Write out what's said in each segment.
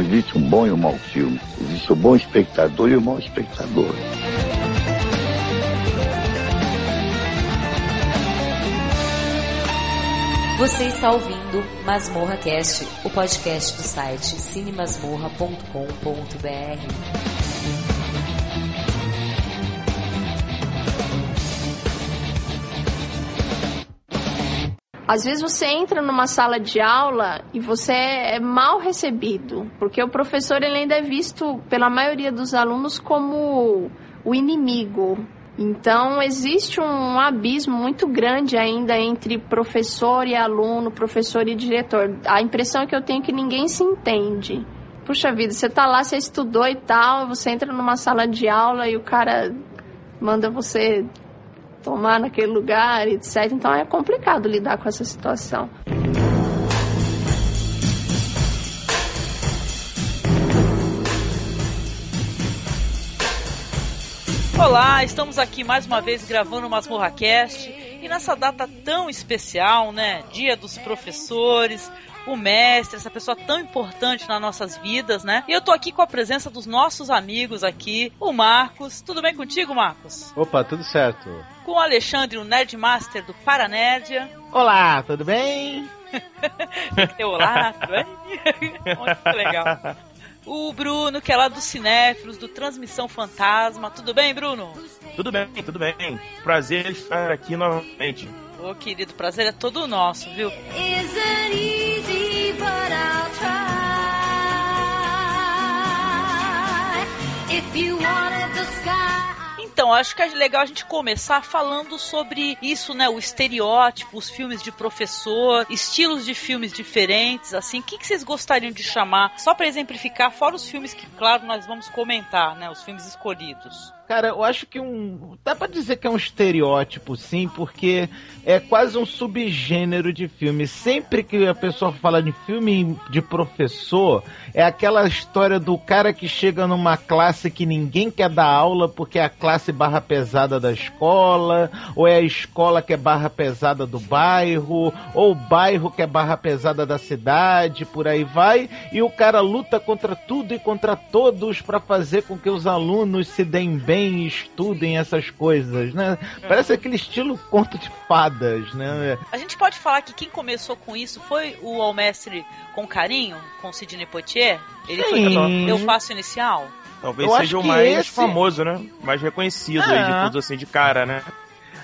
Não existe um bom e um mau filme. Existe o bom espectador e o mau espectador. Você está ouvindo Masmorra Cast, o podcast do site cinemasmorra.com.br. Às vezes você entra numa sala de aula e você é mal recebido, porque o professor ele ainda é visto pela maioria dos alunos como o inimigo. Então existe um abismo muito grande ainda entre professor e aluno, professor e diretor. A impressão que eu tenho é que ninguém se entende. Puxa vida, você tá lá, você estudou e tal, você entra numa sala de aula e o cara manda você tomar naquele lugar, etc. Então é complicado lidar com essa situação. Olá, estamos aqui mais uma vez gravando o Masmorra Cast e nessa data tão especial, né? Dia dos professores, o mestre, essa pessoa tão importante nas nossas vidas, né? E eu tô aqui com a presença dos nossos amigos aqui, o Marcos. Tudo bem contigo, Marcos? Opa, tudo certo. Com o Alexandre, o Nerdmaster do Paranerdia. Olá, tudo bem? olá, tudo bem? Muito legal. O Bruno, que é lá do Cinéfilos, do Transmissão Fantasma. Tudo bem, Bruno? Tudo bem, tudo bem. Prazer estar aqui novamente. Ô, querido, prazer é todo nosso, viu? Então, acho que é legal a gente começar falando sobre isso, né? O estereótipo, os filmes de professor, estilos de filmes diferentes, assim. O que, que vocês gostariam de chamar? Só para exemplificar, fora os filmes que, claro, nós vamos comentar, né? Os filmes escolhidos. Cara, eu acho que um. Dá pra dizer que é um estereótipo, sim, porque é quase um subgênero de filme. Sempre que a pessoa fala de filme de professor, é aquela história do cara que chega numa classe que ninguém quer dar aula porque é a classe barra pesada da escola, ou é a escola que é barra pesada do bairro, ou o bairro que é barra pesada da cidade, por aí vai, e o cara luta contra tudo e contra todos para fazer com que os alunos se deem bem estudem essas coisas, né? Parece aquele estilo conto de fadas, né? A gente pode falar que quem começou com isso foi o Almestre com carinho, com Sidney Poitier? Ele Sim. foi eu faço inicial? Talvez eu seja o mais esse... famoso, né? Mais reconhecido é. aí de todos assim de cara, né?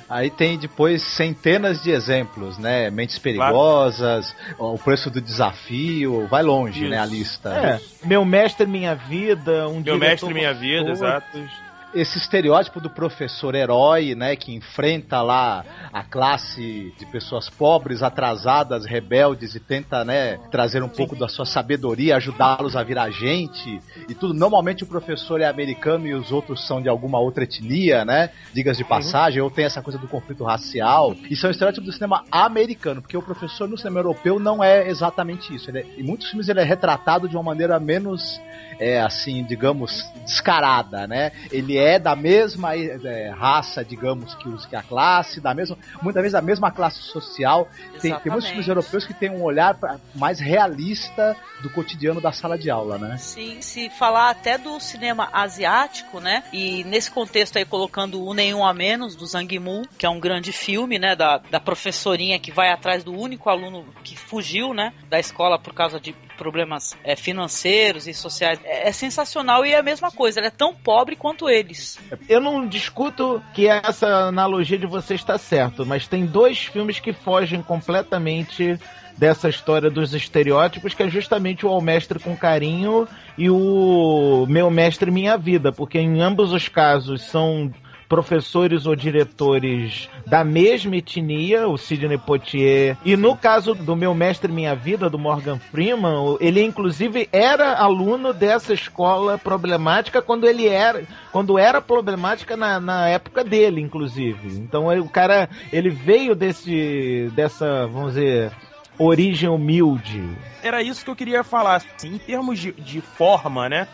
Aí tem depois centenas de exemplos, né? Mentes perigosas, claro. o preço do desafio, vai longe, Isso. né? A lista. É. Meu mestre, minha vida, um Meu mestre, minha vida, exato esse estereótipo do professor herói, né, que enfrenta lá a classe de pessoas pobres, atrasadas, rebeldes e tenta, né, trazer um pouco da sua sabedoria, ajudá-los a virar gente e tudo. Normalmente o professor é americano e os outros são de alguma outra etnia, né? Digas de passagem, ou tem essa coisa do conflito racial. Isso é um estereótipo do cinema americano, porque o professor no cinema europeu não é exatamente isso. É, em muitos filmes ele é retratado de uma maneira menos é assim, digamos, descarada, né? Ele é da mesma é, raça, digamos, que, os, que a classe, da mesma, muitas vezes da mesma classe social. Tem, tem, muitos filmes europeus que têm um olhar mais realista do cotidiano da sala de aula, né? Sim, se falar até do cinema asiático, né? E nesse contexto aí colocando o Nenhum a Menos, do Zhang Mu, que é um grande filme, né? Da, da professorinha que vai atrás do único aluno que fugiu, né? Da escola por causa de problemas é, financeiros e sociais. É, é, sensacional e é a mesma coisa, ela é tão pobre quanto eles. Eu não discuto que essa analogia de você está certo, mas tem dois filmes que fogem completamente dessa história dos estereótipos, que é justamente o Ao Mestre com Carinho e o Meu Mestre Minha Vida, porque em ambos os casos são professores ou diretores da mesma etnia, o Sidney Poitier. E no caso do meu mestre Minha Vida, do Morgan Freeman, ele inclusive era aluno dessa escola problemática quando ele era, quando era problemática na, na época dele, inclusive. Então o cara, ele veio desse, dessa, vamos dizer, origem humilde. Era isso que eu queria falar. Assim, em termos de, de forma, né?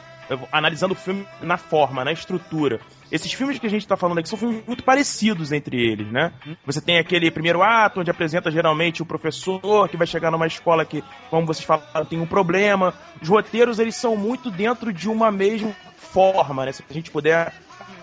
Analisando o filme na forma, na estrutura. Esses filmes que a gente está falando aqui são filmes muito parecidos entre eles, né? Você tem aquele primeiro ato, onde apresenta geralmente o professor que vai chegar numa escola que, como vocês falaram, tem um problema. Os roteiros, eles são muito dentro de uma mesma forma, né? Se a gente puder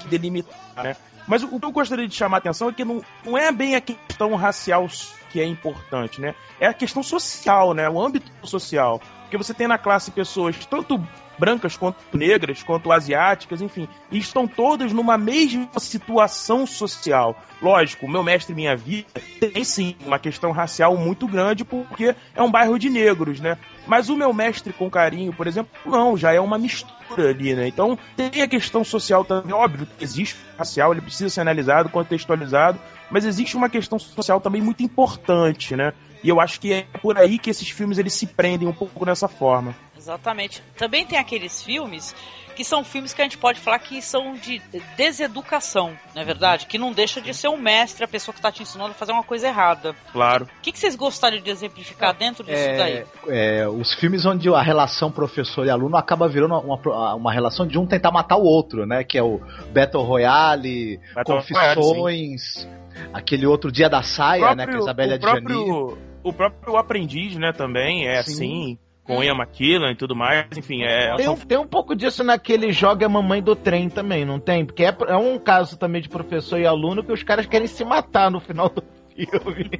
delimitar, né? Mas o que eu gostaria de chamar a atenção é que não, não é bem a questão racial que é importante, né? É a questão social, né? O âmbito social. Porque você tem na classe pessoas tanto brancas quanto negras, quanto asiáticas, enfim, estão todas numa mesma situação social. Lógico, meu mestre Minha Vida tem sim uma questão racial muito grande, porque é um bairro de negros, né? Mas o meu mestre com carinho, por exemplo, não, já é uma mistura ali, né? Então tem a questão social também, óbvio que existe racial, ele precisa ser analisado, contextualizado, mas existe uma questão social também muito importante, né? E eu acho que é por aí que esses filmes eles se prendem um pouco nessa forma. Exatamente. Também tem aqueles filmes que são filmes que a gente pode falar que são de deseducação, não é verdade? Que não deixa de ser um mestre, a pessoa que está te ensinando a fazer uma coisa errada. Claro. O que, que vocês gostariam de exemplificar dentro disso é, daí? É, os filmes onde a relação professor e aluno acaba virando uma, uma relação de um tentar matar o outro, né? Que é o Battle Royale, Battle Confissões, Royale, aquele outro Dia da Saia, próprio, né? Com a Isabelle Adjani. O próprio Aprendiz, né, também é Sim. assim com Ian McKellen e tudo mais, enfim, é... Tem um, tem um pouco disso naquele Joga a Mamãe do Trem também, não tem? Porque é, é um caso também de professor e aluno que os caras querem se matar no final do filme.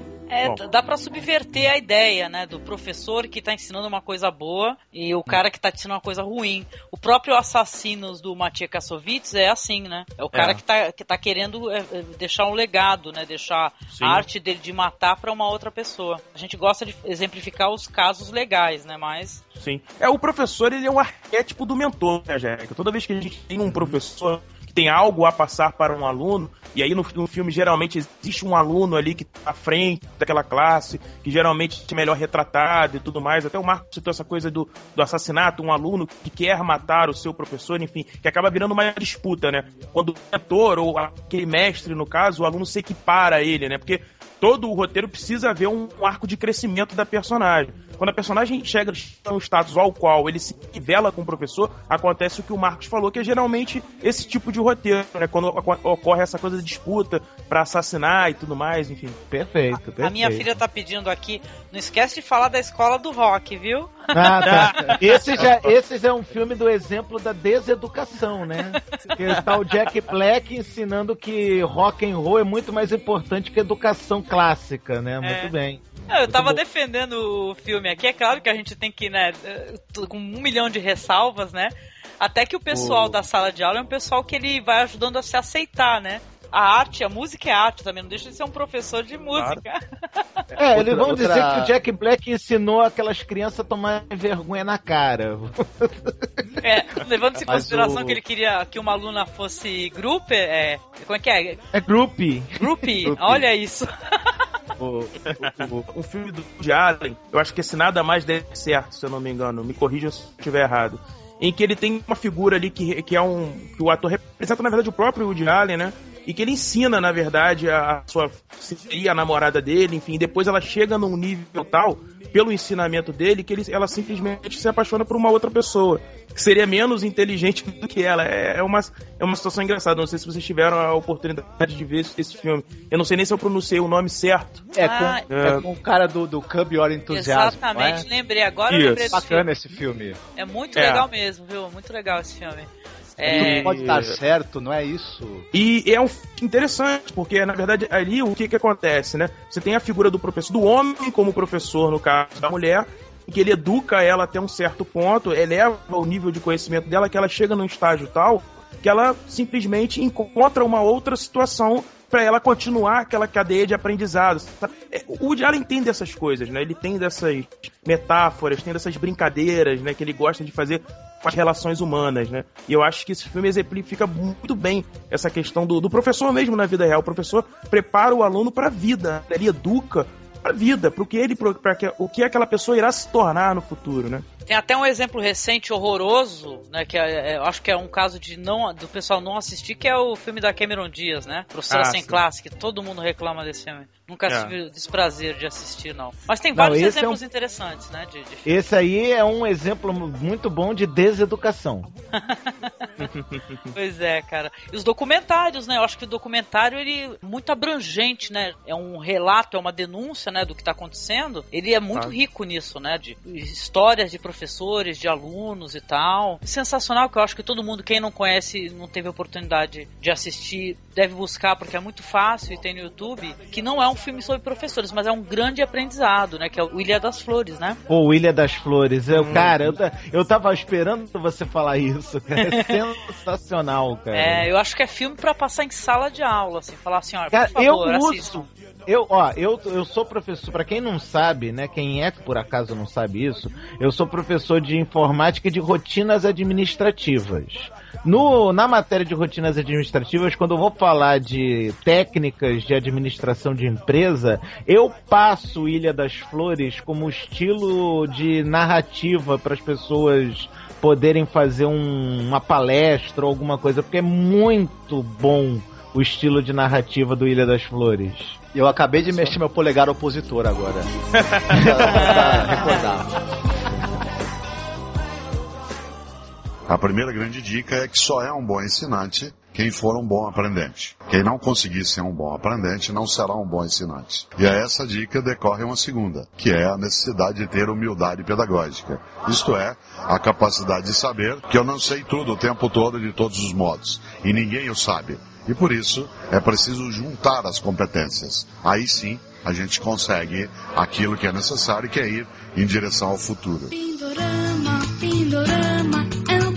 É, Bom. dá para subverter a ideia, né, do professor que tá ensinando uma coisa boa e o cara que tá ensinando uma coisa ruim. O próprio Assassinos do Matia Kassovitz é assim, né? É o cara é. Que, tá, que tá querendo é, é, deixar um legado, né? Deixar Sim. a arte dele de matar para uma outra pessoa. A gente gosta de exemplificar os casos legais, né? Mas Sim. É, o professor, ele é um arquétipo do mentor, né, Jéssica? Toda vez que a gente tem um professor que tem algo a passar para um aluno, e aí no, no filme geralmente existe um aluno ali que está à frente daquela classe, que geralmente é melhor retratado e tudo mais. Até o Marco citou essa coisa do, do assassinato, um aluno que quer matar o seu professor, enfim, que acaba virando uma disputa, né? Quando o mentor, ou aquele mestre, no caso, o aluno se equipara a ele, né? Porque todo o roteiro precisa haver um arco de crescimento da personagem. Quando a personagem chega no status ao qual ele se nivela com o professor, acontece o que o Marcos falou, que é geralmente esse tipo de roteiro, né? Quando ocorre essa coisa de disputa para assassinar e tudo mais, enfim. Perfeito, perfeito. A minha filha tá pedindo aqui, não esquece de falar da escola do rock, viu? Ah, tá. esse, já, esse é um filme do exemplo da deseducação, né? Que está o Jack Black ensinando que rock and roll é muito mais importante que educação clássica, né? Muito é. bem. Eu tava defendendo o filme aqui. É claro que a gente tem que, né, com um milhão de ressalvas, né? Até que o pessoal da sala de aula é um pessoal que ele vai ajudando a se aceitar, né? A arte, a música é arte também, não deixa de ser um professor de música. Claro. É, eles vão outra... dizer que o Jack Black ensinou aquelas crianças a tomar vergonha na cara. É, levando em consideração o... que ele queria que uma aluna fosse group, é. Como é que é? É groupie. Groupie, olha isso. O, o, o, filme do Woody Allen, eu acho que esse nada mais deve certo, se eu não me engano. Me corrija se eu estiver errado. Em que ele tem uma figura ali que, que é um. que o ator representa, na verdade, o próprio Woody Allen, né? E que ele ensina, na verdade, a sua seria a namorada dele, enfim, depois ela chega num nível tal, pelo ensinamento dele, que ele, ela simplesmente se apaixona por uma outra pessoa, que seria menos inteligente do que ela. É, é, uma, é uma situação engraçada, não sei se vocês tiveram a oportunidade de ver esse filme. Eu não sei nem se eu pronunciei o nome certo. É, com, ah, é com o cara do, do Cub Your Enthusiasm. Exatamente, é? lembrei, agora Isso. eu lembrei Bacana esse filme. É muito é. legal mesmo, viu? Muito legal esse filme. É... Tudo pode estar certo, não é isso? E é um interessante, porque na verdade ali o que que acontece, né? Você tem a figura do professor, do homem como professor, no caso da mulher, que ele educa ela até um certo ponto, eleva o nível de conhecimento dela, que ela chega num estágio tal que ela simplesmente encontra uma outra situação para ela continuar aquela cadeia de aprendizado. É, o Woody Allen tem dessas coisas, né? Ele tem dessas metáforas, tem dessas brincadeiras, né? Que ele gosta de fazer as relações humanas, né? E eu acho que esse filme exemplifica muito bem essa questão do, do professor mesmo na vida real. O professor prepara o aluno para a vida, ele educa para a vida, para o que ele, para o que aquela pessoa irá se tornar no futuro, né? Tem até um exemplo recente horroroso, né? Que é, é, eu acho que é um caso de não do pessoal não assistir, que é o filme da Cameron Diaz, né? Professora ah, Sem sim. Classe, que todo mundo reclama desse filme. Nunca é. tive o desprazer de assistir, não. Mas tem vários exemplos é um... interessantes, né? De, de esse aí é um exemplo muito bom de deseducação. pois é, cara. E os documentários, né? Eu acho que o documentário ele é muito abrangente, né? É um relato, é uma denúncia, né, do que está acontecendo. Ele é muito ah. rico nisso, né? De histórias de professores, de alunos e tal. Sensacional que eu acho que todo mundo, quem não conhece, não teve oportunidade de assistir, deve buscar porque é muito fácil e tem no YouTube, que não é um filme sobre professores, mas é um grande aprendizado, né? Que é o Ilha das Flores, né? Pô, Ilha das Flores. Eu, hum. Cara, eu, eu tava esperando você falar isso, cara. Sensacional, cara. É, eu acho que é filme para passar em sala de aula, assim, falar assim, ó, cara, por favor, eu uso, eu, ó, eu, eu sou professor, para quem não sabe, né, quem é que por acaso não sabe isso, eu sou professor de informática e de rotinas administrativas. No, na matéria de rotinas administrativas, quando eu vou falar de técnicas de administração de empresa, eu passo Ilha das Flores como estilo de narrativa para as pessoas poderem fazer um, uma palestra ou alguma coisa, porque é muito bom o estilo de narrativa do Ilha das Flores. Eu acabei de mexer meu polegar opositor agora. pra recordar. A primeira grande dica é que só é um bom ensinante quem for um bom aprendente. Quem não conseguir ser um bom aprendente não será um bom ensinante. E a essa dica decorre uma segunda, que é a necessidade de ter humildade pedagógica. Isto é, a capacidade de saber que eu não sei tudo o tempo todo de todos os modos. E ninguém o sabe. E por isso é preciso juntar as competências. Aí sim a gente consegue aquilo que é necessário, que é ir em direção ao futuro. Pindorama, pindorama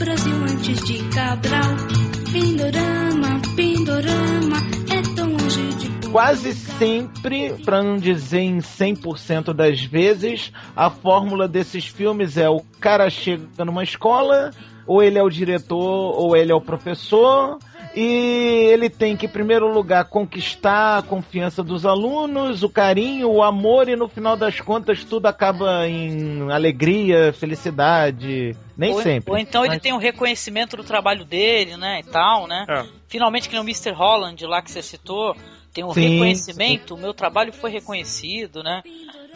Brasil antes de Cabral. Pindorama, Pindorama, é tão longe de. Quase sempre, para não dizer em 100% das vezes, a fórmula desses filmes é o cara chega numa escola, ou ele é o diretor, ou ele é o professor, e ele tem que, em primeiro lugar, conquistar a confiança dos alunos, o carinho, o amor, e no final das contas tudo acaba em alegria, felicidade. Nem ou, sempre. Ou então ele tem um reconhecimento do trabalho dele, né? E tal, né? É. Finalmente, que no Mr. Holland lá que você citou, tem um sim, reconhecimento, sim. o meu trabalho foi reconhecido, né?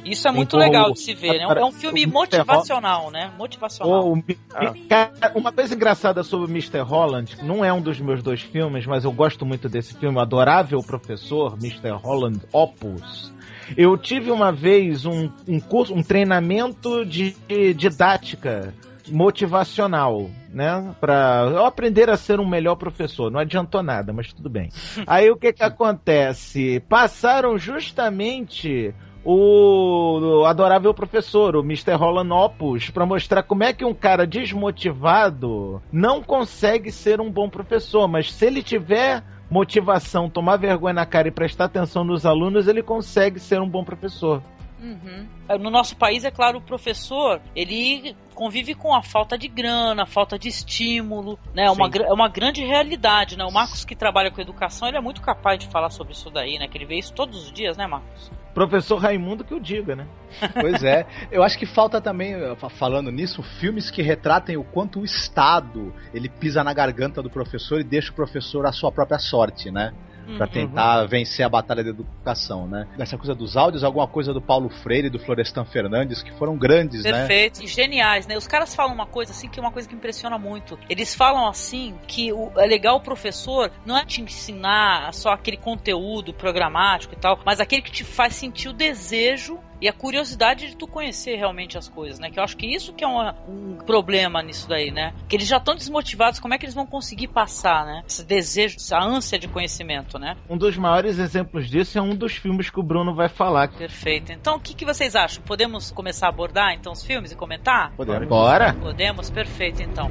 Isso é muito então, legal de se ver, né? É um filme motivacional, né? Motivacional. O, ah. Uma coisa engraçada sobre Mr. Holland, não é um dos meus dois filmes, mas eu gosto muito desse filme, Adorável Professor, Mr. Holland Opus. Eu tive uma vez um, um curso, um treinamento de didática motivacional, né? Pra eu aprender a ser um melhor professor. Não adiantou nada, mas tudo bem. Aí o que que acontece? Passaram justamente o, adorável professor, o Mr. Rolanopoulos, para mostrar como é que um cara desmotivado não consegue ser um bom professor, mas se ele tiver motivação, tomar vergonha na cara e prestar atenção nos alunos, ele consegue ser um bom professor. Uhum. No nosso país, é claro, o professor ele convive com a falta de grana, a falta de estímulo, né? É uma, é uma grande realidade, né? O Marcos que trabalha com educação, ele é muito capaz de falar sobre isso daí, né? Que ele vê isso todos os dias, né, Marcos? Professor Raimundo que o diga, né? Pois é. Eu acho que falta também, falando nisso, filmes que retratem o quanto o Estado ele pisa na garganta do professor e deixa o professor à sua própria sorte, né? Para uhum. tentar vencer a batalha da educação, né? Essa coisa dos áudios, alguma coisa do Paulo Freire e do Florestan Fernandes, que foram grandes, Perfeito. né? Perfeito, e geniais, né? Os caras falam uma coisa assim que é uma coisa que impressiona muito. Eles falam assim que o, é legal o professor não é te ensinar só aquele conteúdo programático e tal, mas aquele que te faz sentir o desejo e a curiosidade de tu conhecer realmente as coisas, né? Que eu acho que isso que é um, um problema nisso daí, né? Que eles já estão desmotivados, como é que eles vão conseguir passar, né? Esse desejo, essa ânsia de conhecimento, né? Um dos maiores exemplos disso é um dos filmes que o Bruno vai falar. Perfeito. Então, o que, que vocês acham? Podemos começar a abordar, então, os filmes e comentar? Podemos. Bora. Podemos? Perfeito, então.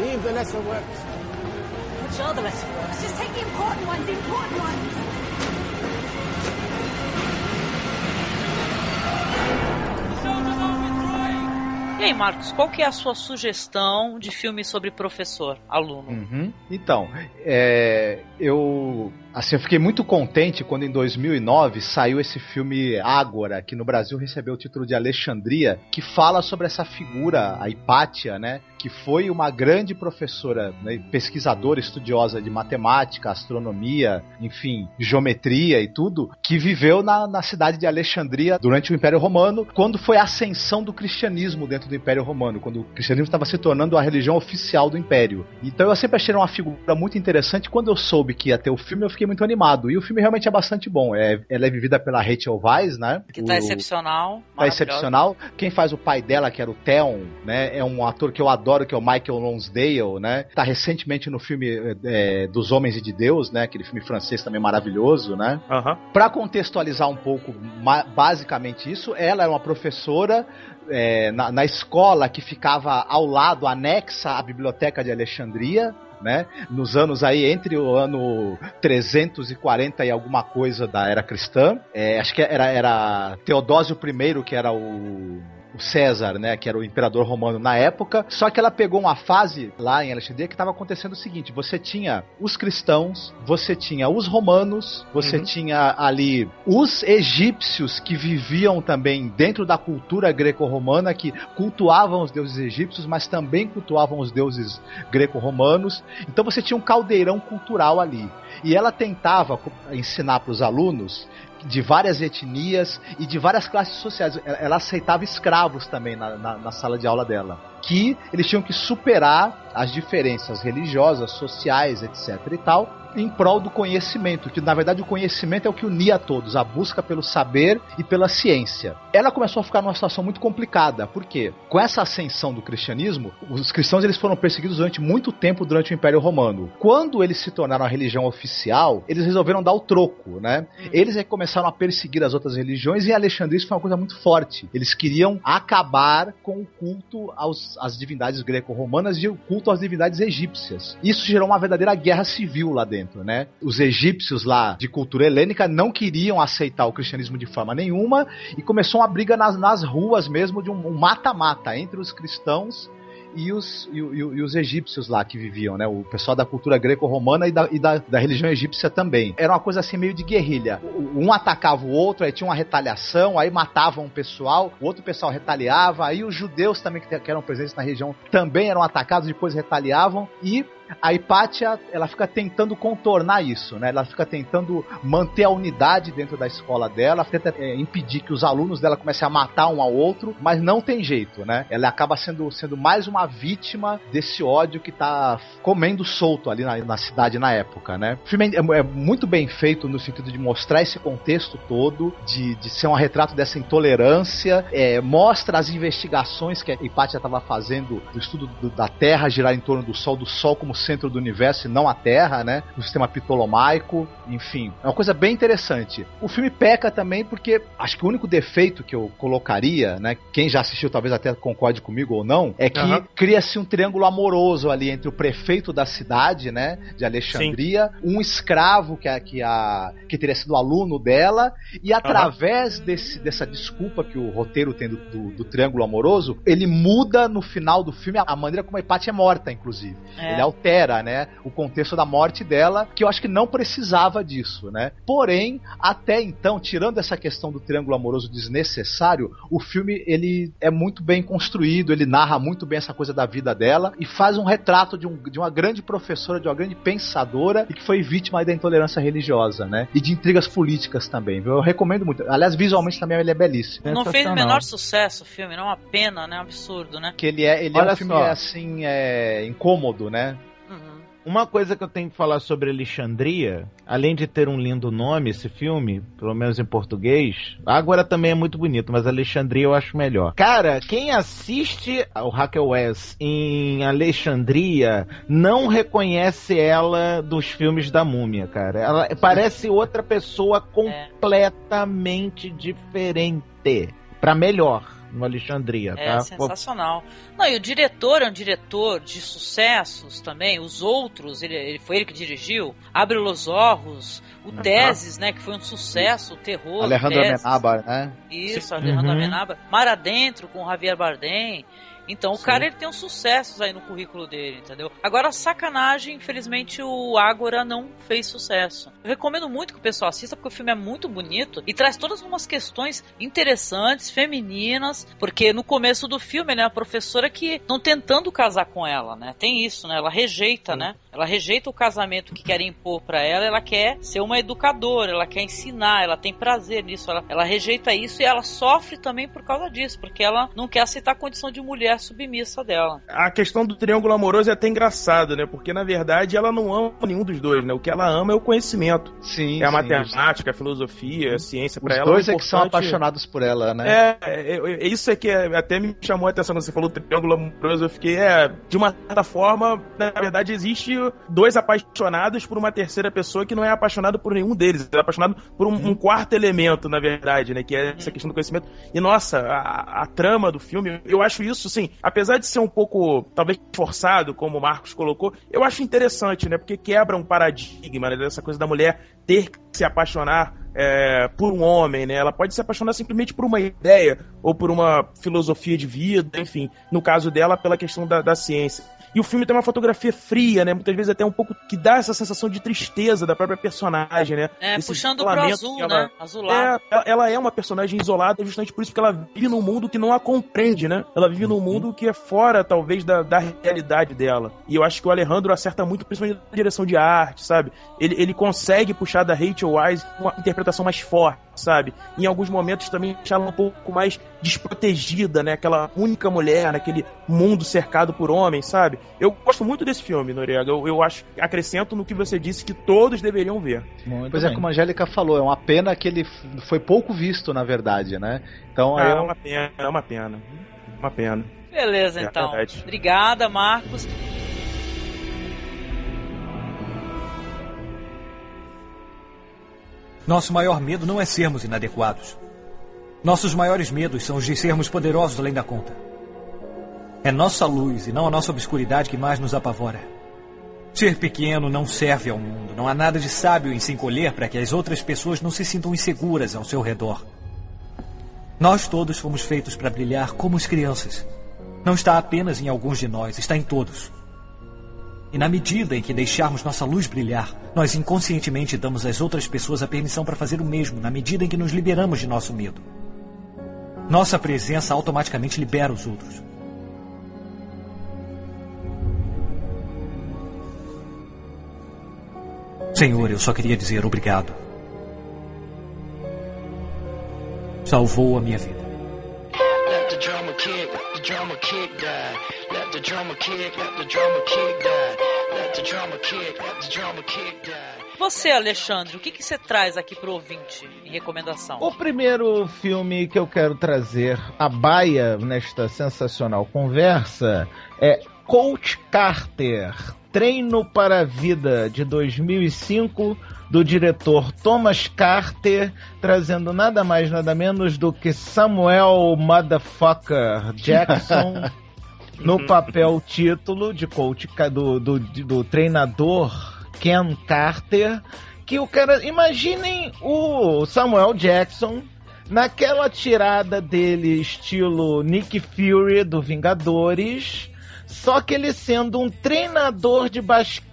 Leave Vanessa works. I'm sure the rest. Just take the important ones, the important ones. E aí, Marcos, qual que é a sua sugestão de filme sobre professor, aluno? Uhum. Então, é, eu Assim, eu fiquei muito contente quando em 2009 saiu esse filme Ágora, que no Brasil recebeu o título de Alexandria, que fala sobre essa figura, a Hipátia, né? Que foi uma grande professora, né, pesquisadora, estudiosa de matemática, astronomia, enfim, geometria e tudo, que viveu na, na cidade de Alexandria durante o Império Romano, quando foi a ascensão do cristianismo dentro do Império Romano, quando o cristianismo estava se tornando a religião oficial do Império. Então eu sempre achei uma figura muito interessante. Quando eu soube que ia ter o filme, eu fiquei muito animado. E o filme realmente é bastante bom. É, ela é vivida pela Rachel Weisz, né? Que tá o, excepcional. Tá excepcional. Quem faz o pai dela, que era o Theon, né? É um ator que eu adoro, que é o Michael Lonsdale, né? Tá recentemente no filme é, dos Homens e de Deus, né? Aquele filme francês também maravilhoso, né? Uhum. Pra contextualizar um pouco, basicamente isso, ela é uma professora é, na, na, escola que ficava ao lado, anexa à biblioteca de Alexandria, né? Nos anos aí, entre o ano 340 e alguma coisa da era cristã. É, acho que era, era Teodósio I, que era o o César, né, que era o imperador romano na época. Só que ela pegou uma fase lá em Alexandria que estava acontecendo o seguinte: você tinha os cristãos, você tinha os romanos, você uhum. tinha ali os egípcios que viviam também dentro da cultura greco-romana, que cultuavam os deuses egípcios, mas também cultuavam os deuses greco-romanos. Então você tinha um caldeirão cultural ali. E ela tentava ensinar para os alunos de várias etnias e de várias classes sociais. Ela aceitava escravos também na, na, na sala de aula dela. Que eles tinham que superar as diferenças religiosas, sociais, etc. e tal, em prol do conhecimento, que na verdade o conhecimento é o que unia a todos, a busca pelo saber e pela ciência. Ela começou a ficar numa situação muito complicada, porque com essa ascensão do cristianismo, os cristãos eles foram perseguidos durante muito tempo durante o Império Romano. Quando eles se tornaram a religião oficial, eles resolveram dar o troco, né? Eles é começaram a perseguir as outras religiões e Alexandria isso foi uma coisa muito forte. Eles queriam acabar com o culto aos, às divindades greco-romanas e o culto às divindades egípcias. Isso gerou uma verdadeira guerra civil lá dentro né? Os egípcios lá de cultura helênica não queriam aceitar o cristianismo de forma nenhuma e começou uma briga nas, nas ruas mesmo de um mata-mata um entre os cristãos e os, e, e, e, os egípcios lá que viviam, né? O pessoal da cultura greco-romana e, da, e da, da, religião egípcia também. Era uma coisa assim meio de guerrilha. Um atacava o outro, aí tinha uma retaliação, aí matavam um pessoal, o outro pessoal retaliava, aí os judeus também que eram presentes na região também eram atacados, depois retaliavam, e a Hipátia, ela fica tentando contornar isso, né? Ela fica tentando manter a unidade dentro da escola dela, tenta é, impedir que os alunos dela comecem a matar um ao outro, mas não tem jeito, né? Ela acaba sendo, sendo mais uma vítima desse ódio que tá comendo solto ali na, na cidade na época, né? O filme é, é, muito bem feito no sentido de mostrar esse contexto todo, de, de ser um retrato dessa intolerância, é, mostra as investigações que a Hipátia estava fazendo do estudo do, da Terra girar em torno do Sol, do Sol como centro do universo e não a Terra, né? O sistema ptolomaico, enfim. É uma coisa bem interessante. O filme peca também porque acho que o único defeito que eu colocaria, né? Quem já assistiu talvez até concorde comigo ou não, é que uhum. cria-se um triângulo amoroso ali entre o prefeito da cidade, né? De Alexandria, Sim. um escravo que, a, que, a, que teria sido aluno dela, e através uhum. desse, dessa desculpa que o roteiro tem do, do, do, triângulo amoroso, ele muda no final do filme a maneira como a Hipátia é morta, inclusive. É. Ele altera altera, né, o contexto da morte dela, que eu acho que não precisava disso, né? Porém, até então, tirando essa questão do triângulo amoroso desnecessário, o filme ele é muito bem construído, ele narra muito bem essa coisa da vida dela e faz um retrato de, um, de uma grande professora, de uma grande pensadora e que foi vítima da intolerância religiosa, né? E de intrigas políticas também. Viu? Eu recomendo muito. Aliás, visualmente também ele é belíssimo. Não fez o menor sucesso o filme, não é uma pena, né? É um absurdo, né? Que ele é, ele é um filme assim, é, incômodo, né? Uma coisa que eu tenho que falar sobre Alexandria, além de ter um lindo nome esse filme, pelo menos em português, agora também é muito bonito, mas Alexandria eu acho melhor. Cara, quem assiste ao Raquel West em Alexandria não reconhece ela dos filmes da Múmia, cara. Ela parece outra pessoa é. completamente diferente, para melhor no Alexandria, é, tá? É sensacional. Não, e o diretor é um diretor de sucessos também. Os outros, ele, ele foi ele que dirigiu. Abre os Orros, o Teses, né? Que foi um sucesso, o terror. Alejandro Amenábar, né? Isso, Alejandro uhum. Amenábar. Mar Adentro com Javier Bardem. Então o cara ele tem uns sucessos aí no currículo dele, entendeu? Agora, sacanagem, infelizmente o Ágora não fez sucesso. Eu recomendo muito que o pessoal assista porque o filme é muito bonito e traz todas umas questões interessantes, femininas, porque no começo do filme, né, a professora que estão tentando casar com ela, né? Tem isso, né? Ela rejeita, né? Ela rejeita o casamento que querem impor para ela, ela quer ser uma educadora, ela quer ensinar, ela tem prazer nisso, ela, ela rejeita isso e ela sofre também por causa disso, porque ela não quer aceitar a condição de mulher submissa dela. A questão do triângulo amoroso é até engraçado, né? Porque na verdade ela não ama nenhum dos dois, né? O que ela ama é o conhecimento. Sim. É a sim, matemática, a filosofia, a ciência para Os ela. dois o é que são apaixonados por ela, né? É, é, é, isso é que é- até me chamou a atenção quando você falou triângulo amoroso. Eu fiquei, é, de uma certa forma, na verdade, existe dois apaixonados por uma terceira pessoa que não é apaixonado por nenhum deles. É apaixonado por um, um quarto elemento, na verdade, né? Que é essa questão do conhecimento. E, nossa, a, a trama do filme, eu acho isso, apesar de ser um pouco, talvez, forçado, como o Marcos colocou, eu acho interessante, né? Porque quebra um paradigma, né? Dessa coisa da mulher ter que se apaixonar é, por um homem, né? Ela pode se apaixonar simplesmente por uma ideia ou por uma filosofia de vida, enfim. No caso dela, pela questão da, da ciência. E o filme tem uma fotografia fria, né? Muitas vezes até um pouco que dá essa sensação de tristeza da própria personagem, né? É, Esse puxando pro azul, ela- né? Azulado. é, ela- ela é uma personagem isolada justamente por isso que ela vive num mundo que não a compreende, né? Ela vive num mundo que é fora, talvez, da, da realidade dela. E eu acho que o Alejandro acerta muito, principalmente na direção de arte, sabe? Ele, ele consegue puxar da Rachel Wise uma interpretação mais forte, sabe? Em alguns momentos também deixar ela um pouco mais desprotegida, né? Aquela única mulher naquele mundo cercado por homens, sabe? Eu gosto muito desse filme, Noriega. Eu, eu acho, acrescento no que você disse que todos deveriam ver. Muito Pois é, bem. como a Angélica falou, é uma pena que ele foi pouco visto, na verdade, né? Então, Ah, é eu- uma pena, é uma pena. Uma pena. Beleza, É então. verdade. Obrigada, Marcos. Nosso maior medo não é sermos inadequados. Nossos maiores medos são os de sermos poderosos além da conta. É nossa luz e não a nossa obscuridade que mais nos apavora. Ser pequeno não serve ao mundo. Não há nada de sábio em se encolher para que as outras pessoas não se sintam inseguras ao seu redor. Nós todos fomos feitos para brilhar como as crianças. Não está apenas em alguns de nós, está em todos. E na medida em que deixarmos nossa luz brilhar, nós inconscientemente damos às outras pessoas a permissão para fazer o mesmo, na medida em que nos liberamos de nosso medo. Nossa presença automaticamente libera os outros. Senhor, eu só queria dizer obrigado. Salvou a minha vida. Let the drummer kick, let the drummer kick die. Let the drummer kick, let the drummer kick die. Let the drummer kick, let the drummer kick die. Você, Alexandre, o que, que você traz aqui pro ouvinte em recomendação? O primeiro filme que eu quero trazer a baia nesta sensacional conversa é Coach Carter, Treino para a Vida, de 2005, do diretor Thomas Carter, trazendo nada mais, nada menos do que Samuel Motherfucker Jackson no papel título de coach do, do, do treinador Ken Carter. Que o cara. Imaginem o Samuel Jackson naquela tirada dele, estilo Nick Fury do Vingadores. Só que ele sendo um treinador de basquete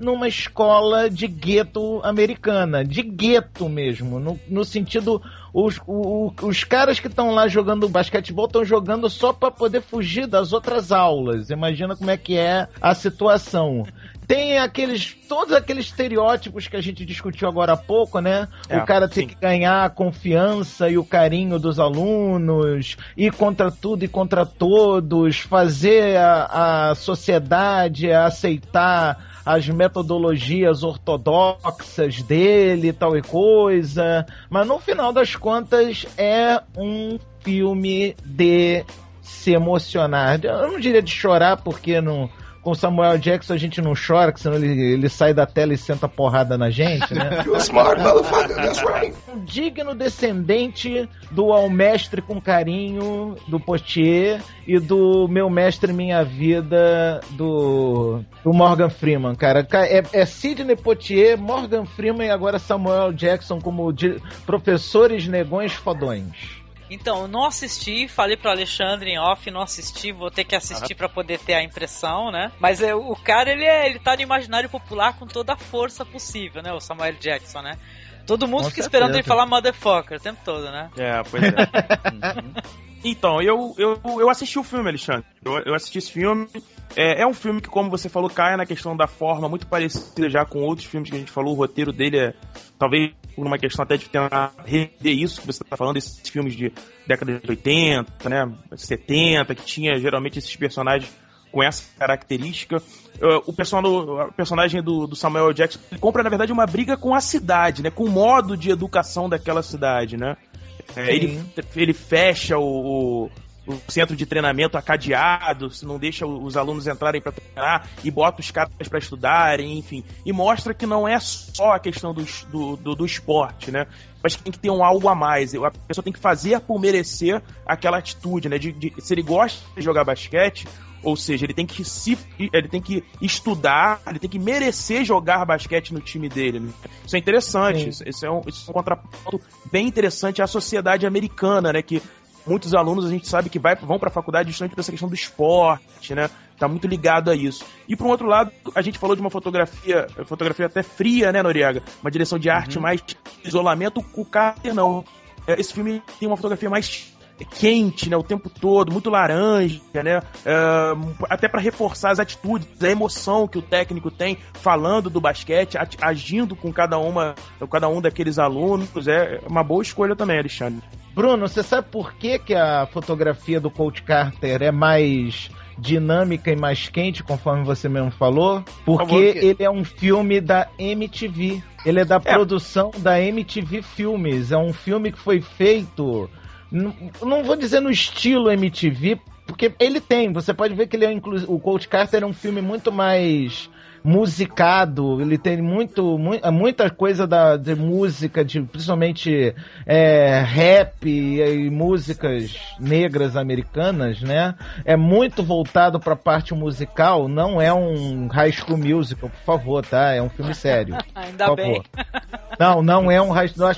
numa escola de gueto americana. De gueto mesmo. No, no sentido. Os, o- os caras que estão lá jogando basquetebol estão jogando só para poder fugir das outras aulas. Imagina como é que é a situação. Tem aqueles. Todos aqueles estereótipos que a gente discutiu agora há pouco, né? É, o cara tem sim. que ganhar a confiança e o carinho dos alunos, ir contra tudo e contra todos, fazer a, a sociedade aceitar as metodologias ortodoxas dele, tal e coisa. Mas no final das contas é um filme de se emocionar. Eu não diria de chorar, porque não. Com Samuel Jackson a gente não chora, que senão ele, ele sai da tela e senta porrada na gente, né? Um digno descendente do Ao Mestre com Carinho, do Potier, e do Meu Mestre Minha Vida, do, do Morgan Freeman, cara. Ca- É, é Sidney Potier, Morgan Freeman e agora Samuel Jackson como professores negões fodões. Então, eu não assisti, falei pro Alexandre em off, não assisti, vou ter que assistir pra poder ter a impressão, né? Mas é, o cara, ele, é, ele tá no imaginário popular com toda a força possível, né? O Samuel Jackson, né? Todo mundo Com fica esperando ele certeza. falar motherfucker o tempo todo, né? É, pois é. Então, eu, eu, eu assisti o filme, Alexandre. Eu, eu assisti esse filme. É, é um filme que, como você falou, cai na questão da forma, muito parecida já com outros filmes que a gente falou. O roteiro dele é, talvez, por uma questão até de tentar rever isso que você está falando, esses filmes de década de 80, né, 70, que tinha geralmente esses personagens com essa característica. O personagem, do, do Samuel Jackson compra, na verdade, uma briga com a cidade, né? Com o modo de educação daquela cidade, né? É, ele, ele fecha o, o- o centro de treinamento acadeado, se não deixa os alunos entrarem para treinar e bota os caras para estudarem, enfim. E mostra que não é só a questão do, do, do, do esporte, né? Mas que tem que ter um algo a mais. A pessoa tem que fazer por merecer aquela atitude, né? De, de- se ele gosta de jogar basquete, ou seja, ele tem que se ele tem que estudar, ele tem que merecer jogar basquete no time dele. né? Isso é interessante, isso, isso é um, isso é um contraponto bem interessante à sociedade americana, né? Que muitos alunos a gente sabe que vai, vão para a faculdade justamente por essa questão do esporte, né? Tá muito ligado a isso. E por um outro lado, a gente falou de uma fotografia, fotografia até fria, né, Noriega? Uma direção de arte mais isolamento. O Carter não. É, Esse filme tem uma fotografia mais quente, né, o tempo todo, muito laranja, né, é, até para reforçar as atitudes, a emoção que o técnico tem falando do basquete, agindo com cada uma, cada um daqueles alunos, é uma boa escolha também, Alexandre. Bruno, você sabe por que, que a fotografia do Coach Carter é mais dinâmica e mais quente, conforme você mesmo falou? Porque ele é um filme da MTV. Ele é da produção da MTV Filmes. É um filme que foi feito. Não vou dizer no estilo MTV, porque ele tem. Você pode ver que ele é o Coach Carter é um filme muito mais musicado, ele tem muito, mu- muita coisa da, de música, de, principalmente é, rap e, e músicas negras americanas, né? É muito voltado para a parte musical, não é um High School Musical, por favor, tá? É um filme sério. Ainda por bem. Não, não é um High School.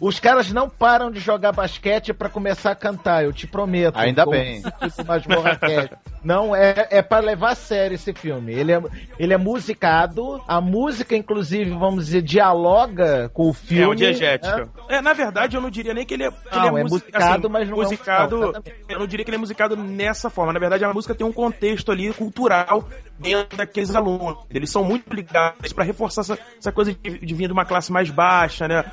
Os caras não param de jogar basquete para começar a cantar, eu te prometo. Ainda bem. Tipo. Não, é, é para levar a sério esse filme. Ele é, ele é musicado, a música, inclusive, vamos dizer, dialoga com o filme. É, um diegética. né? É, na verdade, eu não diria nem que ele é, que Não, ele é music- musicado, mas não é um musicado, musical, exatamente. Eu não diria que ele é musicado nessa forma. Na verdade, a música tem um contexto ali cultural dentro daqueles alunos. Eles são muito ligados para reforçar essa, essa coisa de, de vir de uma classe mais baixa, né?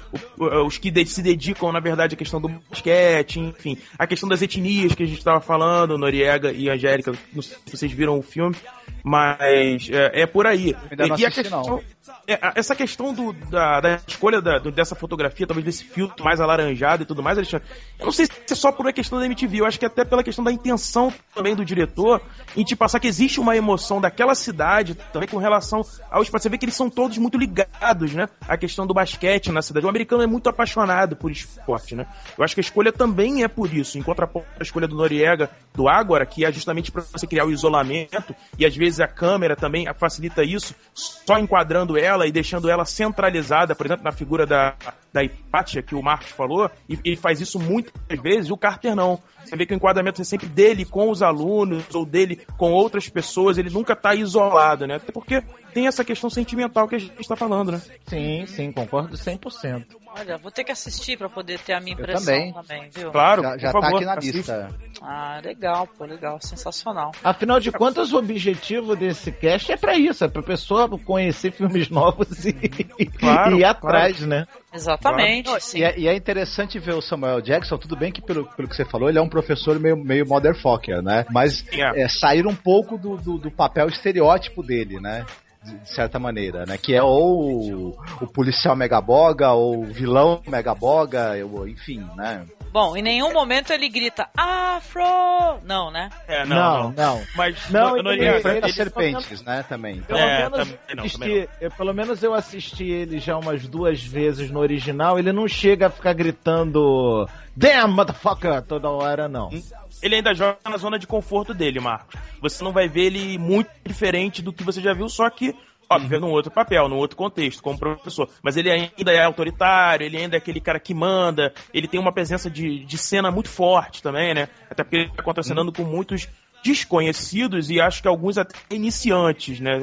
Os que de- se dedicam, na verdade, à questão do basquete, enfim. A questão das etnias que a gente estava falando, Noriega e Angélica, não sei se vocês viram o filme, mas é, é por aí. E a questão, é, essa questão do, da, da escolha da- do- dessa fotografia, talvez desse filtro mais alaranjado e tudo mais, Alexandre, eu não sei se é só por uma questão da MTV, eu acho que até pela questão da intenção também do diretor em te passar que existe uma emoção daquela cidade também com relação ao esporte. Você vê que eles são todos muito ligados, né? A questão do basquete na cidade. O americano é muito apaixonado por esporte, né? Eu acho que a escolha também é por isso, em contraponto à escolha do Noriega, do Ágora, que é justamente para você criar o isolamento, e às vezes a câmera também facilita isso, só enquadrando ela e deixando ela centralizada, por exemplo, na figura da, da Hipátia, que o Marcos falou, e ele faz isso muitas vezes, e o Carter não. Você vê que o enquadramento é sempre dele com os alunos, ou dele com outras pessoas, ele nunca tá isolado, né? Até porque tem essa questão sentimental que a gente tá falando, né? Sim, sim, concordo 100%. Olha, vou ter que assistir pra poder ter a minha impressão também. também, viu? Claro, Já, já por tá favor, aqui na assista. lista. Ah, legal, pô, legal, sensacional. Afinal de contas, o objetivo desse cast é pra isso, é pra pessoa conhecer filmes novos e, Claro, e ir atrás, né? Exatamente. E é, e é interessante ver o Samuel Jackson, tudo bem que pelo, pelo que você falou, ele é um professor meio, meio motherfucker, né? Mas É. é, sair um pouco do, do, do papel estereótipo dele, né? De, certa maneira, né? Que é ou o, o policial megaboga, ou o vilão megaboga, ou, enfim, né? Bom, em nenhum momento ele grita Afro! Não, né? É, Não, não, não. não. Mas Não, no- ele- Noriega, Enfrenta ele- serpentes, né? Também. Pelo, É, menos também não, assisti- também eu- pelo menos eu assisti ele já umas duas vezes no original. Ele não chega a ficar gritando Damn, motherfucker! toda hora, não. Ele ainda joga na zona de conforto dele, Marcos. Você não vai ver ele muito diferente do que você já viu, só que Óbvio, num outro papel, num outro contexto, como professor. Mas ele ainda é autoritário, ele ainda é aquele cara que manda, ele tem uma presença de, de cena muito forte também, né? Até porque ele tá contracenando com muitos desconhecidos e acho que alguns até iniciantes, né?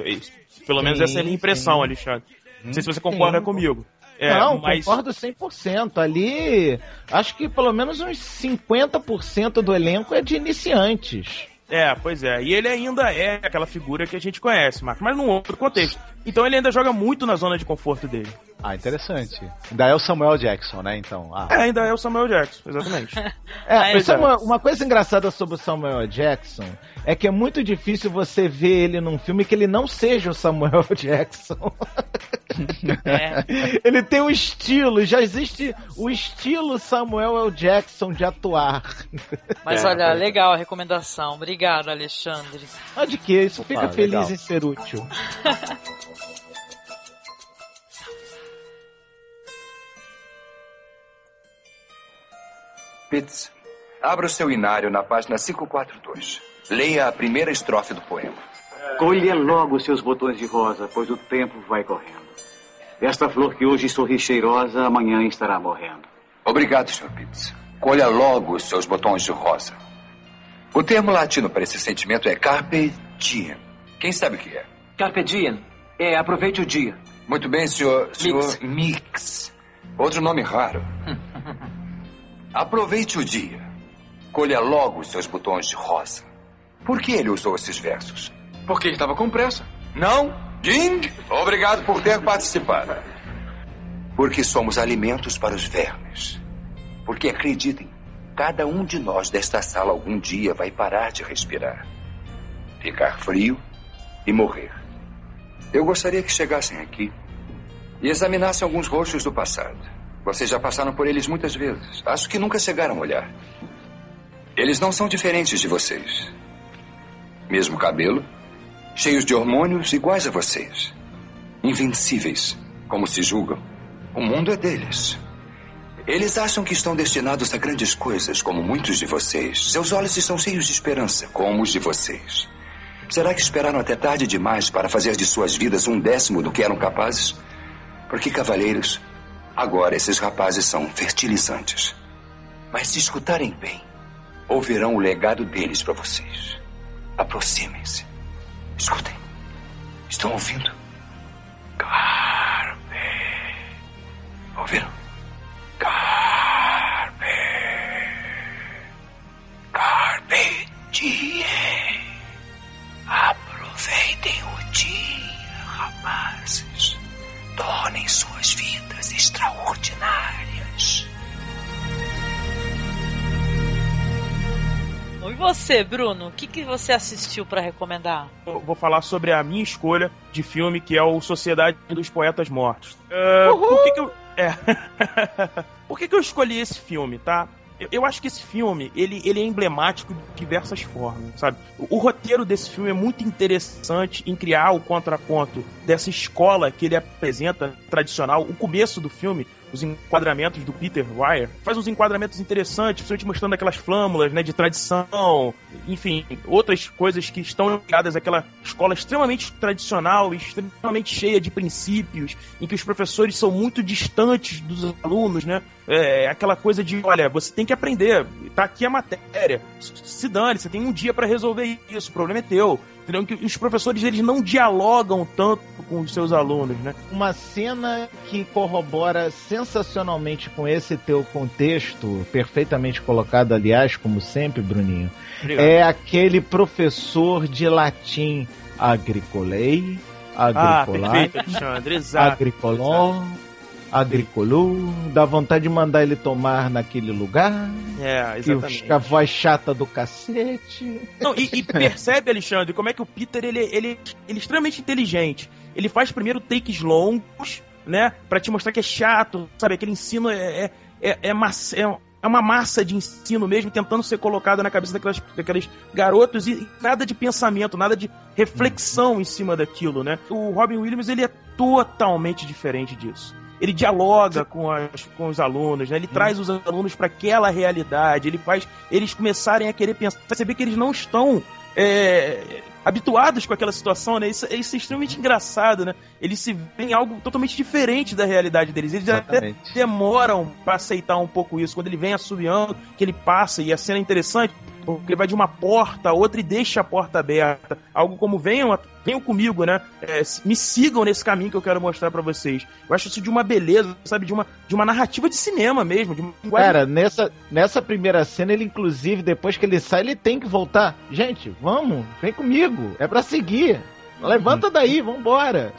Pelo menos Sim, essa é a minha impressão, sim. Alexandre. Não sei se você concorda Sim. comigo. É, não, mas... concordo 100%. Ali, acho que pelo menos uns 50% do elenco é de iniciantes. É, pois é. E ele ainda é aquela figura que a gente conhece, Marcos, mas num outro contexto. Então ele ainda joga muito na zona de conforto dele. Ah, interessante. Ainda é o Samuel Jackson, né? Então. Ah. É, ainda é o Samuel Jackson, exatamente. É, é é. uma, uma coisa engraçada sobre o Samuel Jackson é que é muito difícil você ver ele num filme que ele não seja o Samuel Jackson. Ele tem um estilo, já existe o estilo Samuel L. Jackson de atuar. Mas É, olha, é. legal a recomendação. Obrigado, Alexandre. Ah, de que? Isso fica Opa, feliz legal. em ser útil. Pitts, abra o seu inário na página 542. Leia a primeira estrofe do poema. Colha logo seus botões de rosa, pois o tempo vai correndo. Esta flor que hoje sorri cheirosa, amanhã estará morrendo. Obrigado, Sr. Pitts. Colha logo os seus botões de rosa. O termo latino para esse sentimento é carpe diem. Quem sabe o que é? Carpe diem. É, aproveite o dia. Muito bem, senhor, senhor Mix. Outro nome raro. Aproveite o dia. Colha logo os seus botões de rosa. Por que ele usou esses versos? Porque ele estava com pressa. Não? Ding! Obrigado por ter participado. Porque somos alimentos para os vermes. Porque acreditem, cada um de nós desta sala algum dia vai parar de respirar, ficar frio e morrer. Eu gostaria que chegassem aqui e examinassem alguns rostos do passado. Vocês já passaram por eles muitas vezes. Acho que nunca chegaram a olhar. Eles não são diferentes de vocês. Mesmo cabelo, cheios de hormônios iguais a vocês. Invencíveis, como se julgam. O mundo é deles. Eles acham que estão destinados a grandes coisas, como muitos de vocês. Seus olhos estão cheios de esperança, como os de vocês. Será que esperaram até tarde demais para fazer de suas vidas um décimo do que eram capazes? Porque, cavalheiros, agora esses rapazes são fertilizantes. Mas se escutarem bem, ouvirão o legado deles para vocês. Aproximem-se. Escutem. Estão ouvindo? Carpe. Ouviram? Carpe. Carpe diem. Aproveitem o dia, rapazes. Tornem suas vidas extraordinárias. E você, Bruno? O que, que você assistiu pra recomendar? Eu vou falar sobre a minha escolha de filme, que é o Sociedade dos Poetas Mortos. É, por que, que eu. É. por que, que eu escolhi esse filme, tá? Eu, eu acho que esse filme, ele, ele é emblemático de diversas formas, sabe? O, o roteiro desse filme é muito interessante em criar o contraponto dessa escola que ele apresenta, tradicional. O começo do filme, os enquadramentos do Peter Weir, faz uns enquadramentos interessantes, principalmente mostrando aquelas flâmulas, né, de tradição, enfim, outras coisas que estão ligadas àquela escola extremamente tradicional, extremamente cheia de princípios, em que os professores são muito distantes dos alunos, né? É, aquela coisa de, olha, você tem que aprender, tá aqui a matéria, se dane, você tem um dia para resolver isso, o problema é teu. Entendeu? Que os professores eles não dialogam tanto com os seus alunos, né? Uma cena que corrobora sensacionalmente com esse teu contexto, perfeitamente colocado, aliás, como sempre, Bruninho, Obrigado. é aquele professor de latim agricolei, Ah, agricolai, perfeito, Alexandre, exato. agricolon, agricolou, dá vontade de mandar ele tomar naquele lugar. É, Que exatamente. a voz chata do cacete. Não, e, e percebe, Alexandre, como é que o Peter ele, ele, ele é extremamente inteligente. Ele faz primeiro takes longos, né? Pra te mostrar que é chato, sabe? Aquele ensino é, é, é, é, massa, é, é uma massa de ensino mesmo, tentando ser colocado na cabeça daquelas, daqueles garotos e, e nada de pensamento, nada de reflexão em cima daquilo, né? O Robin Williams ele é totalmente diferente disso. Ele dialoga com, as, com os alunos, né? Ele traz os alunos para aquela realidade, ele faz eles começarem a querer pensar, perceber que eles não estão é, habituados com aquela situação, né? Isso, isso é extremamente engraçado, né? Eles se veem algo totalmente diferente da realidade deles. Eles Exatamente. até demoram pra aceitar um pouco isso. Quando ele vem assobiando, que ele passa, e a cena é interessante, porque ele vai de uma porta a outra e deixa a porta aberta. Algo como venham, venham comigo, né? É, me sigam nesse caminho que eu quero mostrar pra vocês. Eu acho isso de uma beleza, sabe? De uma, de uma narrativa de cinema mesmo. De uma Cara, nessa, nessa primeira cena, ele inclusive, depois que ele sai, ele tem que voltar. Gente, vamos, vem comigo. É pra seguir. Levanta daí, vambora.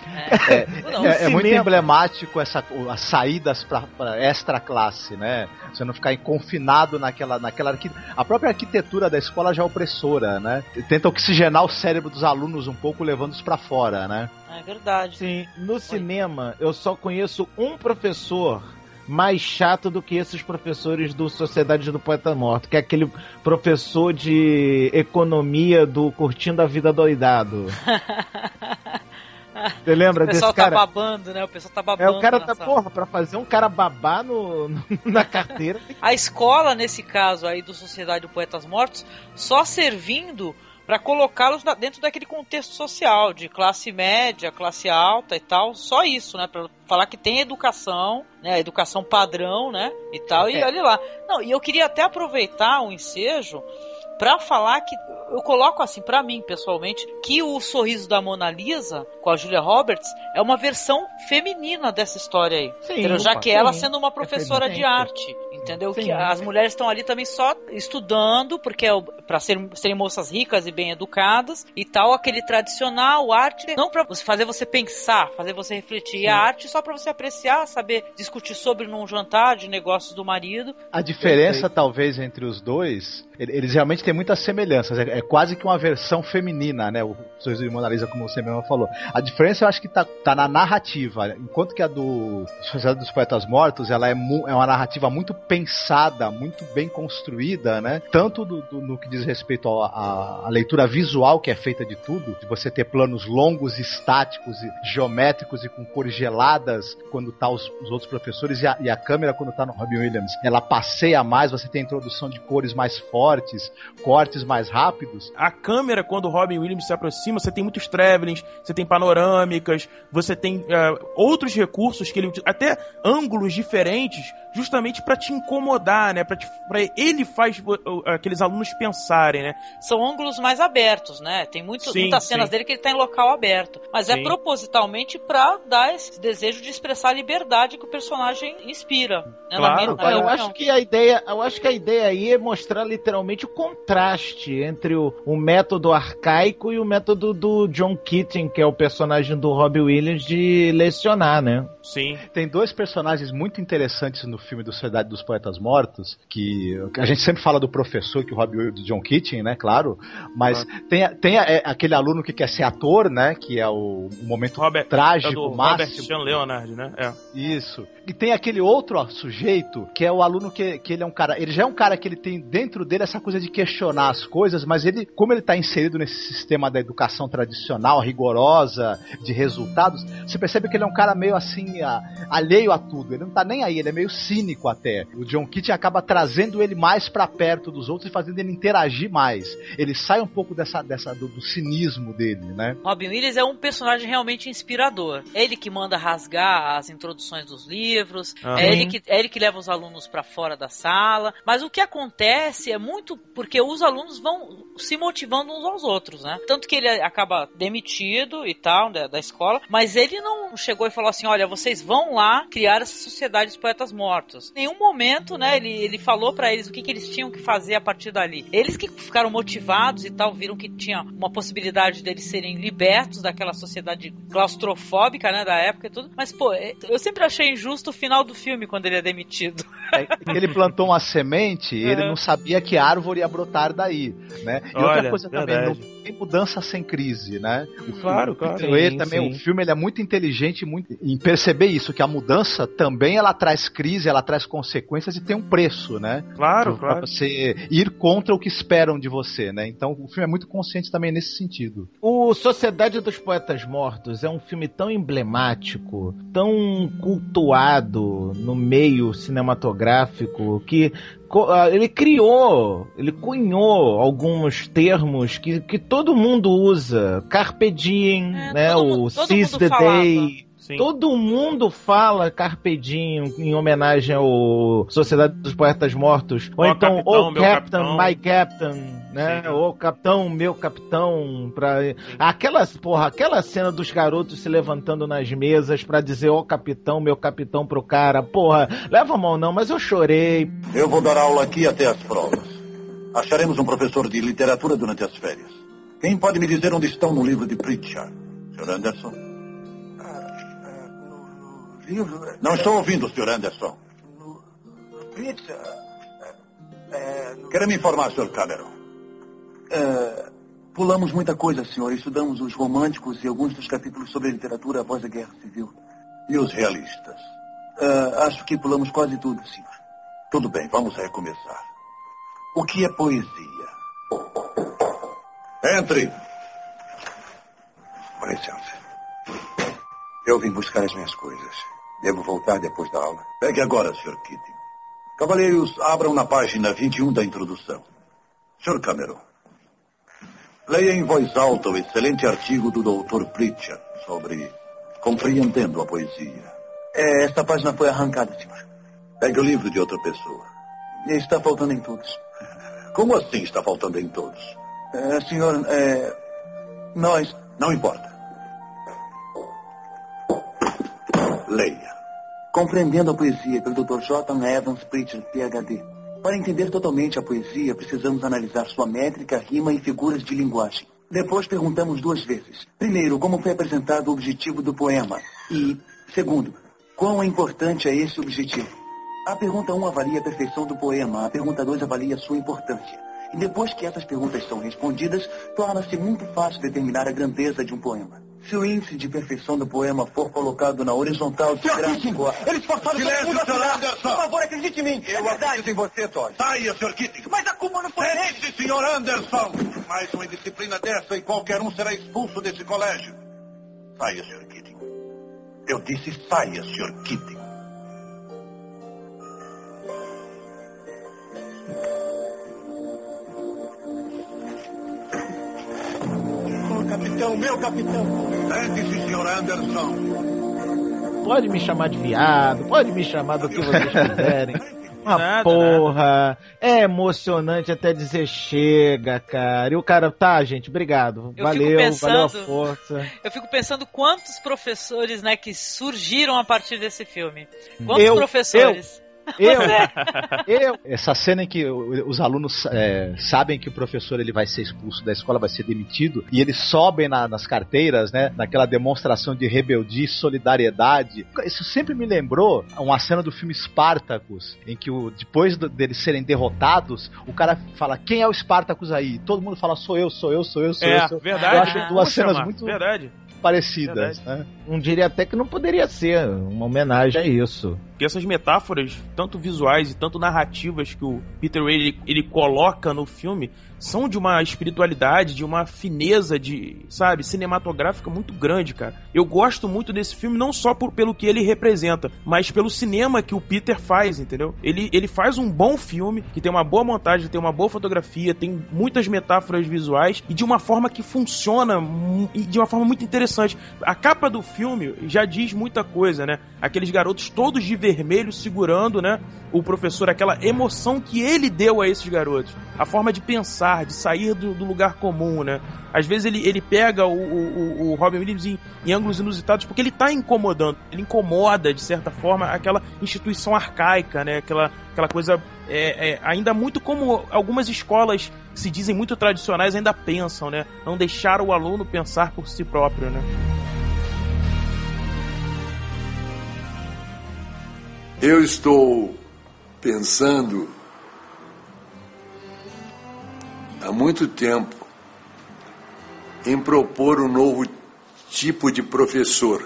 É, Não, é- é muito emblemático essa, as saídas pra, pra extra classe, né? Você não ficar confinado naquela, naquela. A própria arquitetura da escola já é opressora, né? Tenta oxigenar o cérebro dos alunos um pouco, levando-os pra fora, né? É verdade. Sim, no cinema, eu só conheço um professor mais chato do que esses professores do Sociedade do Poeta Morto, que é aquele professor de economia do Curtindo a Vida Doidado. Você lembra O pessoal desse cara? tá babando, né? O pessoal tá babando. É, o cara tá, sala. porra, pra fazer um cara babar no, no- na carteira. A escola, nesse caso aí do Sociedade do Poetas Mortos, só servindo para colocá-los dentro daquele contexto social de classe média, classe alta e tal, só isso, né, para falar que tem educação, né, educação padrão, né, e tal, e É. olha lá. Não, e eu queria até aproveitar o ensejo para falar que eu coloco assim pra mim pessoalmente que o sorriso da Mona Lisa com a Julia Roberts é uma versão feminina dessa história aí, Sim, já opa, que ela sim. sendo uma professora de arte, entendeu? Sim. Que as mulheres estão ali também só estudando porque é para serem, serem moças ricas e bem educadas e tal, aquele tradicional arte não para fazer você pensar, fazer você refletir, e a arte só para você apreciar, saber discutir sobre num jantar de negócios do marido. A diferença, talvez, entre os dois, ele- eles realmente têm muitas semelhanças. É, é quase que uma versão feminina, né? O Sorriso de Mona Lisa, como você mesmo falou. A diferença, eu acho que tá, tá na narrativa. Enquanto que a do Sociedade dos Poetas Mortos, ela é, é uma narrativa muito pensada, muito bem construída, né? Tanto do- do- no que diz respeito à- leitura visual, que é feita de tudo, de você ter planos longos, estáticos, e geométricos e com cores geladas, quando tá os, os outros professores, e a, e a câmera, quando tá no Robin Williams, ela passeia mais, você tem a introdução de cores mais fortes, cortes mais rápidos. A câmera, quando o Robin Williams se aproxima, você tem muitos travelings, você tem panorâmicas, você tem eh, outros recursos que ele até ângulos diferentes, justamente pra te incomodar, né? Pra, te, pra ele faz aqueles alunos pensarem, né? São ângulos mais abertos, né? Tem muito, Sim, muitas cenas sim. dele que ele tá em local aberto. Mas é Sim. propositalmente pra dar esse desejo de expressar a liberdade que o personagem inspira. Né? Na minha- na eu acho que a ideia, eu acho que a ideia aí é mostrar literalmente o contraste entre o, o método arcaico e o método do John Keating, que é o personagem do Robbie Williams de lecionar, né? Sim. Tem dois personagens muito interessantes no filme do Sociedade dos Poetas Mortos, que a gente sempre fala do professor, que o Robbie Williams do John Keating, né, claro, mas tem, a- tem a- é, aquele aluno que quer ser ator, né, que é o, o momento Robert, trágico, é do máximo. Robert Sean Leonard, né? É. Isso. E tem aquele outro sujeito, que é o aluno que, que ele é um cara. Ele já é um cara que ele tem dentro dele essa coisa de questionar as coisas, mas ele, como ele tá inserido nesse sistema da educação tradicional, rigorosa, de resultados, você percebe que ele é um cara meio assim, a- alheio a tudo. Ele não tá nem aí, ele é meio cínico até. O John Keating acaba trazendo ele mais pra perto dos outros e fazendo ele interagir mais. Ele sai um pouco dessa, dessa do, do cinismo dele, né? Robin Williams é um personagem realmente inspirador. É ele que manda rasgar as introduções dos livros, Ah. é, ele que, é ele que leva os alunos para fora da sala. Mas o que acontece é muito porque os alunos vão se motivando uns aos outros, né? Tanto que ele acaba demitido e tal da, da escola, mas ele não chegou e falou assim: olha, vocês vão lá criar essa sociedade dos poetas mortos. Em nenhum momento, né, ele, ele falou para eles o que, que eles tinham que fazer a partir dali. Eles que ficaram motivados e tal, viram que tinha uma possibilidade deles serem libertos daquela sociedade claustrofóbica, né, da época e tudo. Mas, pô, é- eu sempre achei injusto o final do filme quando ele é demitido. Ele plantou uma semente e ele Uhum. não sabia que árvore ia brotar daí, né? E outra Olha, coisa também, verdade. não tem mudança sem crise, né? O Claro, o claro. Sim, também, sim. o filme ele é muito inteligente muito, em perceber isso, que a mudança também ela traz crise, ela traz consequências e tem um preço, né? Claro, pra claro. você ir contra o que esperam de você, né? Então o filme é muito consciente também nesse sentido. O Sociedade dos Poetas Mortos é um filme tão emblemático, tão cultuado no meio cinematográfico, que ah, ele criou, ele cunhou alguns termos que, que todo mundo usa. Carpe diem, né? todo o seize the falava. day. Todo mundo fala Carpe Diem em homenagem ao Sociedade dos Poetas Mortos. Ou Ó, então, capitão, oh meu Captain, capitão. my Captain, né? Ô capitão, meu capitão. Pra... Aquela, porra, aquela cena dos garotos se levantando nas mesas pra dizer, ó capitão, meu capitão pro cara. Porra, leva a mão não, mas eu chorei. Eu vou dar aula aqui até as provas. Acharemos um professor de literatura durante as férias. Quem pode me dizer onde estão no livro de Pritchard? Sr. Anderson? Livro? Não estou ouvindo, Sr. Anderson. Pizza? Quero me informar, Sr. Cameron. É, pulamos muita coisa, senhor. Estudamos os românticos e alguns dos capítulos sobre a literatura após a Guerra Civil. E os realistas? É, acho que pulamos quase tudo, senhor. Tudo bem, vamos recomeçar. O que é poesia? Entre. Com licença. Eu vim buscar as minhas coisas. Devo voltar depois da aula. Pegue agora, Sr. Keating. Cavaleiros, abram na página 21 da introdução. Sr. Cameron. Leia em voz alta o excelente artigo do Dr. Pritchard sobre compreendendo a poesia. É, esta página foi arrancada, senhor. Pegue o livro de outra pessoa. Está faltando em todos. Como assim está faltando em todos? É, senhor, é, nós... Não importa. Leia. Compreendendo a poesia pelo Dr. J. Evans Pritchard, PhD. Para entender totalmente a poesia, precisamos analisar sua métrica, rima e figuras de linguagem. Depois perguntamos duas vezes. Primeiro, como foi apresentado o objetivo do poema? E, segundo, quão importante é esse objetivo? A pergunta 1 avalia a perfeição do poema, a pergunta 2 avalia a sua importância. E depois que essas perguntas são respondidas, torna-se muito fácil determinar a grandeza de um poema. Se o índice de perfeição do poema for colocado na horizontal do gráfico... Eles forçaram Silêncio, todo mundo a assinar. Anderson. Por favor, acredite em mim. Eu é verdade. acredito em você, Todd. Saia, Sr. Keating. Mas a culpa não foi dele. Sr. Anderson. Mais uma indisciplina dessa e qualquer um será expulso desse colégio. Saia, Sr. Keating. Eu disse saia, Sr. Keating. Oh, capitão, meu capitão. Sente-se, Sr. Anderson. Pode me chamar de viado, pode me chamar do que vocês quiserem. Uma Nada, porra, é emocionante até dizer chega, cara. E o cara, tá, gente, obrigado. Eu valeu, fico pensando- valeu a força. Eu fico pensando quantos professores, né, que surgiram a partir desse filme. Quantos Eu, professores? Eu, Você. eu. Essa cena em que os alunos é, sabem que o professor ele vai ser expulso da escola, vai ser demitido, e eles sobem na- nas carteiras, né? Naquela demonstração de rebeldia e solidariedade. Isso sempre me lembrou uma cena do filme Spartacus, em que o, depois do- deles serem derrotados, o cara fala: Quem é o Spartacus aí? Todo mundo fala: Sou eu, sou eu, sou eu, sou É, eu. Sou eu. verdade. Eu acho duas cenas chamar? muito Verdade. parecidas, Verdade. né? Não diria até que não poderia ser uma homenagem a isso. E essas metáforas, tanto visuais e tanto narrativas que o Peter Ray ele, ele coloca no filme, são de uma espiritualidade, de uma fineza de, sabe, cinematográfica muito grande, cara. Eu gosto muito desse filme não só por, pelo que ele representa, mas pelo cinema que o Peter faz, entendeu? Ele, ele faz um bom filme, que tem uma boa montagem, tem uma boa fotografia, tem muitas metáforas visuais e de uma forma que funciona e de uma forma muito interessante. A capa do filme já diz muita coisa, né? Aqueles garotos todos de vermelho segurando, né? O professor, aquela emoção que ele deu a esses garotos. A forma de pensar, de sair do, do lugar comum, né? Às vezes ele, ele pega o, o, o Robin Williams em, em ângulos inusitados porque ele tá incomodando. Ele incomoda, de certa forma, aquela instituição arcaica, né? Aquela, aquela coisa é, é, ainda muito como algumas escolas que se dizem muito tradicionais ainda pensam, né? Não deixar o aluno pensar por si próprio, né? Eu estou pensando há muito tempo em propor um novo tipo de professor.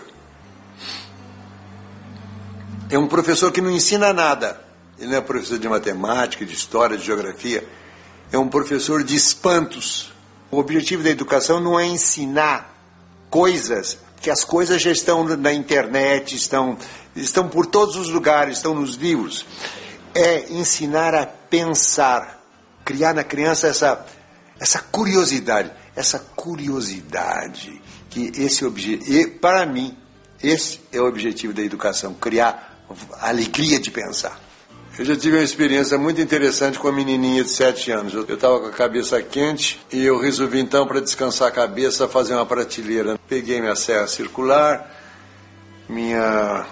É um professor que não ensina nada, Ele não é professor de matemática, de história, de geografia. É um professor de espantos. O objetivo da educação não é ensinar coisas, que as coisas já estão na internet, estão, estão por todos os lugares, estão nos livros. É ensinar a pensar, criar na criança essa, essa curiosidade, essa curiosidade que esse objetivo, para mim, esse é o objetivo da educação, criar a alegria de pensar. Eu já tive uma experiência muito interessante com a menininha de 7 anos. Eu estava com a cabeça quente e eu resolvi então, para descansar a cabeça, fazer uma prateleira. Peguei minha serra circular, minha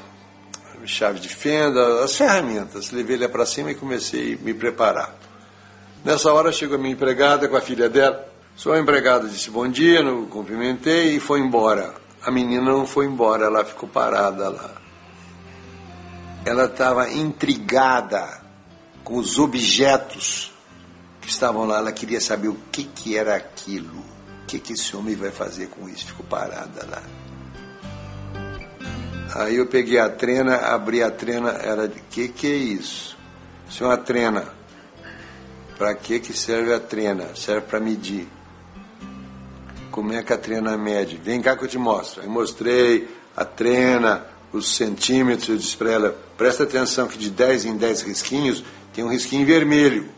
chave de fenda, as ferramentas. Levei ela para cima e comecei a me preparar. Nessa hora chegou a minha empregada com a filha dela. Sua empregada disse bom dia, não cumprimentei e foi embora. A menina não foi embora, ela ficou parada lá ela estava intrigada com os objetos que estavam lá. Ela queria saber o que, que era aquilo. O que, que esse homem vai fazer com isso? Ficou parada lá. Aí eu peguei a trena, abri a trena, era de que que é isso? Isso é uma trena. Para que que serve a trena? Serve para medir. Como é que a trena mede? Vem cá que eu te mostro. Aí mostrei a trena, os centímetros, eu disse para ela, presta atenção que de 10 em 10 risquinhos tem um risquinho vermelho.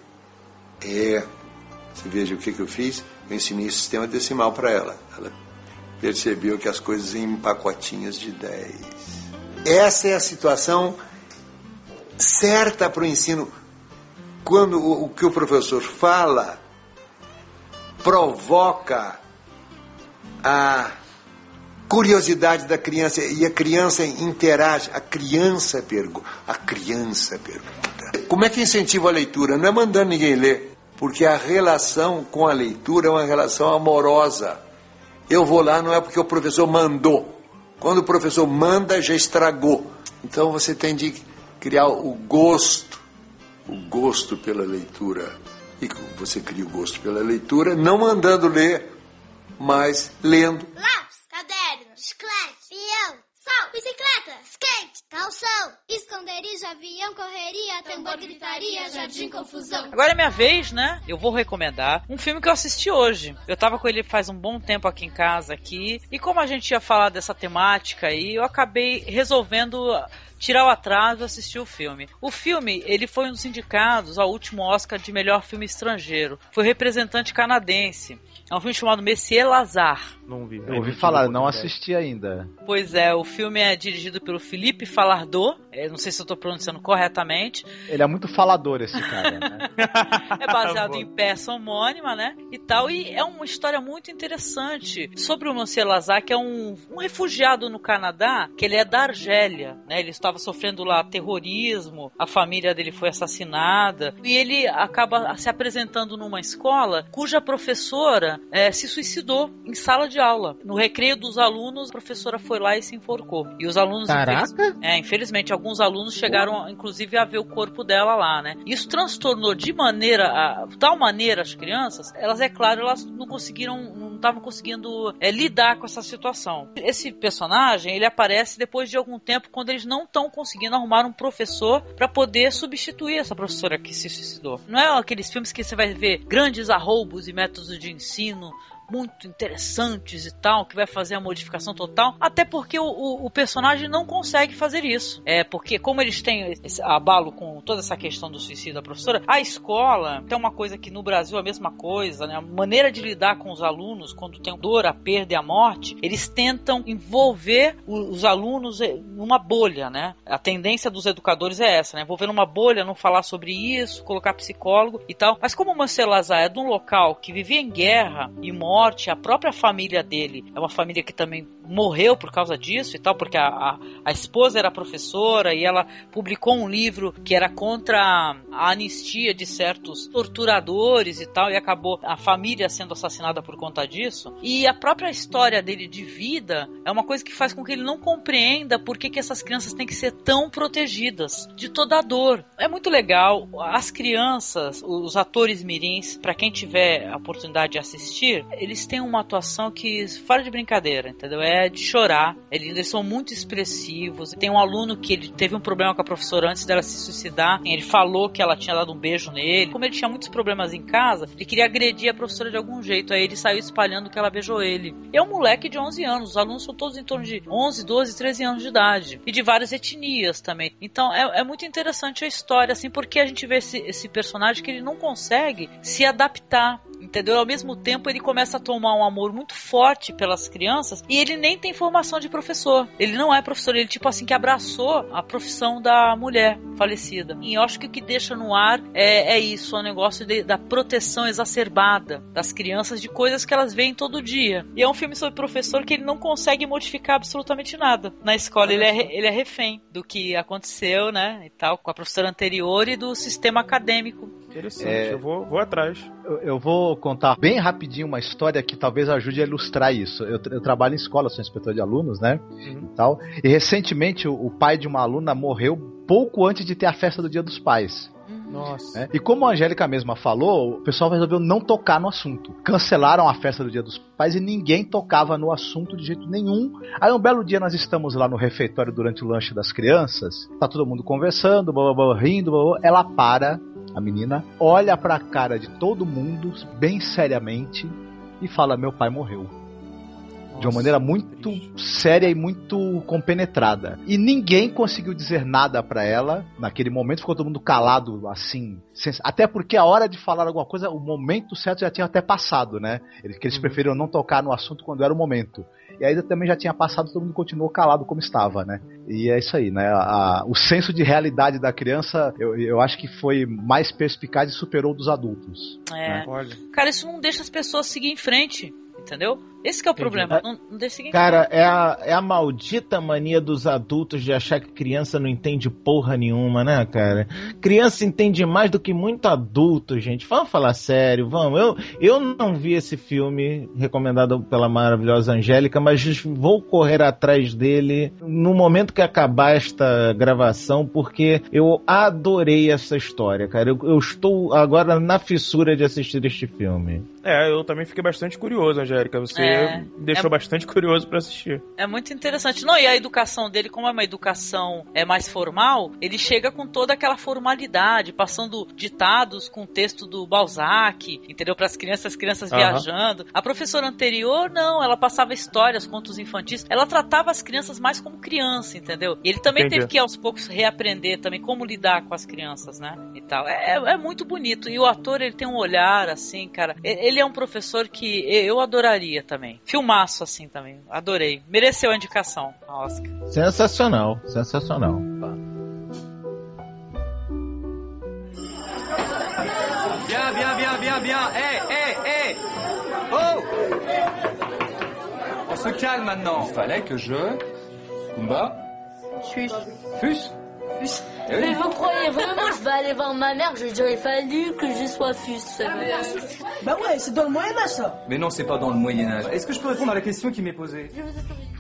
É, você veja o que, que eu fiz? Eu ensinei o sistema decimal para ela. Ela percebeu que as coisas em pacotinhos de 10. Essa é a situação certa para o ensino. Quando o, o que o professor fala provoca a curiosidade da criança e a criança interage, a criança pergunta, a criança pergunta. Como é que incentiva a leitura? Não é mandando ninguém ler, porque a relação com a leitura é uma relação amorosa. Eu vou lá não é porque o professor mandou. Quando o professor manda, já estragou. Então você tem de criar o gosto, o gosto pela leitura. E você cria o gosto pela leitura, não mandando ler, mas lendo. Lápis, caderno, chiclete, peão, sal, bicicleta, skate, calção, esconderijo, avião, correria, tambor, gritaria, jardim, confusão. Agora é minha vez, né? Eu vou recomendar um filme que eu assisti hoje. Eu tava com ele faz um bom tempo aqui em casa aqui, e como a gente ia falar dessa temática aí, eu acabei resolvendo tirar o atraso e assistir o filme. O filme, ele foi um dos indicados ao último Oscar de melhor filme estrangeiro. Foi representante canadense. É um filme chamado Messier Lazar. Não vi. Eu ouvi falar, não assisti ainda. Pois é, o filme é dirigido pelo Philippe Falardot. Eu não sei se eu estou pronunciando corretamente. Ele é muito falador, esse cara, né? É baseado em peça homônima, né? E tal. E é uma história muito interessante sobre o Monsieur Lazar, que é um, um refugiado no Canadá, que ele é da Argélia, né? Ele estava sofrendo lá terrorismo, a família dele foi assassinada. E ele acaba se apresentando numa escola cuja professora eh, se suicidou em sala de aula. No recreio dos alunos, a professora foi lá e se enforcou. E os alunos. Caraca! infeliz- É, infelizmente, alguns alunos chegaram, inclusive, a ver o corpo dela lá, né? Isso transtornou de maneira, a, tal maneira as crianças, elas, é claro, elas não conseguiram, não estavam conseguindo é, lidar com essa situação. Esse personagem, ele aparece depois de algum tempo, quando eles não estão conseguindo arrumar um professor para poder substituir essa professora que se suicidou. Não é aqueles filmes que você vai ver grandes arroubos e métodos de ensino muito interessantes e tal, que vai fazer a modificação total, até porque o, o, o personagem não consegue fazer isso. É porque, como eles têm esse abalo com toda essa questão do suicídio da professora, a escola tem uma coisa que no Brasil é a mesma coisa, né? A maneira de lidar com os alunos quando tem dor, a perda e a morte, eles tentam envolver os alunos numa bolha, né? A tendência dos educadores é essa, né? Envolver numa bolha, não falar sobre isso, colocar psicólogo e tal. Mas como o Marcelo Lazar é de um local que vivia em guerra e morte, a própria família dele é uma família que também morreu por causa disso e tal, porque a, a, a esposa era professora e ela publicou um livro que era contra a, a anistia de certos torturadores e tal, e acabou a família sendo assassinada por conta disso. E a própria história dele de vida é uma coisa que faz com que ele não compreenda por que, que essas crianças têm que ser tão protegidas de toda a dor. É muito legal. As crianças, os atores mirins, para quem tiver a oportunidade de assistir, eles têm uma atuação que fora de brincadeira, entendeu? É de chorar. Eles, eles são muito expressivos. Tem um aluno que ele teve um problema com a professora antes dela se suicidar. Ele falou que ela tinha dado um beijo nele. Como ele tinha muitos problemas em casa, ele queria agredir a professora de algum jeito. Aí ele saiu espalhando que ela beijou ele. E é um moleque de 11 anos. Os alunos são todos em torno de 11, 12, 13 anos de idade. E de várias etnias também. Então é, é muito interessante a história, assim, porque a gente vê esse, esse personagem que ele não consegue se adaptar entendeu? Ao mesmo tempo, ele começa a tomar um amor muito forte pelas crianças e ele nem tem formação de professor. Ele não é professor, ele tipo assim que abraçou a profissão da mulher falecida. E eu acho que o que deixa no ar é, é isso, o é negócio de, da proteção exacerbada das crianças de coisas que elas veem todo dia. E é um filme sobre professor que ele não consegue modificar absolutamente nada na escola. Ele é, ele é refém do que aconteceu, né, e tal, com a professora anterior e do sistema acadêmico. Interessante, é... eu vou, vou atrás. Eu, eu, vou contar bem rapidinho uma história que talvez ajude a ilustrar isso. Eu, eu trabalho em escola, sou inspetor de alunos, né? Uhum. E, tal, e recentemente o, o pai de uma aluna morreu pouco antes de ter a festa do Dia dos Pais. Nossa. É, e como a Angélica mesma falou, o pessoal resolveu não tocar no assunto. Cancelaram a festa do Dia dos Pais e ninguém tocava no assunto de jeito nenhum. Aí um belo dia nós estamos lá no refeitório durante o lanche das crianças, tá todo mundo conversando, blá, blá, blá, rindo, blá, blá, ela para a menina olha para a cara de todo mundo bem seriamente e fala: Meu pai morreu. Nossa, de uma maneira muito séria e muito compenetrada. E ninguém conseguiu dizer nada para ela naquele momento, ficou todo mundo calado assim. Até porque a hora de falar alguma coisa, o momento certo já tinha até passado, né? Eles, que eles uhum. preferiram não tocar no assunto quando era o momento. E aí também já tinha passado, todo mundo continuou calado como estava, né? E é isso aí, né? A, o senso de realidade da criança, eu, eu acho que foi mais perspicaz e superou dos adultos. É. Né? Cara, isso não deixa as pessoas seguir em frente, entendeu? Esse que é o Entendi. problema. Não, não Cara, é a, é a maldita mania dos adultos de achar que criança não entende porra nenhuma, né, cara? Criança entende mais do que muito adulto, gente. Vamos falar sério, vamos. Eu, eu não vi esse filme recomendado pela maravilhosa Angélica, mas vou correr atrás dele no momento que acabar esta gravação, porque eu adorei essa história, cara. Eu, eu estou agora na fissura de assistir este filme. É, eu também fiquei bastante curioso, Angélica. Você é é, deixou é, bastante curioso para assistir. É muito interessante. Não, e a educação dele, como é uma educação é mais formal, ele chega com toda aquela formalidade, passando ditados com o texto do Balzac, entendeu? Para as crianças, as crianças uhum. viajando. A professora anterior, não, ela passava histórias, contos infantis. Ela tratava as crianças mais como criança, entendeu? E ele também Entendi. teve que aos poucos reaprender também como lidar com as crianças, né? E tal. É, é, é muito bonito. E o ator, ele tem um olhar assim, cara. Ele é um professor que eu adoraria também também. Filmaço, assim, também. Adorei. Mereceu a indicação, a Oscar. Sensacional, sensacional. Bien, bien, bien, bien, bien. Eh, eh, eh. Oh On se calme maintenant. Il fallait que je... Kumba Fus. Fus Fus. Eh Mais vous croyez vraiment que je vais aller voir ma mère Je dirais fallu que je sois fus. Bah ouais, c'est dans le Moyen-Âge ça. Mais non, c'est pas dans le Moyen-Âge. Est-ce que je peux répondre à la question qui m'est posée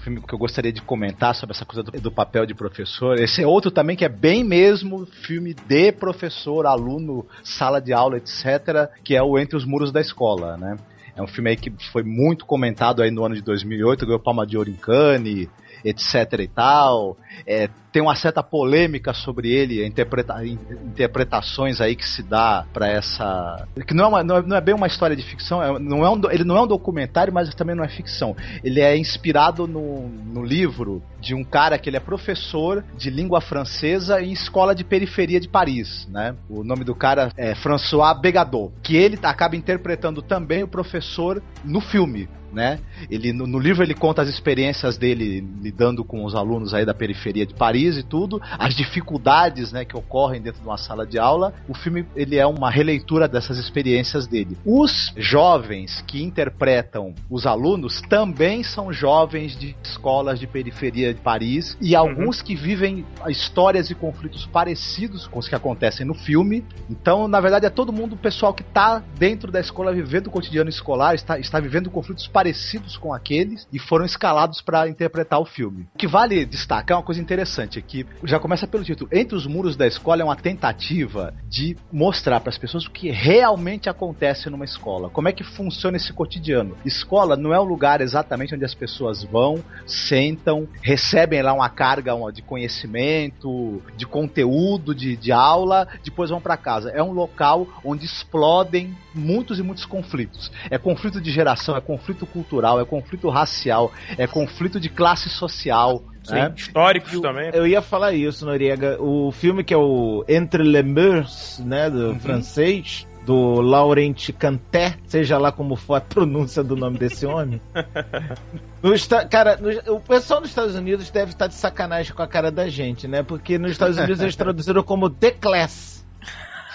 filme que eu gostaria de comentar sobre essa coisa do, do, papel de professor. Esse é outro também que é bem mesmo filme de professor, aluno, sala de aula, etc., que é o Entre os Muros da Escola, né? É um filme aí que foi muito comentado aí no ano de 2008, ganhou Palma de Ouro em Cannes, etc e tal. É, tem uma certa polêmica sobre ele, interpreta interpretações aí que se dá para essa. que não é, uma, não é, não, é, bem uma história de ficção, é, não é um, ele não é um documentário, mas também não é ficção. Ele é inspirado no, no livro de um cara que ele é professor de língua francesa em escola de periferia de Paris, né? O nome do cara é François Begadot, que ele acaba interpretando também o professor no filme né? Ele no, no, livro ele conta as experiências dele lidando com os alunos aí da periferia de Paris e tudo, as dificuldades, né, que ocorrem dentro de uma sala de aula. O filme ele é uma releitura dessas experiências dele. Os jovens que interpretam os alunos também são jovens de escolas de periferia de Paris e alguns uhum. que vivem histórias e conflitos parecidos com os que acontecem no filme. Então, na verdade, é todo mundo, o pessoal que está dentro da escola vivendo o cotidiano escolar, está, está vivendo conflitos parecidos com aqueles e foram escalados para interpretar o filme. O que vale destacar é uma coisa interessante aqui, já começa pelo título. Entre os muros da escola é uma tentativa de mostrar para as pessoas o que realmente acontece numa escola, como é que funciona esse cotidiano. Escola não é um lugar exatamente onde as pessoas vão, sentam, recebem lá uma carga de conhecimento, de conteúdo, de, de aula, depois vão para casa. É um local onde explodem muitos e muitos conflitos. É conflito de geração, é conflito cultural, é conflito racial, é conflito de classe social. Sim, né? históricos também. Eu ia falar isso, Noriega. O filme que é o Entre les Murs, né, do Uhum. francês, do Laurent Cantet, seja lá como for a pronúncia do nome desse homem. No cara, no- o pessoal nos Estados Unidos deve estar de sacanagem com a cara da gente, né? Porque nos Estados Unidos eles traduziram como The Class.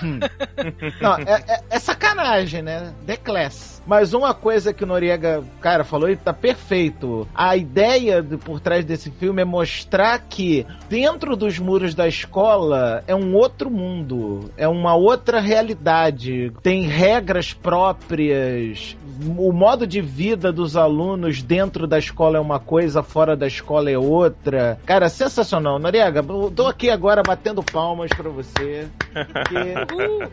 Hum. Não, é, é- é sacanagem, né? The Class. Mas uma coisa que o Noriega, cara, falou e tá perfeito. A ideia de- por trás desse filme é mostrar que dentro dos muros da escola é um outro mundo, é uma outra realidade, tem regras próprias, o modo de vida dos alunos dentro da escola é uma coisa, fora da escola é outra. Cara, sensacional. Noriega, eu tô aqui agora batendo palmas pra você. Porque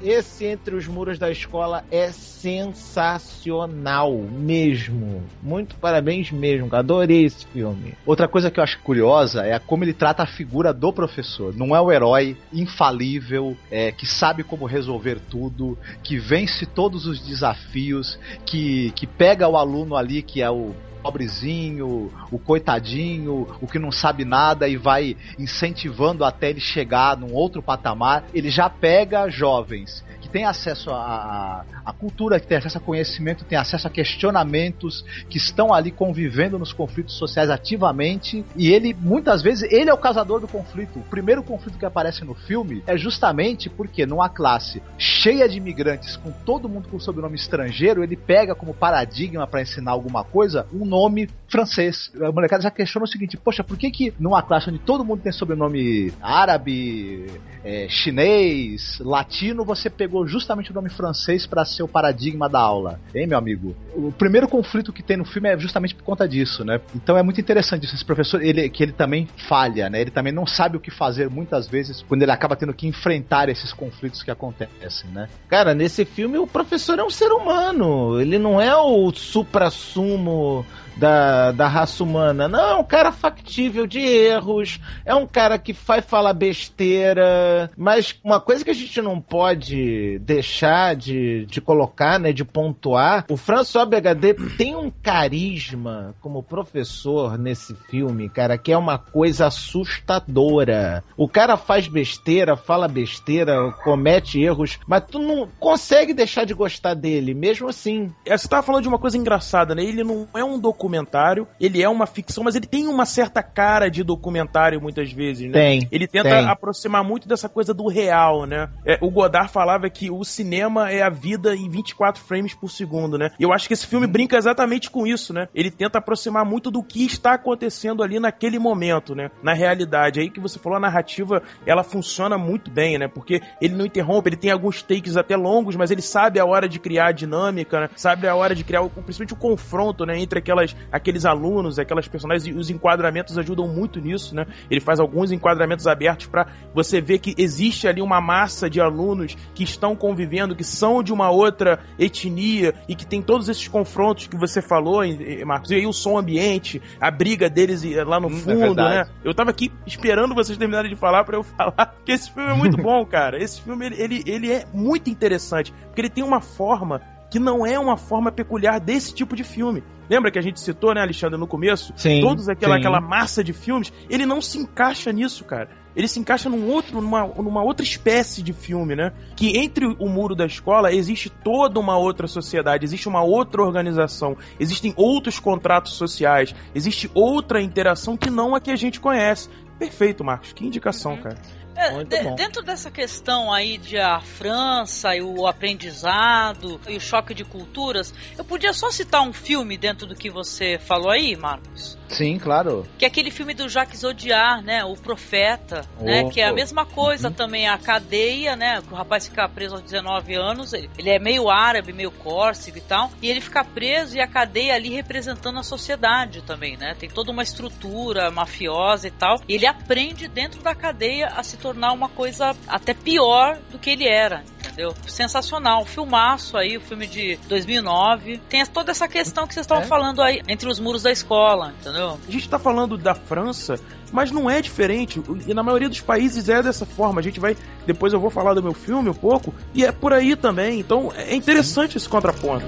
esse Entre os Muros da Escola é sensacional mesmo. Muito parabéns mesmo, cara. adorei esse filme. Outra coisa que eu acho curiosa é como ele trata a figura do professor. Não é o herói infalível, é, que sabe como resolver tudo, que vence todos os desafios, que, que pega o aluno ali que é o pobrezinho, o coitadinho, o que não sabe nada e vai incentivando até ele chegar num outro patamar. Ele já pega jovens têm acesso à, cultura, que têm acesso a conhecimento, têm acesso a questionamentos, que estão ali convivendo nos conflitos sociais ativamente. E ele, muitas vezes, ele é o causador do conflito. O primeiro conflito que aparece no filme é justamente porque numa classe cheia de imigrantes, com todo mundo com sobrenome estrangeiro, ele pega como paradigma para ensinar alguma coisa um nome francês. A molecada já questiona o seguinte: poxa, por que que numa classe onde todo mundo tem sobrenome árabe, é, chinês, latino, você pegou justamente o nome francês para ser o paradigma da aula? Hein, meu amigo? O primeiro conflito que tem no filme é justamente por conta disso, né? Então é muito interessante isso. Esse professor, ele, que ele também falha, né? Ele também não sabe o que fazer muitas vezes quando ele acaba tendo que enfrentar esses conflitos que acontecem, né? Cara, nesse filme o professor é um ser humano. Ele não é o supra-sumo da, da raça humana. Não, é um cara factível de erros. É um cara que faz falar besteira. Mas uma coisa que a gente não pode deixar de, de colocar, né, de pontuar, o François BHD tem um carisma como professor nesse filme, cara, que é uma coisa assustadora. O cara faz besteira, fala besteira, comete erros, mas tu não consegue deixar de gostar dele, mesmo assim. É, Você tava falando de uma coisa engraçada, né? Ele não é um documentário, ele é uma ficção, mas ele tem uma certa cara de documentário muitas vezes, né? Tem, Ele tenta tem. aproximar muito dessa coisa do real, né? É, o Godard falava que o cinema é a vida em 24 frames por segundo, né? E eu acho que esse filme brinca exatamente com isso, né? Ele tenta aproximar muito do que está acontecendo ali naquele momento, né? Na realidade. Aí que você falou, a narrativa, ela funciona muito bem, né? Porque ele não interrompe, ele tem alguns takes até longos, mas ele sabe a hora de criar a dinâmica, né? Sabe a hora de criar, principalmente o confronto, né? Entre aquelas, aqueles alunos, aquelas personagens, e os enquadramentos ajudam muito nisso, né? Ele faz alguns enquadramentos abertos para você ver que existe ali uma massa de alunos que estão convivendo, que são de uma outra etnia e que tem todos esses confrontos que você falou, eh, Marcos. E aí o som ambiente, a briga deles eh, lá no Hum, é fundo, verdade. né? Eu tava aqui esperando vocês terminarem de falar pra eu falar que esse filme é muito bom, cara. Esse filme, ele, ele, ele é muito interessante, porque ele tem uma forma que não é uma forma peculiar desse tipo de filme. Lembra que a gente citou, né, Alexandre, no começo? Sim, Todos aquela, sim. aquela massa de filmes, ele não se encaixa nisso, cara. Ele se encaixa num outro, numa, numa outra espécie de filme, né? Que entre o muro da escola existe toda uma outra sociedade, existe uma outra organização, existem outros contratos sociais, existe outra interação que não a que a gente conhece. Perfeito, Marcos. Que indicação, cara. É, de- dentro dessa questão aí de a França e o aprendizado e o choque de culturas, eu podia só citar um filme dentro do que você falou aí, Marcos? Sim, claro. Que é aquele filme do Jacques Audiard, né? O Profeta, né? Oh. Que é a mesma coisa também, a cadeia, né? Que o rapaz fica preso aos 19 anos, ele, ele é meio árabe, meio córcego e tal, e ele fica preso e a cadeia ali representando a sociedade também, né? Tem toda uma estrutura mafiosa e tal, e ele aprende dentro da cadeia a se tornar uma coisa até pior do que ele era, entendeu? Sensacional, filmaço aí, o filme de 2009, tem toda essa questão que vocês estavam É. falando aí, entre os muros da escola, entendeu? A gente tá falando da França, mas não é diferente. E na maioria dos países é dessa forma. A gente vai. Depois eu vou falar do meu filme um pouco. E é por aí também. Então é interessante esse contraponto.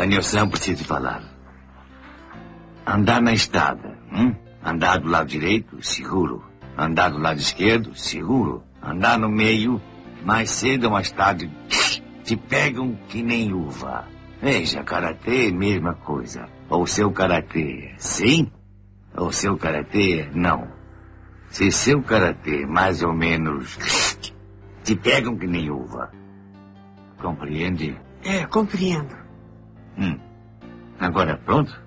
Danielson, preciso falar. Andar na estrada, hum? andar do lado direito, seguro. Andar do lado esquerdo, seguro. Andar no meio, mais cedo ou mais tarde, te pegam que nem uva. Veja, karatê, mesma coisa. Ou seu karatê, sim? Ou seu karatê, não. Se seu karatê, mais ou menos, te pegam que nem uva. Compreende? É, compreendo. Hum. Agora pronto?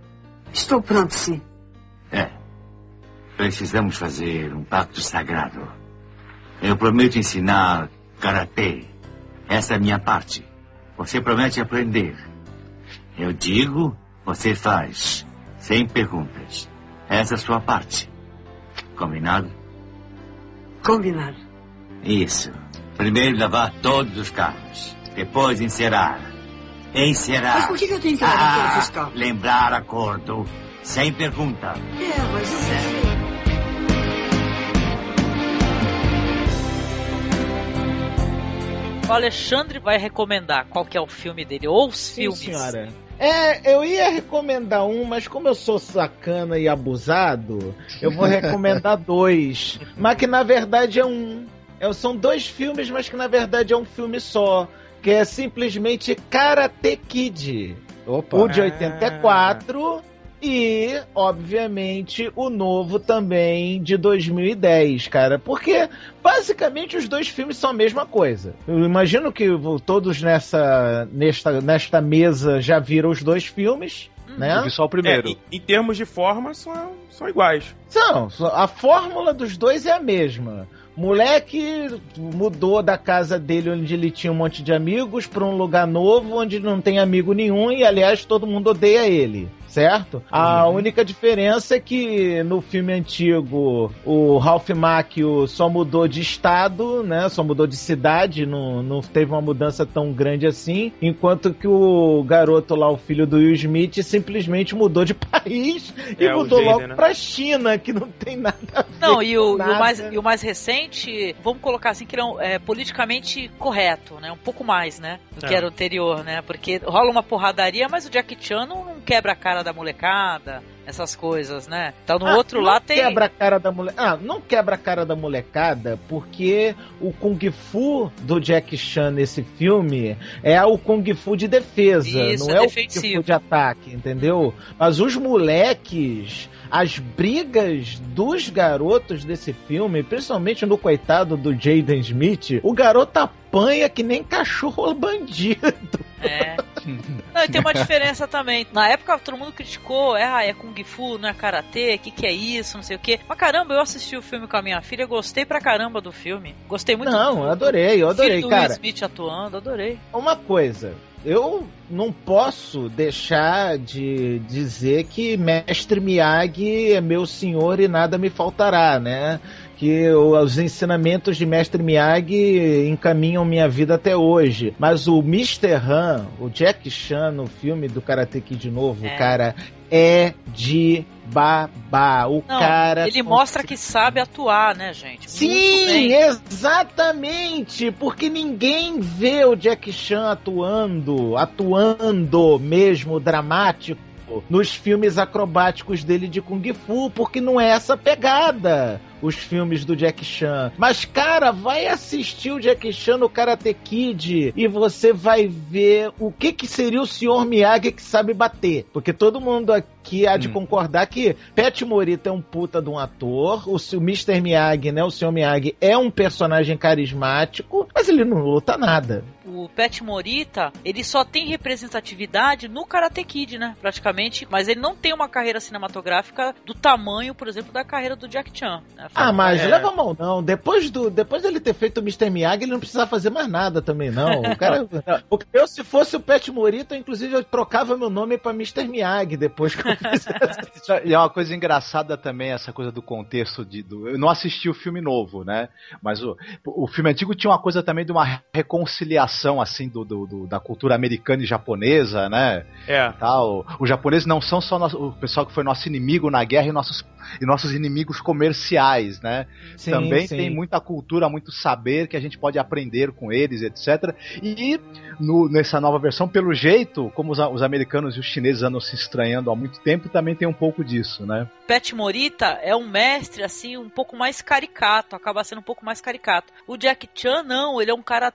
Estou pronto, sim. É. Precisamos fazer um pacto sagrado. Eu prometo ensinar karatê. Essa é a minha parte. Você promete aprender. Eu digo, você faz. Sem perguntas. Essa é a sua parte. Combinado? Combinado. Isso. Primeiro lavar todos os carros. Depois encerar. Encerar. Mas por que que eu tenho que Ah, os carros? Lembrar acordo. Sem pergunta. É, mas isso O Alexandre vai recomendar qual que é o filme dele, ou os Sim, filmes. senhora. É, eu ia recomendar um, mas como eu sou sacana e abusado, eu vou recomendar dois. Mas que na verdade é um. É, são dois filmes, mas que na verdade é um filme só. Que é simplesmente Karate Kid. Opa. O de 84 e, obviamente, o novo também de 2010, cara. Porque basicamente os dois filmes são a mesma coisa. Eu imagino que todos nessa, nesta, nesta mesa já viram os dois filmes. Né? Eu vi só o primeiro. É, em, em termos de forma, são, são iguais. São, a fórmula dos dois é a mesma. Moleque mudou da casa dele onde ele tinha um monte de amigos para um lugar novo onde não tem amigo nenhum e aliás todo mundo odeia ele. Certo? A única diferença é que no filme antigo o Ralph Macchio só mudou de estado, né? Só mudou de cidade, não, não teve uma mudança tão grande assim. Enquanto que o garoto lá, o filho do Will Smith, simplesmente mudou de país e É, o mudou Jaden, logo né? pra China, que não tem nada a ver Não, e o, e com o nada. mais, e o mais recente, vamos colocar assim, que ele é, um- é politicamente correto, né? Um pouco mais, né? Do que É. era o anterior, né? Porque rola uma porradaria, mas o Jack Chan não, não quebra a cara da molecada, essas coisas, né? Então no Ah, outro lá tem. Quebra a cara da mole... Ah, não quebra a cara da molecada, porque o Kung Fu do Jack Chan nesse filme é o Kung Fu de defesa, Isso, não é é, o Kung. Fu de ataque, entendeu? Mas os moleques, as brigas dos garotos desse filme, principalmente no coitado do Jaden Smith, o garoto apanha que nem cachorro bandido. É. Não, e tem uma diferença também. Na época todo mundo criticou, é, ah, é Kung Fu, não é Karatê, o que, que é isso, não sei o quê. Mas caramba, eu assisti o filme com a minha filha, gostei pra caramba do filme. Gostei muito Não, do, adorei, eu adorei, filho cara. Will Smith atuando, adorei. Uma coisa, eu não posso deixar de dizer que Mestre Miyagi é meu senhor e nada me faltará, né? Que os ensinamentos de Mestre Miyagi encaminham minha vida até hoje. Mas o Mr. Han, o Jack Chan no filme do Karate Kid novo, É. cara, é de babá. O Não, cara ele mostra que sabe atuar, né, gente? Sim, exatamente, porque ninguém vê o Jack Chan atuando, atuando mesmo dramático nos filmes acrobáticos dele de Kung Fu, porque não é essa pegada os filmes do Jack Chan. Mas, cara, vai assistir o Jack Chan no Karate Kid e você vai ver o que, que seria o Sr. Miyagi que sabe bater. Porque todo mundo aqui há de concordar que Pet Morita é um puta de um ator, o, o Mr. Miyagi, né, o Sr. Miyagi é um personagem carismático, mas ele não luta nada. O Pet Morita, ele só tem representatividade no Karate Kid, né? Praticamente. Mas ele não tem uma carreira cinematográfica do tamanho, por exemplo, da carreira do Jack Chan. Né? Ah, mas É. leva a mão não. Depois, do, depois dele ter feito o Mr. Miyagi, ele não precisava fazer mais nada também, não. O cara, porque eu, se fosse o Pet Morita, inclusive, eu trocava meu nome pra Mr. Miyagi depois que. E é uma coisa engraçada também essa coisa do contexto de. Do, eu não assisti o filme novo, né? Mas o, o filme antigo tinha uma coisa também de uma reconciliação assim do, do- do- da cultura americana e japonesa, né? É. Tal. Os japoneses não são só nosso- o pessoal que foi nosso inimigo na guerra e nossos, e nossos inimigos comerciais, né? Sim, também sim. tem muita cultura, muito saber que a gente pode aprender com eles, etc. E no- nessa nova versão, pelo jeito, como os, os americanos e os chineses andam se estranhando há muito tempo, também tem um pouco disso, né? Pet Morita é um mestre, assim, um pouco mais caricato, acaba sendo um pouco mais caricato. O Jack Chan, não, ele é um cara,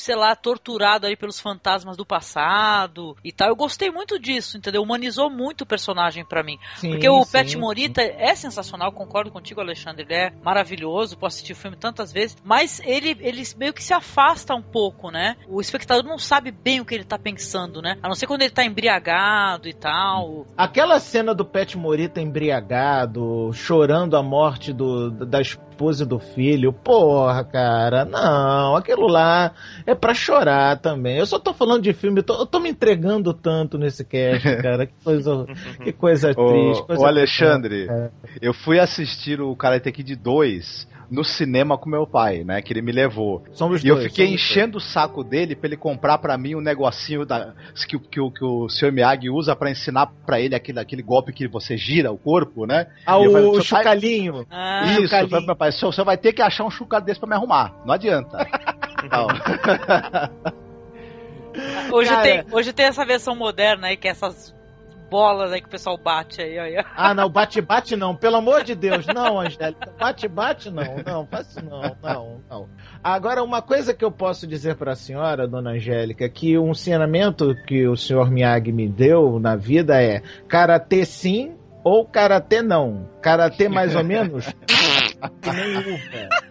sei lá, torturado aí pelos fantasmas do passado e tal. Eu gostei muito disso, entendeu? Humanizou muito o personagem pra mim. Sim, Porque o sim, Pet sim. Morita é sensacional, concordo contigo, Alexandre. Ele é maravilhoso, posso assistir o filme tantas vezes, mas ele, ele meio que se afasta um pouco, né? O espectador não sabe bem o que ele tá pensando, né? A não ser quando ele tá embriagado e tal. Aquela cena do Pet Morita embriagado, chorando a morte do, da esposa e do filho, porra, cara, não, aquilo lá é pra chorar também. Eu só tô falando de filme, eu tô, eu tô me entregando tanto nesse cast, cara, que coisa, que coisa triste. Ô, coisa ô, Alexandre, É. eu fui assistir o Karate Kid 2 no cinema com meu pai, né? Que ele me levou. Somos e eu dois, fiquei somos enchendo o saco dele pra ele comprar pra mim um negocinho da, que, o- que, o- que o Sr. Miyagi usa pra ensinar pra ele aquele, aquele golpe que você gira o corpo, né? Ah, E eu falei, o "Seu pai- chucalinho. Ah, Isso, eu chucalinho. falei pro meu pai, "Seu- você vai ter que achar um chucalho desse pra me arrumar. Não adianta. Tal. Hoje, Cara. tem, hoje tem essa versão moderna aí, que é essas bolas aí que o pessoal bate aí, aí. Ah, não, bate-bate não, pelo amor de Deus, não, Angélica, bate-bate não, não, faça não, não, não. Agora, uma coisa que eu posso dizer para a senhora, dona Angélica, que um ensinamento que o senhor Miyagi me deu na vida é karatê sim ou karatê não. Karatê mais ou menos, que nem uva.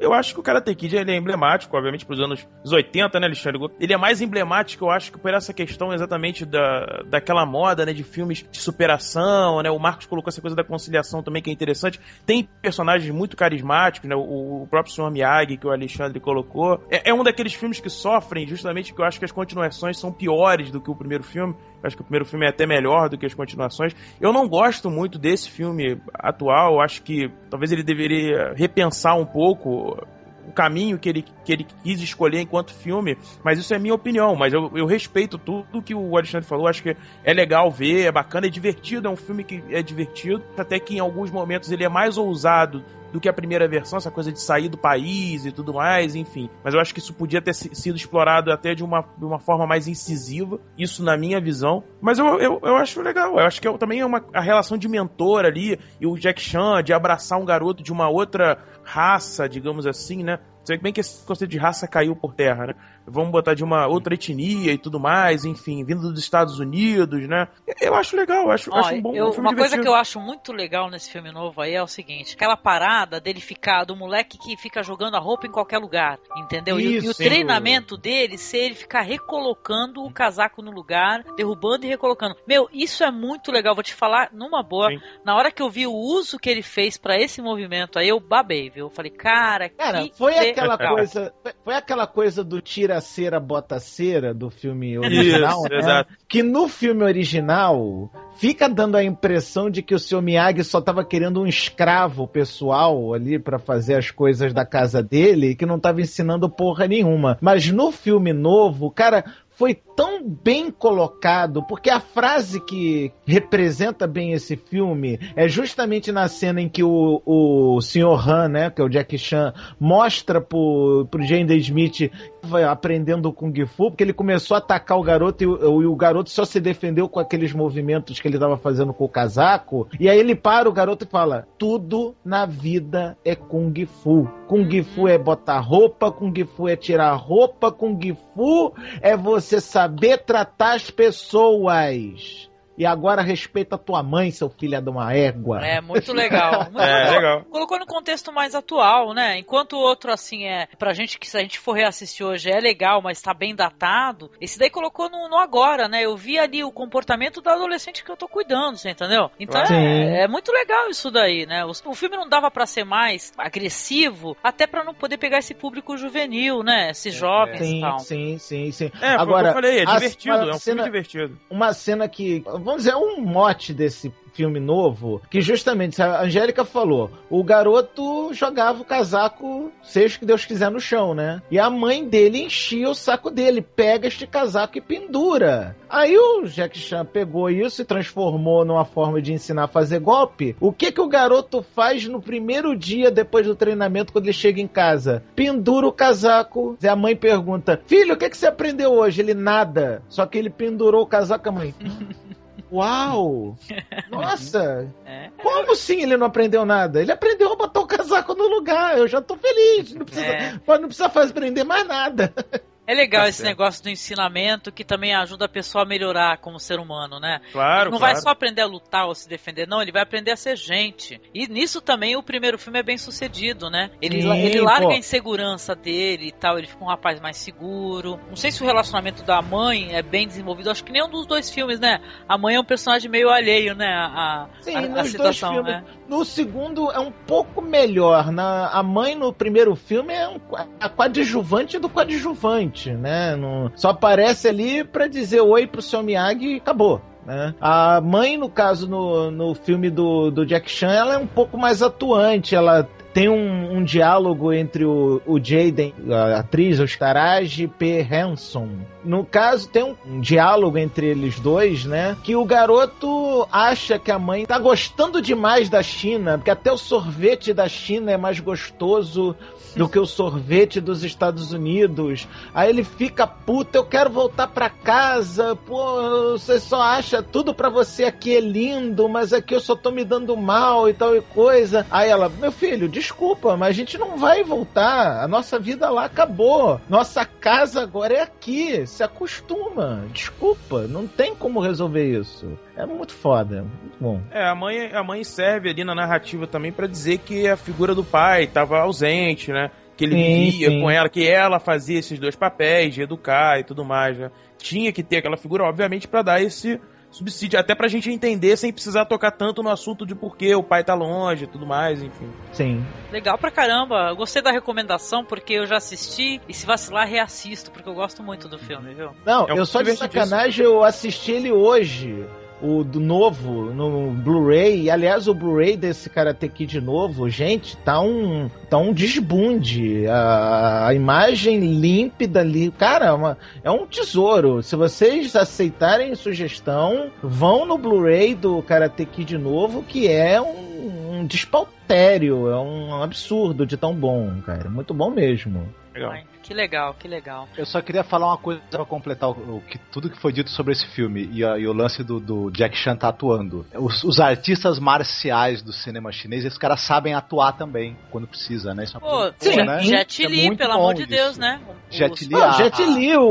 Eu acho que o Karate Kid ele é emblemático, obviamente, pros anos 80, né, Alexandre? Ele é mais emblemático, eu acho, que por essa questão exatamente da, daquela moda, né, de filmes de superação, né? O Marcos colocou essa coisa da conciliação também, que é interessante. Tem personagens muito carismáticos, né? O, o próprio Sr. Miyagi, que o Alexandre colocou. É, é um daqueles filmes que sofrem, justamente, que eu acho que as continuações são piores do que o primeiro filme. Acho que o primeiro filme é até melhor do que as continuações. Eu não gosto muito desse filme atual. Acho que talvez ele deveria repensar um pouco o caminho que ele, que ele quis escolher enquanto filme, mas isso é minha opinião, mas eu, eu respeito tudo que o Alexandre falou, acho que é legal ver, é bacana, é divertido, é um filme que é divertido, até que em alguns momentos ele é mais ousado do que a primeira versão, essa coisa de sair do país e tudo mais, enfim. Mas eu acho que isso podia ter si- sido explorado até de uma, de uma forma mais incisiva, isso na minha visão. Mas eu, eu, eu acho legal, eu acho que é, também é uma a relação de mentor ali, e o Jack Chan, de abraçar um garoto de uma outra raça, digamos assim, né? Você bem que esse conceito de raça caiu por terra, né? Vamos botar de uma outra etnia e tudo mais, enfim, vindo dos Estados Unidos, né? Eu acho legal, eu acho, Ó, acho um bom eu- um filme uma coisa divertido. que eu acho muito legal nesse filme novo aí é o seguinte: aquela parada dele ficar, do moleque que fica jogando a roupa em qualquer lugar, entendeu? E, o- e o Isso. treinamento dele ser ele ficar recolocando o casaco no lugar, derrubando e recolocando. Meu, isso é muito legal, vou te falar numa boa. Na hora que eu vi o uso que ele fez pra esse movimento aí, eu babei, viu? Eu falei, cara, Cara, que foi aquela legal. coisa, foi- foi aquela coisa do tira cera bota cera do filme original, Isso, né? exato. Que no filme original fica dando a impressão de que o seu Miyagi só tava querendo um escravo pessoal ali pra fazer as coisas da casa dele, e que não tava ensinando porra nenhuma. Mas no filme novo, cara, foi tão bem colocado, porque a frase que representa bem esse filme é justamente na cena em que o, o Sr. Han, né, que é o Jack Chan, mostra pro, pro Smith aprendendo Kung Fu, porque ele começou a atacar o garoto e o, e o garoto só se defendeu com aqueles movimentos que ele estava fazendo com o casaco. E aí ele para o garoto e fala: Tudo na vida é Kung Fu. Kung Fu é botar roupa, Kung Fu é tirar roupa, Kung Fu é você saber tratar as pessoas. E agora respeita a tua mãe, seu filho de uma égua. É, muito legal. Muito É, legal. Colocou no contexto mais atual, né? Enquanto o outro, assim, é. Pra gente que se a gente for reassistir hoje é legal, mas tá bem datado. Esse daí colocou no, no agora, né? Eu vi ali o comportamento do adolescente que eu tô cuidando, você entendeu? Então é, é muito legal isso daí, né? O, o filme não dava pra ser mais agressivo, até pra não poder pegar esse público juvenil, né? Esses jovens e Sim, tal. sim, sim, sim. É, foi o que Agora, eu falei, é a- divertido, uma é um cena- filme divertido. uma cena que, vamos dizer, é um mote desse filme novo, que justamente a Angélica falou, o garoto jogava o casaco, seja o que Deus quiser, no chão, né? E a mãe dele enchia o saco dele, pega este casaco e pendura. Aí o Jack Chan pegou isso e transformou numa forma de ensinar a fazer golpe. O que que o garoto faz no primeiro dia depois do treinamento quando ele chega em casa? Pendura o casaco. E a mãe pergunta: "Filho, o que que você aprendeu hoje?" Ele nada. Só que ele pendurou o casaco a mãe. Uau! Nossa! É. Como assim ele não aprendeu nada? Ele aprendeu a botar o casaco no lugar. Eu já tô feliz. Não precisa, É. não precisa fazer aprender mais nada. É legal Tá esse certo. negócio do ensinamento que também ajuda a pessoa a melhorar como ser humano, né? Claro, não claro. vai só aprender a lutar ou se defender, não, ele vai aprender a ser gente. E nisso também o primeiro filme é bem sucedido, né? Ele, Sim, ele larga pô. a insegurança dele e tal, ele fica um rapaz mais seguro. Não sei se o relacionamento da mãe é bem desenvolvido, acho que nenhum dos dois filmes, né? A mãe é um personagem meio alheio, né? A, Sim, a, a situação, filmes. né? No segundo é um pouco melhor. Na, a mãe no primeiro filme é um, a coadjuvante do coadjuvante, né? Não- só aparece ali pra dizer oi pro seu Miyagi e acabou. Né? A mãe, no caso, no, no filme do, do Jack Chan, ela é um pouco mais atuante. Ela tem um, um diálogo entre o, o Jaden, a atriz, o Staraji P. Hanson. No caso, tem um, um diálogo entre eles dois, né? Que o garoto acha que a mãe tá gostando demais da China, porque até o sorvete da China é mais gostoso do que o sorvete dos Estados Unidos. Aí ele fica puto, eu quero voltar pra casa. Pô, você só acha tudo pra você aqui é lindo, mas aqui eu só tô me dando mal e tal e coisa. Aí ela, meu filho, desculpa, mas a gente não vai voltar. A nossa vida lá acabou. Nossa casa agora é aqui. Se acostuma. Desculpa, não tem como resolver isso. É muito foda, muito bom. É, a mãe, a mãe serve ali na narrativa também pra dizer que a figura do pai estava ausente, né? Que ele Sim, vivia sim. com ela, que ela fazia esses dois papéis de educar e tudo mais, né? Tinha que ter aquela figura, obviamente, pra dar esse subsídio, até pra gente entender sem precisar tocar tanto no assunto de por que o pai tá longe e tudo mais, enfim. Sim. Legal pra caramba. Eu Gostei da recomendação porque eu já assisti e se vacilar reassisto porque eu gosto muito do filme, viu? Não, É um eu só de sacanagem eu assisti ele hoje. O do novo, no Blu-ray. E, aliás, o Blu-ray desse Karate Kid novo, gente, tá um, tá um desbunde. A, a imagem límpida ali. Cara, é uma- é um tesouro. Se vocês aceitarem sugestão, vão no Blu-ray do Karate Kid novo, que é um, um despautério. É um absurdo de tão bom, cara. Muito bom mesmo. Legal. Que legal, que legal. Eu só queria falar uma coisa pra completar o, o que, tudo que foi dito sobre esse filme e, a- e o lance do, do Jack Chan tá atuando. Os, os artistas marciais do cinema chinês, esses caras sabem atuar também quando precisa, né? Isso é uma Pô, boa, né? Jet É Li, muito pelo amor de. Deus, né? O- Jet Li, Ah, a- o Jet a- Li, o,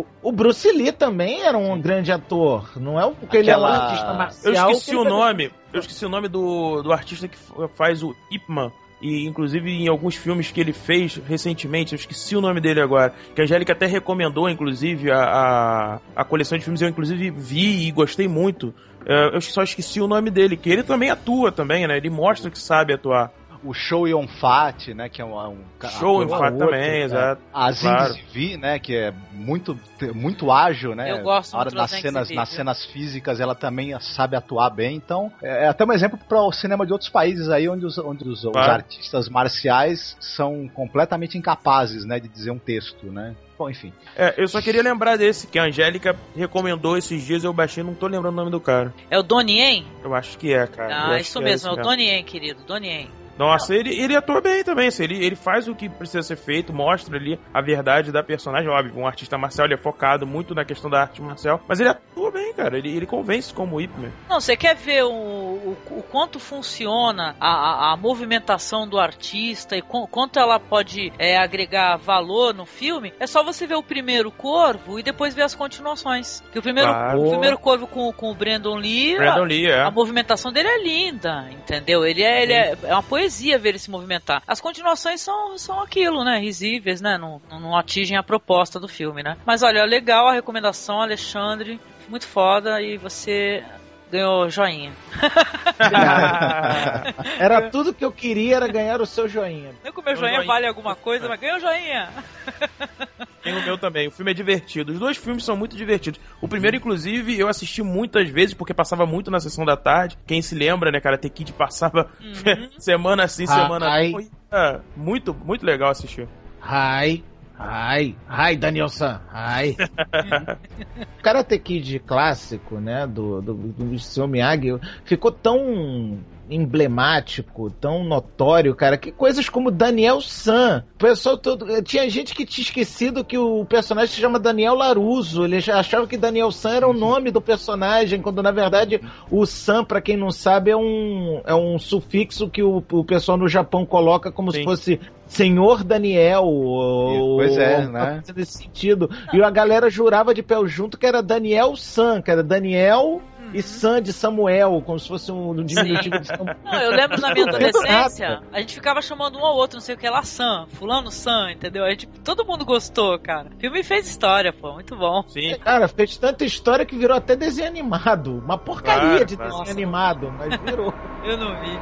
o, o Bruce Lee também era um grande ator. Não é porque ele é um artista Eu marcial. esqueci que o nome. Eu esqueci o nome do, do artista que faz o Ip Man. E inclusive em alguns filmes que ele fez recentemente, eu esqueci o nome dele agora. Que a Angélica até recomendou, inclusive, a, a, a coleção de filmes. Eu inclusive vi e gostei muito. É, eu só esqueci o nome dele, que ele também atua também, né? Ele mostra que sabe atuar. O Show Yon Fat, né, que é um, um Show ator- Yon Fat outro, também, né? exato, A claro. Zing Zivi, né, que é muito muito ágil, né? Eu gosto Na hora Zhang cenas, nas viu? cenas físicas ela também sabe atuar bem. Então, é até um exemplo para o cinema de outros países aí onde os, onde os, os artistas marciais são completamente incapazes, né, de dizer um texto, né? Bom, enfim. É, eu só queria lembrar desse que a Angélica recomendou esses dias, eu baixei, não tô lembrando o nome do cara. É o Donnie Yen? Eu acho que é, cara. Ah, isso que mesmo, é esse o Donnie Yen, querido, Donnie Yen. Nossa, ele, ele atua bem também, assim, ele, ele faz o que precisa ser feito, mostra ali a verdade da personagem, óbvio, um artista marcial, ele é focado muito na questão da arte marcial, mas ele atua bem, cara, ele, ele convence como Ip Man. Não, você quer ver o, o, o quanto funciona a, a, a movimentação do artista e qu- quanto ela pode é, agregar valor no filme? É só você ver o primeiro Corvo e depois ver as continuações. Que o primeiro, Claro. o primeiro Corvo com, com o Brandon Lee, Brandon a, Lee, é. a movimentação dele é linda, entendeu? Ele é, ele é, é uma poesia ver ele se movimentar. As continuações são, são aquilo, né? Risíveis, né? Não, não, não atingem a proposta do filme, né? Mas olha, legal a recomendação, Alexandre. Muito foda e você ganhou joinha. Era tudo que eu queria era ganhar o seu joinha. Nem que o meu joinha joinha. vale alguma coisa, mas ganhou joinha. Tem o meu também. O filme é divertido. Os dois filmes são muito divertidos. O primeiro, inclusive, eu assisti muitas vezes, porque passava muito na sessão da tarde. Quem se lembra, né, cara? T Kid passava semana Ah, semana não. E, é, muito, muito legal assistir. Ai, ai, ai, Daniel-san, ai. o Karate Kid clássico, né, do, do, do Miyagi, ficou tão emblemático, tão notório, cara, que coisas como Daniel San, o pessoal todo, tinha gente que tinha esquecido que o personagem se chama Daniel Laruso, ele já achava que Daniel San era o nome do personagem, quando na verdade o San, pra quem não sabe, é um, é um sufixo que o, o pessoal no Japão coloca como se fosse Senhor Daniel, ou, Pois é, ou né? nesse sentido. E a galera jurava de pé junto que era Daniel San, que era Daniel e San de Samuel, como se fosse um diminutivo de Samuel. Não, eu lembro na minha adolescência, a gente ficava chamando um ao outro, não sei o que lá, Sam, fulano Sam, entendeu? A gente, todo mundo gostou, cara. O filme fez história, pô, muito bom. Sim. Cara, fez tanta história que virou até desenho animado. Uma porcaria Claro, de desenho Nossa. animado, mas virou. Eu não vi.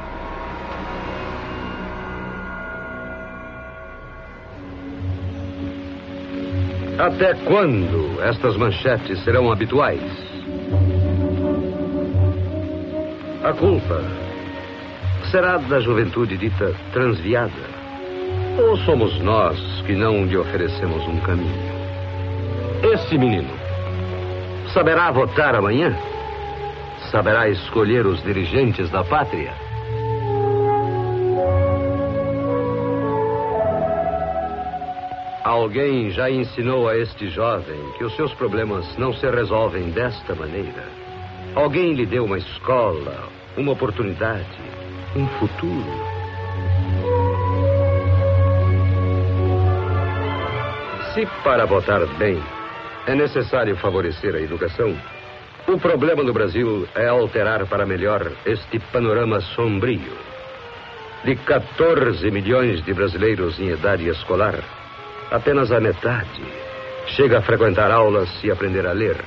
Até quando estas manchetes serão habituais? A culpa será da juventude dita transviada? Ou somos nós que não lhe oferecemos um caminho? Esse menino saberá votar amanhã? Saberá escolher os dirigentes da pátria? Alguém já ensinou a este jovem que os seus problemas não se resolvem desta maneira. Alguém lhe deu uma escola, uma oportunidade, um futuro. Se para votar bem é necessário favorecer a educação, o problema no Brasil é alterar para melhor este panorama sombrio. De 14 milhões de brasileiros em idade escolar, apenas a metade chega a frequentar aulas e aprender a ler.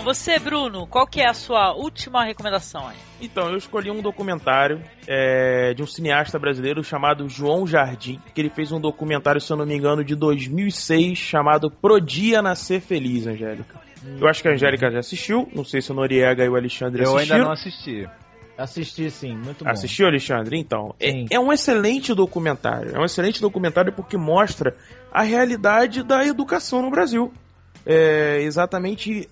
Então, você, Bruno, qual que é a sua última recomendação aí? Então, eu escolhi um documentário é, de um cineasta brasileiro chamado João Jardim, que ele fez um documentário, se eu não me engano, de 2006, chamado Pro Dia Nascer Feliz, Angélica. Eu acho que a Angélica já assistiu, não sei se o Noriega e o Alexandre Eu assistiram. ainda não assisti. Assisti sim, muito bom. Assistiu, Alexandre? Então, é, é um excelente documentário. É um excelente documentário porque mostra a realidade da educação no Brasil. É exatamente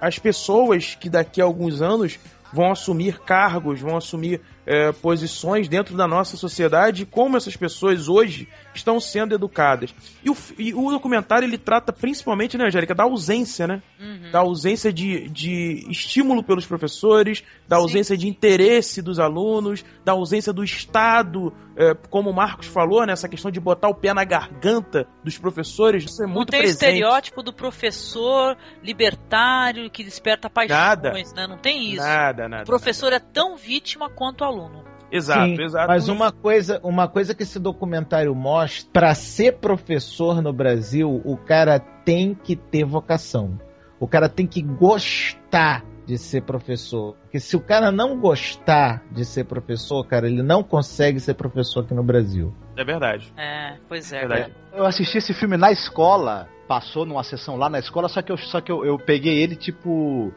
as pessoas que daqui a alguns anos vão assumir cargos, vão assumir é, posições dentro da nossa sociedade como essas pessoas hoje estão sendo educadas. E o, e o documentário ele trata principalmente, né, Angélica, da ausência, né? Da ausência de, de estímulo pelos professores, da ausência de interesse dos alunos, da ausência do Estado, é, como o Marcos falou, né, essa questão de botar o pé na garganta dos professores, isso é Não muito tem o presente. estereótipo do professor libertário que desperta paixões, Nada. né? Não tem isso. Nada, nada. O professor é tão vítima quanto o aluno. Exato, Sim, exato. Mas uma coisa, uma coisa que esse documentário mostra, para ser professor no Brasil, o cara tem que ter vocação. O cara tem que gostar de ser professor. Porque se o cara não gostar de ser professor, cara, ele não consegue ser professor aqui no Brasil. É verdade. É, pois é. Verdade. Eu assisti esse filme na escola, passou numa sessão lá na escola, só que eu, só que eu, eu peguei ele, tipo,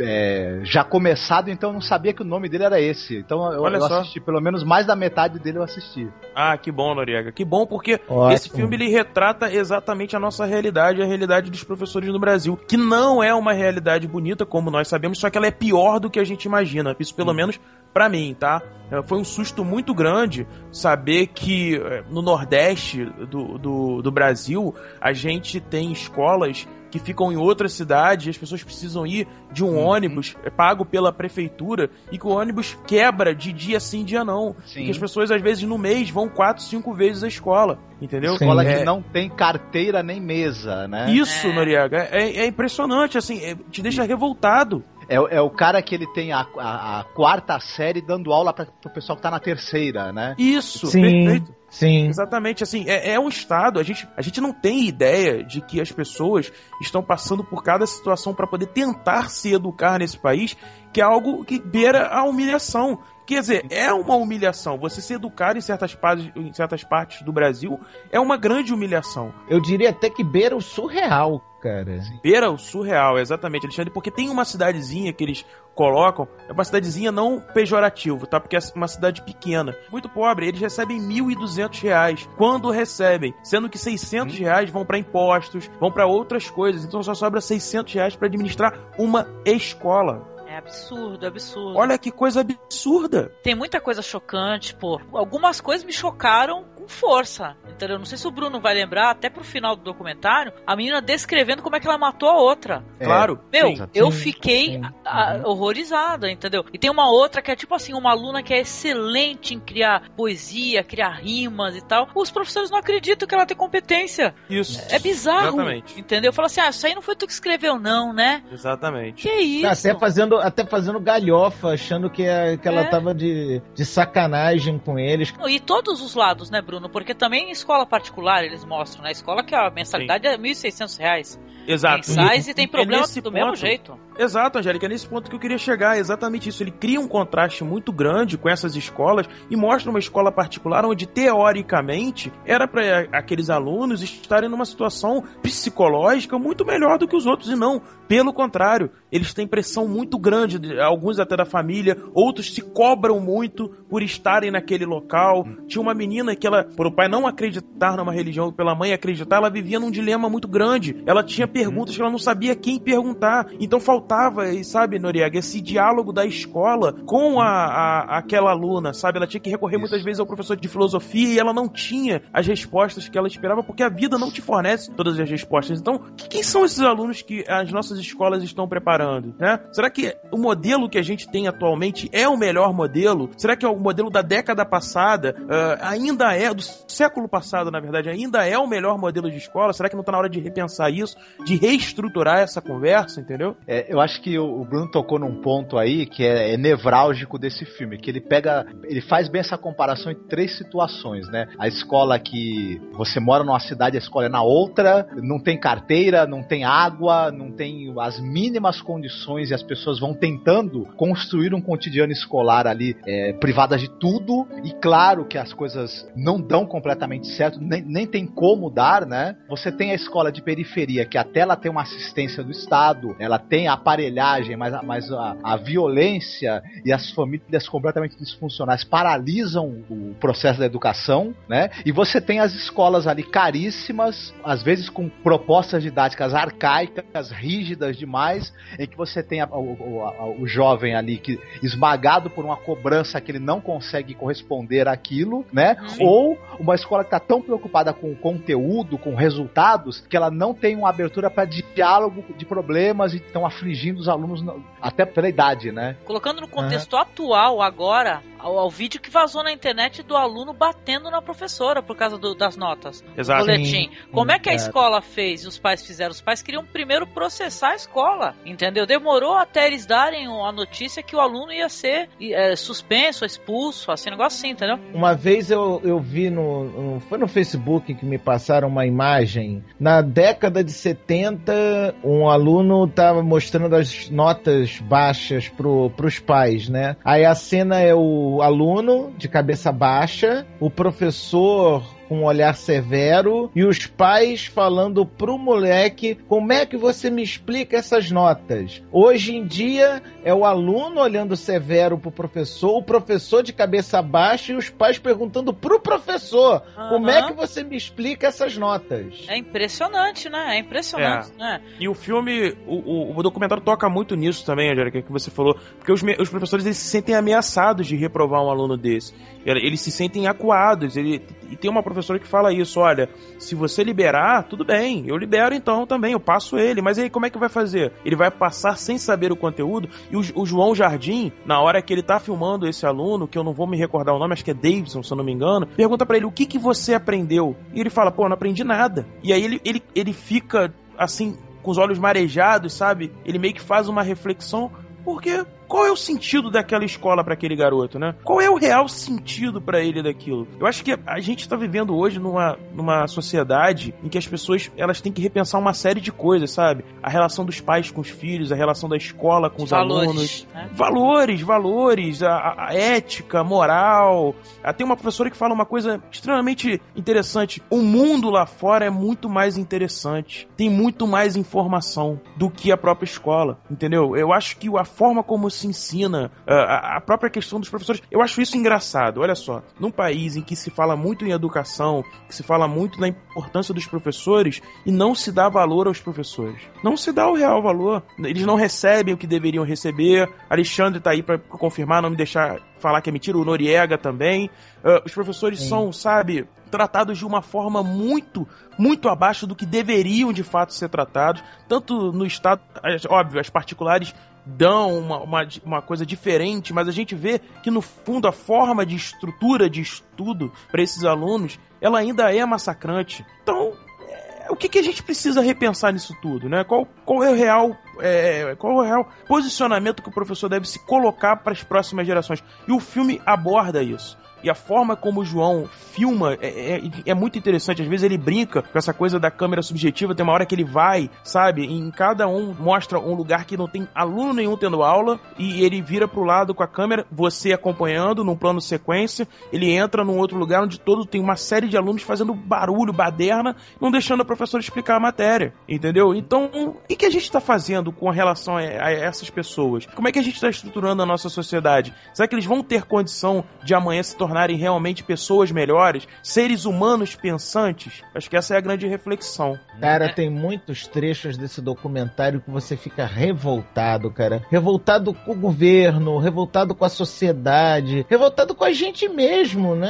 é, já começado, então eu não sabia que o nome dele era esse. Então eu, eu assisti, pelo menos mais da metade dele eu assisti. Ah, que bom, Noriega. Que bom, porque Ótimo. esse filme ele retrata exatamente a nossa realidade, a realidade dos professores no Brasil, que não é uma realidade bonita, como nós sabemos, só que ela é pior do que a gente imagina. Isso pelo menos pra mim, tá? É, Foi um susto muito grande saber que é, no Nordeste do, do, do Brasil a gente tem escolas que ficam em outra cidade e as pessoas precisam ir de um ônibus é, pago pela prefeitura e que o ônibus quebra de dia sim, dia não. Sim. E que as pessoas, às vezes, no mês vão quatro, cinco vezes à escola. Entendeu? Escola É- que não tem carteira nem mesa, né? Isso, Noriega. É, é impressionante, assim, é- te deixa revoltado. É, o- é o cara que ele tem a, a- a quarta série dando aula para o pessoal que tá na terceira, né? Isso, Sim, perfeito. Sim. Exatamente, assim, é, é um estado, a gente, a gente não tem ideia de que as pessoas estão passando por cada situação para poder tentar se educar nesse país, que é algo que beira a humilhação. Quer dizer, é uma humilhação. Você se educar em certas, partes, em certas partes do Brasil é uma grande humilhação. Eu diria até que beira o surreal, cara. Beira o surreal, exatamente, Alexandre, porque tem uma cidadezinha que eles colocam, é uma cidadezinha não pejorativo, tá? Porque é uma cidade pequena, muito pobre, eles recebem 1.200 reais quando recebem, sendo que 600 reais vão para impostos, vão para outras coisas, então só sobra 600 reais para administrar uma escola. É absurdo, absurdo. Olha que coisa absurda. Tem muita coisa chocante, pô. Algumas coisas me chocaram com força, entendeu? Não sei se o Bruno vai lembrar, até pro final do documentário, a menina descrevendo como é que ela matou a outra. É, Claro. Meu, sim. eu Sim, fiquei sim. a- a- horrorizada, entendeu? E tem uma outra que é tipo assim, uma aluna que é excelente em criar poesia, criar rimas e tal. Os professores não acreditam que ela tem competência. Isso. É bizarro. Exatamente. Entendeu? Fala assim, ah, isso aí não foi tu que escreveu, não, né? Exatamente. Que isso? Até fazendo, até fazendo galhofa, achando que, é- que ela É. tava de, de sacanagem com eles. E todos os lados, né, Bruno? Porque também em escola particular eles mostram, na escola que a mensalidade é 1.600 reais. Exato. Mensais e tem É problema nesse do mesmo ponto- jeito. Exato, Angélica, é nesse ponto que eu queria chegar, é exatamente isso. Ele cria um contraste muito grande com essas escolas e mostra uma escola particular onde, teoricamente, era para aqueles alunos estarem numa situação psicológica muito melhor do que os outros, e não. Pelo contrário, eles têm pressão muito grande, de- alguns até da família, outros se cobram muito por estarem naquele local. Tinha uma menina que ela, por o pai não acreditar numa religião, pela mãe acreditar, ela vivia num dilema muito grande. Ela tinha perguntas que ela não sabia quem perguntar. Então faltava, e sabe, Noriega, esse diálogo da escola com a, a- aquela aluna, sabe? Ela tinha que recorrer muitas vezes ao professor de filosofia e ela não tinha as respostas que ela esperava, porque a vida não te fornece todas as respostas. Então, que- quem são esses alunos que as nossas escolas estão preparando, né? Será que o modelo que a gente tem atualmente é o melhor modelo? Será que é o modelo da década passada ah, ainda é, do século passado, na verdade, ainda é o melhor modelo de escola? Será que não tá na hora de repensar isso, de reestruturar essa conversa, entendeu? É, eu acho que o Bruno tocou num ponto aí que é, é nevrálgico desse filme, que ele pega, ele faz bem essa comparação em três situações, né? A escola que você mora numa cidade, a escola é na outra, não tem carteira, não tem água, não tem as mínimas condições e as pessoas vão tentando construir um cotidiano escolar ali é, privadas de tudo e claro que as coisas não dão completamente certo, nem, nem tem como dar, né? Você tem a escola de periferia que até ela tem uma assistência do Estado, ela tem a aparelhagem, mas, a- mas a, a violência e as famílias completamente disfuncionais paralisam o processo da educação, né? E você tem as escolas ali caríssimas, às vezes com propostas didáticas arcaicas, rígidas demais, em que você tem a- o, a- o jovem ali que esmagado por uma cobrança que ele não consegue corresponder àquilo, né? Ou uma escola que está tão preocupada com o conteúdo, com resultados, que ela não tem uma abertura para diálogo de problemas e estão afligindo os alunos até pela idade, né? Colocando no contexto atual, agora, ao, ao vídeo que vazou na internet do aluno batendo na professora por causa do- das notas. Exato. Boletim. Como é que a exato. escola fez e os pais fizeram? Os pais queriam primeiro processar a escola, entendeu? Demorou até eles darem a notícia que o aluno ia ser é, suspenso, expulso, assim, negócio assim, entendeu? Uma vez eu, eu vi no, no- Foi no Facebook que me passaram uma imagem. Na década de 70, um aluno estava mostrando as notas baixas pro, pros pais, né? Aí a cena é o aluno de cabeça baixa, o professor com um olhar severo e os pais falando pro moleque como é que você me explica essas notas. Hoje em dia é o aluno olhando severo pro professor, o professor de cabeça baixa e os pais perguntando pro professor como é que você me explica essas notas. É impressionante, né? É impressionante, É. né? E o filme, o, o, o documentário toca muito nisso também, Angélica, que você falou, porque os, os professores eles se sentem ameaçados de reprovar um aluno desse. Eles eles se sentem acuados. Ele, e tem uma professora que fala isso: olha, se você liberar, tudo bem, eu libero então também, eu passo ele. Mas aí como é que vai fazer? Ele vai passar sem saber o conteúdo. E o, o João Jardim, na hora que ele tá filmando esse aluno, que eu não vou me recordar o nome, acho que é Davidson, se eu não me engano, pergunta pra ele o que, que você aprendeu. E ele fala: pô, não aprendi nada. E aí ele, ele, ele fica assim, com os olhos marejados, sabe? Ele meio que faz uma reflexão, porque qual é o sentido daquela escola pra aquele garoto, né? Qual é o real sentido pra ele daquilo? Eu acho que a gente tá vivendo hoje numa, numa sociedade em que as pessoas elas têm que repensar uma série de coisas, sabe? A relação dos pais com os filhos, a relação da escola com os Valores, alunos, né? valores, valores, a, a- a ética, moral. Ah, Tem uma professora que fala uma coisa extremamente interessante. O mundo lá fora é muito mais interessante, tem muito mais informação do que a própria escola, entendeu? Eu acho que a forma como se ensina, ah, a, a própria questão dos professores, eu acho isso engraçado. Olha só, num país em que se fala muito em educação, que se fala muito da importância dos professores e não se dá valor aos professores, não se dá o real valor. Eles não recebem o que deveriam receber. Alexandre tá aí pra confirmar, não me deixar falar que é mentira. O Noriega também. Ah, os professores são, sabe, tratados de uma forma muito, muito abaixo do que deveriam de fato ser tratados, tanto no estado, óbvio, as particulares dão uma, uma, uma coisa diferente, mas a gente vê que no fundo a forma de estrutura de estudo para esses alunos, ela ainda é massacrante. Então, é, o que, que a gente precisa repensar nisso tudo, né? Qual, qual é o real é, qual é o real posicionamento que o professor deve se colocar para as próximas gerações? E o filme aborda isso. E a forma como o João filma é, é- é muito interessante. Às vezes ele brinca com essa coisa da câmera subjetiva. Tem uma hora que ele vai, sabe? Em cada um mostra um lugar que não tem aluno nenhum tendo aula. E ele vira pro lado com a câmera, você acompanhando num plano sequência. Ele entra num outro lugar onde todo tem uma série de alunos fazendo barulho, baderna, não deixando a professora explicar a matéria. Entendeu? Então, o que, a gente está fazendo com relação a, essas pessoas? Como é que a gente está estruturando a nossa sociedade? Será que eles vão ter condição de amanhã se tornarem realmente pessoas melhores, seres humanos pensantes? Acho que essa é a grande reflexão. Cara, tem muitos trechos desse documentário que você fica revoltado, cara. Revoltado com o governo, revoltado com a sociedade, revoltado com a gente mesmo, né?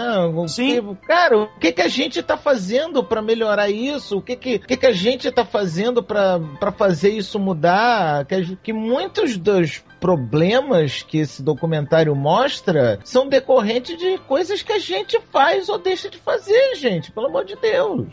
Sim. cara, o que, que a gente tá fazendo pra melhorar isso? O que, que, o que, que a gente tá fazendo pra pra fazer isso mudar? Que, que muitos dos problemas que esse documentário mostra são decorrentes de coisas que a gente faz ou deixa de fazer, gente. Pelo amor de Deus.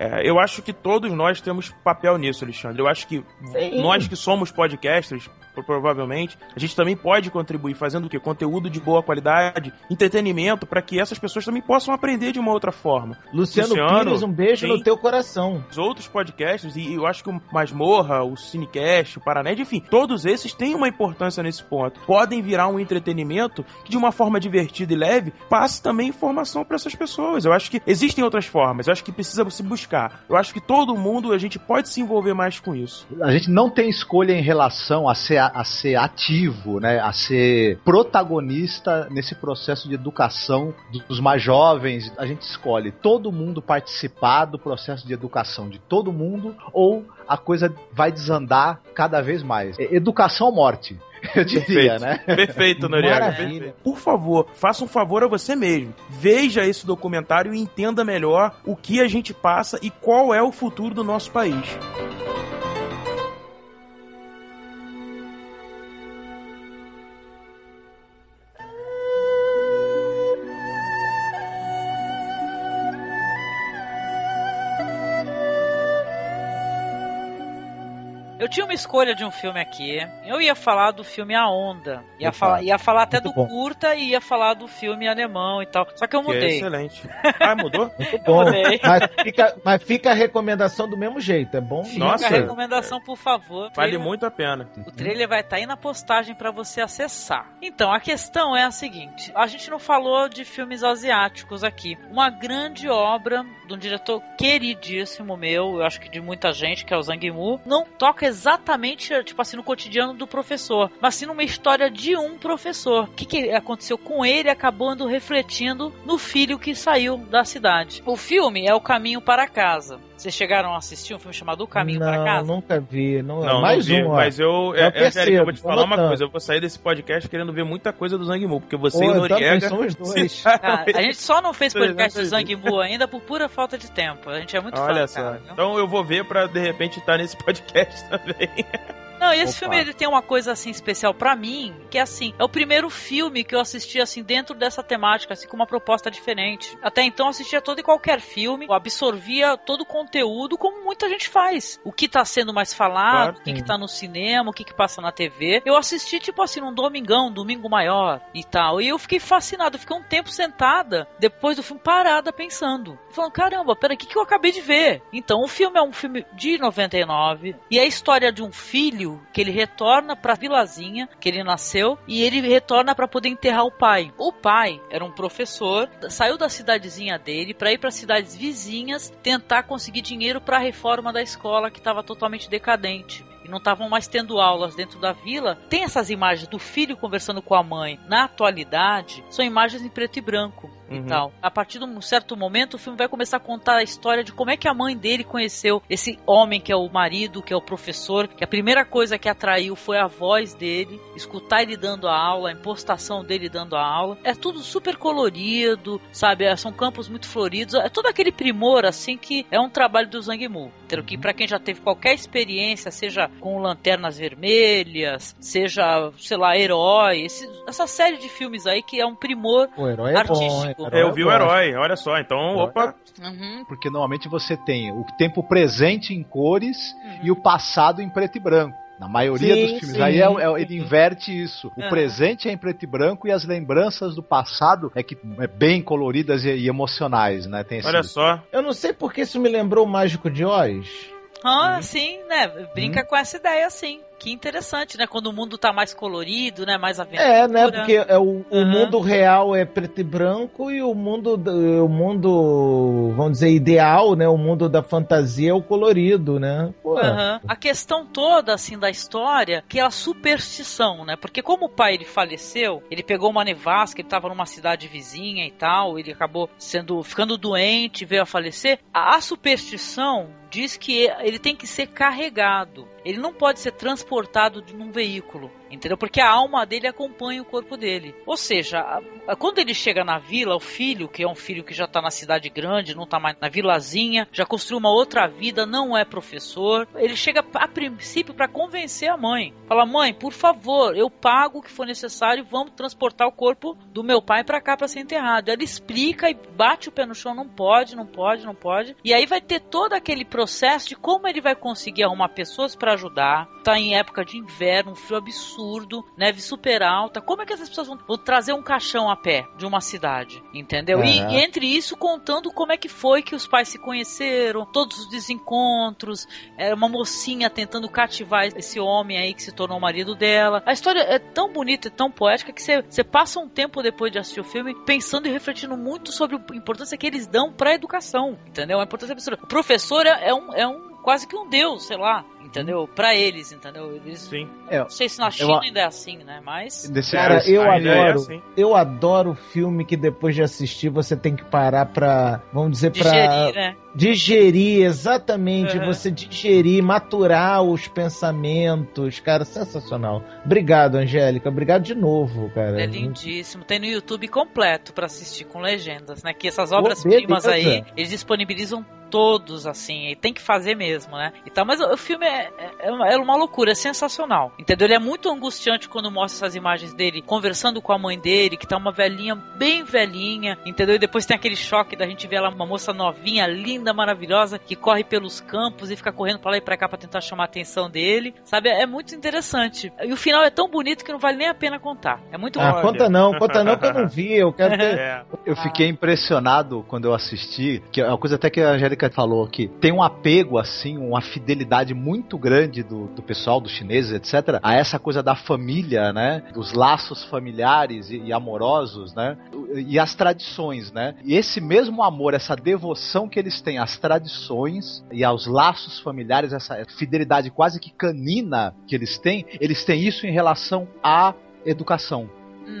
É, eu acho que todos nós temos papel nisso, Alexandre. Eu acho que Sim. nós que somos podcasters, provavelmente, a gente também pode contribuir fazendo o quê? Conteúdo de boa qualidade, entretenimento, para que essas pessoas também possam aprender de uma outra forma. Luciano, Pires, um beijo no teu coração. Os outros podcasts, e eu acho que o Masmorra, o Cinecast, o Paranet, enfim, todos esses têm uma importância nesse ponto. Podem virar um entretenimento que, de uma forma divertida e leve, passe também informação para essas pessoas. Eu acho que existem outras formas, eu acho que precisa se buscar. Eu acho que todo mundo, a gente pode se envolver mais com isso. A gente não tem escolha em relação a ser, a ser ativo, né? A ser protagonista nesse processo de educação dos mais jovens. A gente escolhe todo mundo participar do processo de educação de todo mundo ou a coisa vai desandar cada vez mais. Educação ou morte? Eu diria, Perfeito. né? Perfeito, Noriega. Maravilha. Por favor, faça um favor a você mesmo. Veja esse documentário e entenda melhor o que a gente passa e qual é o futuro do nosso país. Tinha uma escolha de um filme aqui. Eu ia falar do filme A Onda. Ia, Opa. falar, ia falar até do bom. curta e ia falar do filme alemão e tal. Só que eu Que é mudei. excelente. Ah, mudou? Muito bom. mudei. Mas fica, mas fica a recomendação do mesmo jeito, é bom? Fica Nossa. a recomendação, por favor. Vale Trailer- muito a pena. O trailer vai estar aí na postagem pra você acessar. Então, a questão é a seguinte: a gente não falou de filmes asiáticos aqui. Uma grande obra de um diretor queridíssimo meu, eu acho que de muita gente, que é o Zhang Mu, não toca exatamente, tipo assim, no cotidiano do professor, mas sim numa história de um professor. O que, que aconteceu com ele acabando refletindo no filho que saiu da cidade. O filme é O Caminho para Casa. Vocês chegaram a assistir um filme chamado O Caminho para não, Casa? nunca vi. Não, Não, mais não vi, um, ó. mas eu, Já é, Angélica, eu vou te percebo, falar uma anotando. coisa, eu vou sair desse podcast querendo ver muita coisa do Zang Mu, porque você Pô, e o Noriega... somos dois. Ah, a gente só não fez podcast do Exatamente. Zhang Mu ainda por pura falta de tempo. A gente é muito Olha fã, só. cara. Então eu vou ver pra de repente estar nesse podcast também. Não, esse Opa. filme ele tem uma coisa assim especial pra mim, que é assim, é o primeiro filme que eu assisti assim dentro dessa temática, assim com uma proposta diferente. Até então eu assistia todo e qualquer filme, absorvia todo o conteúdo como muita gente faz. O que tá sendo mais falado, Claro. o que, que tá no cinema, o que que passa na TV. Eu assisti tipo assim num domingão, um domingo maior e tal. E eu fiquei fascinado, eu fiquei um tempo sentada depois do filme parada pensando. Falando, caramba, peraí, o que, que eu acabei de ver? Então o filme é um filme de 99 e é a história de um filho que ele retorna pra vilazinha que ele nasceu e ele retorna pra poder enterrar o pai. O pai era um professor, saiu da cidadezinha dele pra ir para cidades vizinhas tentar conseguir dinheiro pra reforma da escola que estava totalmente decadente. E não estavam mais tendo aulas dentro da vila. Tem essas imagens do filho conversando com a mãe. Na atualidade, são imagens em preto e branco e Uhum. tal. A partir de um certo momento, o filme vai começar a contar a história de como é que a mãe dele conheceu esse homem que é o marido, que é o professor, que a primeira coisa que atraiu foi a voz dele, escutar ele dando a aula, a impostação dele dando a aula. É tudo super colorido, sabe? É, São campos muito floridos. É todo aquele primor, assim, que é um trabalho do Zhang Mu. Que pra quem já teve qualquer experiência, seja com lanternas vermelhas, seja, sei lá, herói, esse- essa série de filmes aí que é um primor O herói é bom, artístico. hein? Eu vi o herói, olha só, então, opa, Uhum. Porque normalmente você tem o tempo presente em cores Uhum. e o passado em preto e branco. Na maioria Sim, dos filmes. sim, Aí é- é- ele inverte isso. O presente é em preto e branco e as lembranças do passado é que é bem coloridas e, e emocionais, né? Tem esse, olha só. Eu não sei porque isso me lembrou o Mágico de Oz. Ah, Uhum. sim, né? Brinca com essa ideia, sim. Que interessante, né? Quando o mundo tá mais colorido, né? Mais aventura. É, né? Porque é o, o mundo real é preto e branco e o mundo, do- o mundo, vamos dizer, ideal, né? O mundo da fantasia é o colorido, né? Aham. A questão toda, assim, da história, que é a superstição, né? Porque como o pai ele faleceu, ele pegou uma nevasca, ele tava numa cidade vizinha e tal, ele acabou sendo ficando doente, veio a falecer. A superstição diz que ele tem que ser carregado. Ele não pode ser transportado de um veículo, entendeu? Porque a alma dele acompanha o corpo dele. Ou seja, quando ele chega na vila, o filho, que é um filho que já tá na cidade grande, não tá mais na vilazinha, já construiu uma outra vida, não é professor, ele chega a princípio para convencer a mãe. Fala: "Mãe, por favor, eu pago o que for necessário, vamos transportar o corpo do meu pai para cá para ser enterrado". Ela explica e bate o pé no chão, não pode, não pode, não pode. E aí vai ter todo aquele processo de como ele vai conseguir arrumar pessoas para ajudar. Tá em época de inverno, um frio absurdo, neve super alta. Como é que essas pessoas vão, vão trazer um caixão a pé de uma cidade? Entendeu? E, Aham. e entre isso, contando como é que foi que os pais se conheceram, todos os desencontros, é, uma mocinha tentando cativar esse homem aí que se tornou o marido dela. A história é tão bonita e tão poética que você passa um tempo depois de assistir o filme pensando e refletindo muito sobre a importância que eles dão pra educação, entendeu? A importância absurda. O professor é, é um, é um quase que um deus, sei lá, entendeu? Pra eles, entendeu? Eles, Sim. É, não sei se na eu China a- ainda é assim, né? Mas Cara, eu é adoro, assim. eu adoro filme que depois de assistir você tem que parar pra, vamos dizer, pra digerir, né? digerir, exatamente, Uhum. você digerir, maturar os pensamentos, cara, sensacional. Obrigado, Angélica, obrigado de novo, cara. É lindíssimo. Tem no YouTube completo pra assistir com legendas, né? Que essas obras primas aí, eles disponibilizam todos, assim, e tem que fazer mesmo, né? E tal, mas o, o filme é, é, é uma- é uma loucura, é sensacional, entendeu? Ele é muito angustiante quando mostra essas imagens dele conversando com a mãe dele, que tá uma velhinha, bem velhinha, entendeu? E depois tem aquele choque da gente ver ela, uma moça novinha, linda, maravilhosa, que corre pelos campos e fica correndo pra lá e pra cá pra tentar chamar a atenção dele, sabe? É muito interessante. E o final é tão bonito que não vale nem a pena contar. É muito Ah, bom. conta não, conta não que eu não vi, eu quero ter... É. Eu fiquei impressionado quando eu assisti, que é uma coisa até que a Angélica falou aqui. Tem um apego, assim, uma fidelidade muito grande do, do pessoal, dos chineses, etc., a essa coisa da família, né? Dos laços familiares e, e amorosos, né? E as tradições, né? E esse mesmo amor, essa devoção que eles têm às tradições e aos laços familiares, essa fidelidade quase que canina que eles têm, eles têm isso em relação à educação.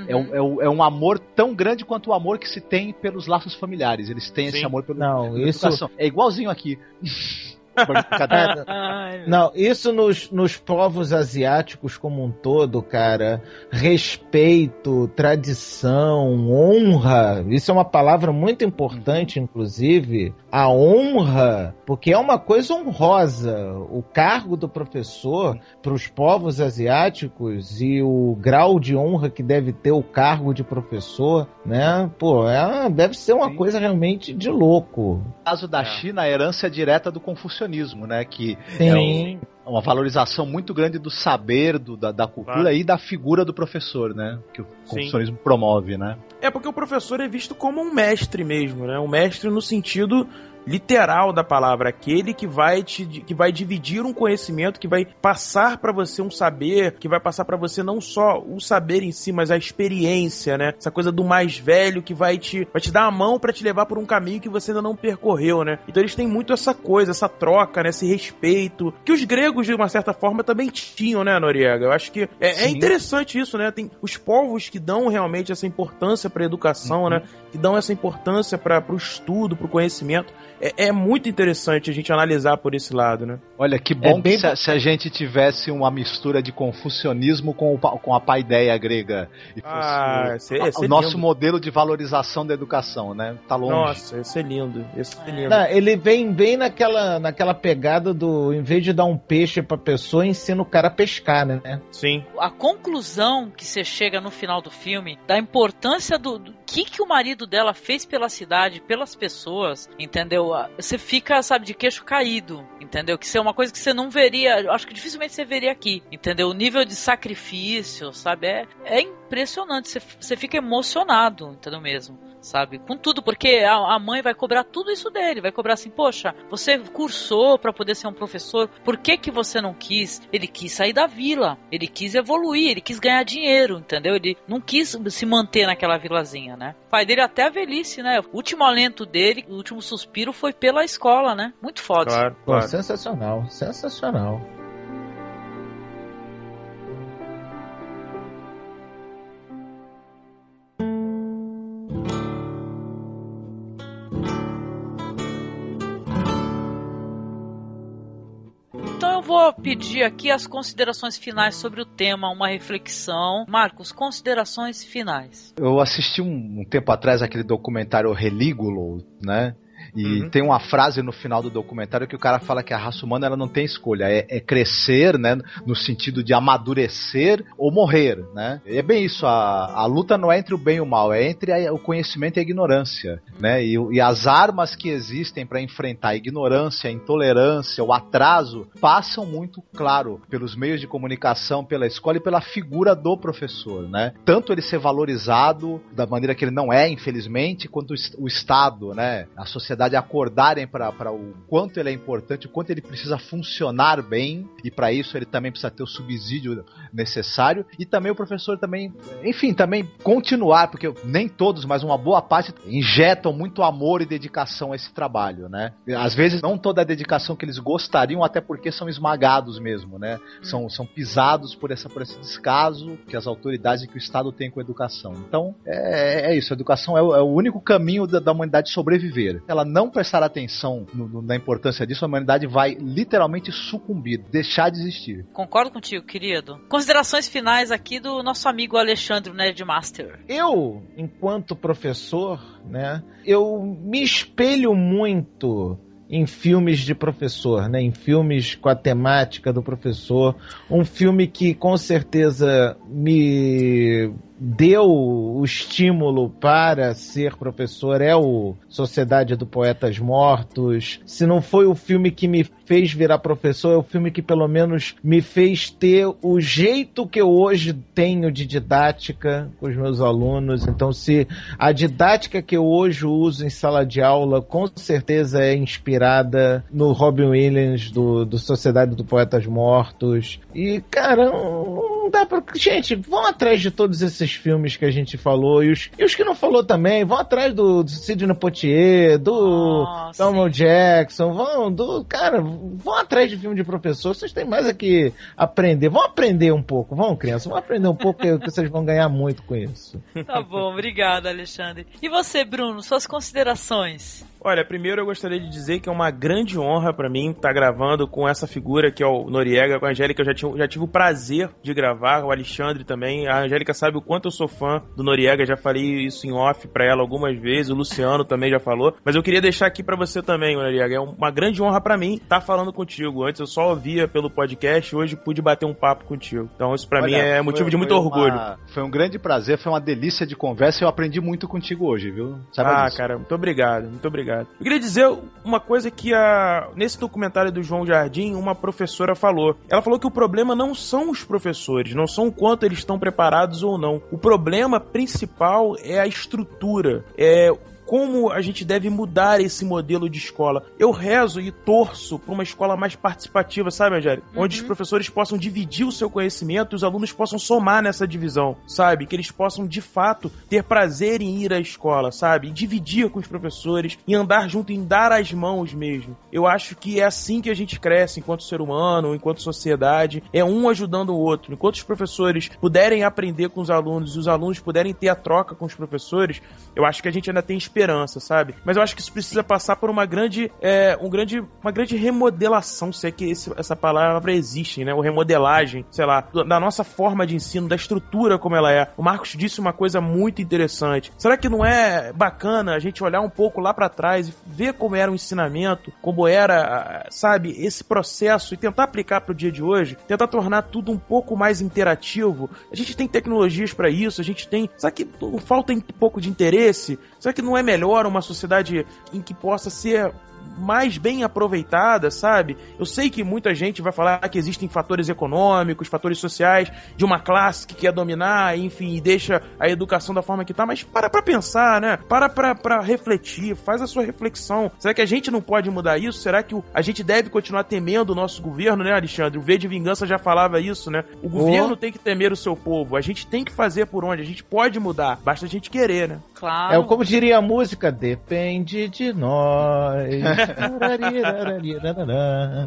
É, um, é, um, é um amor tão grande quanto o amor que se tem pelos laços familiares. Eles têm esse Sim. amor pelo, Não, pela isso- educação. É igualzinho aqui. Não, isso nos, nos povos asiáticos como um todo, cara. Respeito, tradição, honra. Isso é uma palavra muito importante, inclusive. A honra, porque é uma coisa honrosa. O cargo do professor para os povos asiáticos e o grau de honra que deve ter o cargo de professor, né? Pô, é, deve ser uma coisa realmente de louco. No caso da China, a herança é direta do confucionismo, né? Que Sim. é um- uma valorização muito grande do saber, do- da, da cultura Claro. e da figura do professor, né? Que o Sim. confucionismo promove, né? É porque o professor é visto como um mestre mesmo, né? Um mestre no sentido literal da palavra, aquele que vai te que vai dividir um conhecimento, que vai passar pra você um saber, que vai passar pra você não só o saber em si, mas a experiência, né? Essa coisa do mais velho que vai te vai te dar a mão pra te levar por um caminho que você ainda não percorreu, né? Então eles têm muito essa coisa, essa troca, né? esse respeito que os gregos de uma certa forma também tinham, né, Noriega? Eu acho que é, é interessante isso, né? Tem os povos que dão realmente essa importância pra educação, né? Que dão essa importância para o estudo, para o conhecimento. É, é muito interessante a gente analisar por esse lado, né? Olha, que bom É bem que se, a- se a gente tivesse uma mistura de confucionismo com, o com a paideia grega. E fosse Ah, o, esse- esse o é nosso lindo. modelo de valorização da educação, né? Tá longe. Nossa, esse é lindo. Esse é lindo. Não, ele vem bem naquela, naquela pegada do, em vez de dar um peixe pra pessoa, ensina o cara a pescar, né? Sim. a conclusão que você chega no final do filme da importância do, do que que o marido dela fez pela cidade, pelas pessoas, entendeu? Você fica, sabe, de queixo caído, entendeu? Que isso é uma coisa que você não veria, acho que dificilmente você veria aqui, entendeu? O nível de sacrifício, sabe? É, é impressionante, você, você fica emocionado, entendeu mesmo? Sabe? Com tudo, porque a, a mãe vai cobrar tudo isso dele, vai cobrar assim, poxa, você cursou pra poder ser um professor, por que que você não quis? Ele quis sair da vila, ele quis evoluir, ele quis ganhar dinheiro, entendeu? Ele não quis se manter naquela vilazinha, né? O pai dele até a velhice, né? O último alento dele, o último suspiro foi pela escola, né? Muito foda. Claro, Pô, claro. sensacional, sensacional. Vou pedir aqui as considerações finais sobre o tema, uma reflexão. Marcos, considerações finais. Eu assisti um, um tempo atrás aquele documentário Relígulo, né? E Uhum. tem uma frase no final do documentário que o cara fala que a raça humana ela não tem escolha, é, é crescer, né, no sentido de amadurecer ou morrer, né? E é bem isso, a, a luta não é entre o bem e o mal, é entre a- o conhecimento e a ignorância, né? E, e as armas que existem para enfrentar a ignorância, a intolerância, o atraso, passam muito claro pelos meios de comunicação, pela escola e pela figura do professor, né? Tanto ele ser valorizado da maneira que ele não é, infelizmente, quanto o Estado, né? A sociedade acordarem para o quanto ele é importante, o quanto ele precisa funcionar bem, e para isso ele também precisa ter o subsídio necessário, e também o professor também, enfim, também continuar, porque nem todos, mas uma boa parte injetam muito amor e dedicação a esse trabalho, né? Às vezes não toda a dedicação que eles gostariam, até porque são esmagados mesmo, né? São, são pisados por, essa, por esse descaso que as autoridades e que o Estado têm com a educação. Então, é, é isso, a educação é o, é o único caminho da, da humanidade sobreviver. Ela não prestar atenção no- no- na importância disso, a humanidade vai literalmente sucumbir, deixar de existir. Concordo contigo, querido. Considerações finais aqui do nosso amigo Alexandre Nerdmaster. Eu, enquanto professor, né, eu me espelho muito em filmes de professor, né? Em filmes com a temática do professor. Um filme que com certeza me deu o estímulo para ser professor é o Sociedade do Poetas Mortos. Se não foi o filme que me fez virar professor, é o filme que pelo menos me fez ter o jeito que eu hoje tenho de didática com os meus alunos. Então, se a didática que eu hoje uso em sala de aula com certeza é inspirada no Robin Williams do, do Sociedade do Poetas Mortos. E, cara, não dá pra. Gente, vão atrás de todos esses filmes que a gente falou e os, e os que não falou também. Vão atrás do, do Sidney Poitier, do Samuel Jackson. Vão, do. Cara, vão atrás de filme de professor. Vocês têm mais aqui aprender. Vão aprender um pouco. Vão, criança. Vão aprender um pouco que, que vocês vão ganhar muito com isso. Tá bom, obrigada, Alexandre. E você, Bruno, suas considerações? Olha, primeiro eu gostaria de dizer que é uma grande honra para mim estar gravando com essa figura que é o Noriega, com a Angélica. Eu já tive, já tive o prazer de gravar, o Alexandre também. A Angélica sabe o quanto eu sou fã do Noriega, já falei isso em off para ela algumas vezes. O Luciano também já falou. Mas eu queria deixar aqui para você também, Noriega. É uma grande honra para mim estar falando contigo. Antes eu só ouvia pelo podcast, hoje pude bater um papo contigo. Então isso para mim é motivo foi, de muito orgulho. Uma, foi um grande prazer, foi uma delícia de conversa e eu aprendi muito contigo hoje, viu? Sabe ah, disso. cara, muito obrigado, muito obrigado. Eu queria dizer uma coisa que a, nesse documentário do João Jardim, uma professora falou. Ela falou que o problema não são os professores, não são o quanto eles estão preparados ou não. O problema principal é a estrutura, é como a gente deve mudar esse modelo de escola. Eu rezo e torço para uma escola mais participativa, sabe, Angélica? Uhum. Onde os professores possam dividir o seu conhecimento e os alunos possam somar nessa divisão, sabe? Que eles possam, de fato, ter prazer em ir à escola, sabe? E dividir com os professores e andar junto, em dar as mãos mesmo. Eu acho que é assim que a gente cresce enquanto ser humano, enquanto sociedade, é um ajudando o outro. Enquanto os professores puderem aprender com os alunos e os alunos puderem ter a troca com os professores, eu acho que a gente ainda tem esperança esperança, sabe? Mas eu acho que isso precisa passar por uma grande, é, um grande, uma grande remodelação, se é que esse, essa palavra existe, né? Ou remodelagem, sei lá, da nossa forma de ensino, da estrutura como ela é. O Marcos disse uma coisa muito interessante. Será que não é bacana a gente olhar um pouco lá para trás e ver como era o ensinamento, como era, sabe, esse processo e tentar aplicar para o dia de hoje, tentar tornar tudo um pouco mais interativo? A gente tem tecnologias para isso, a gente tem. Será que falta um pouco de interesse? Será que não é melhor uma sociedade em que possa ser mais bem aproveitada, sabe? Eu sei que muita gente vai falar que existem fatores econômicos, fatores sociais de uma classe que quer dominar, enfim, e deixa a educação da forma que tá, mas para pra pensar, né? Para pra, pra refletir, faz a sua reflexão. Será que a gente não pode mudar isso? Será que o, a gente deve continuar temendo o nosso governo, né, Alexandre? O V de Vingança já falava isso, né? O governo tem que temer o seu povo, a gente tem que fazer por onde, a gente pode mudar, basta a gente querer, né? Claro. É como diria a música, depende de nós.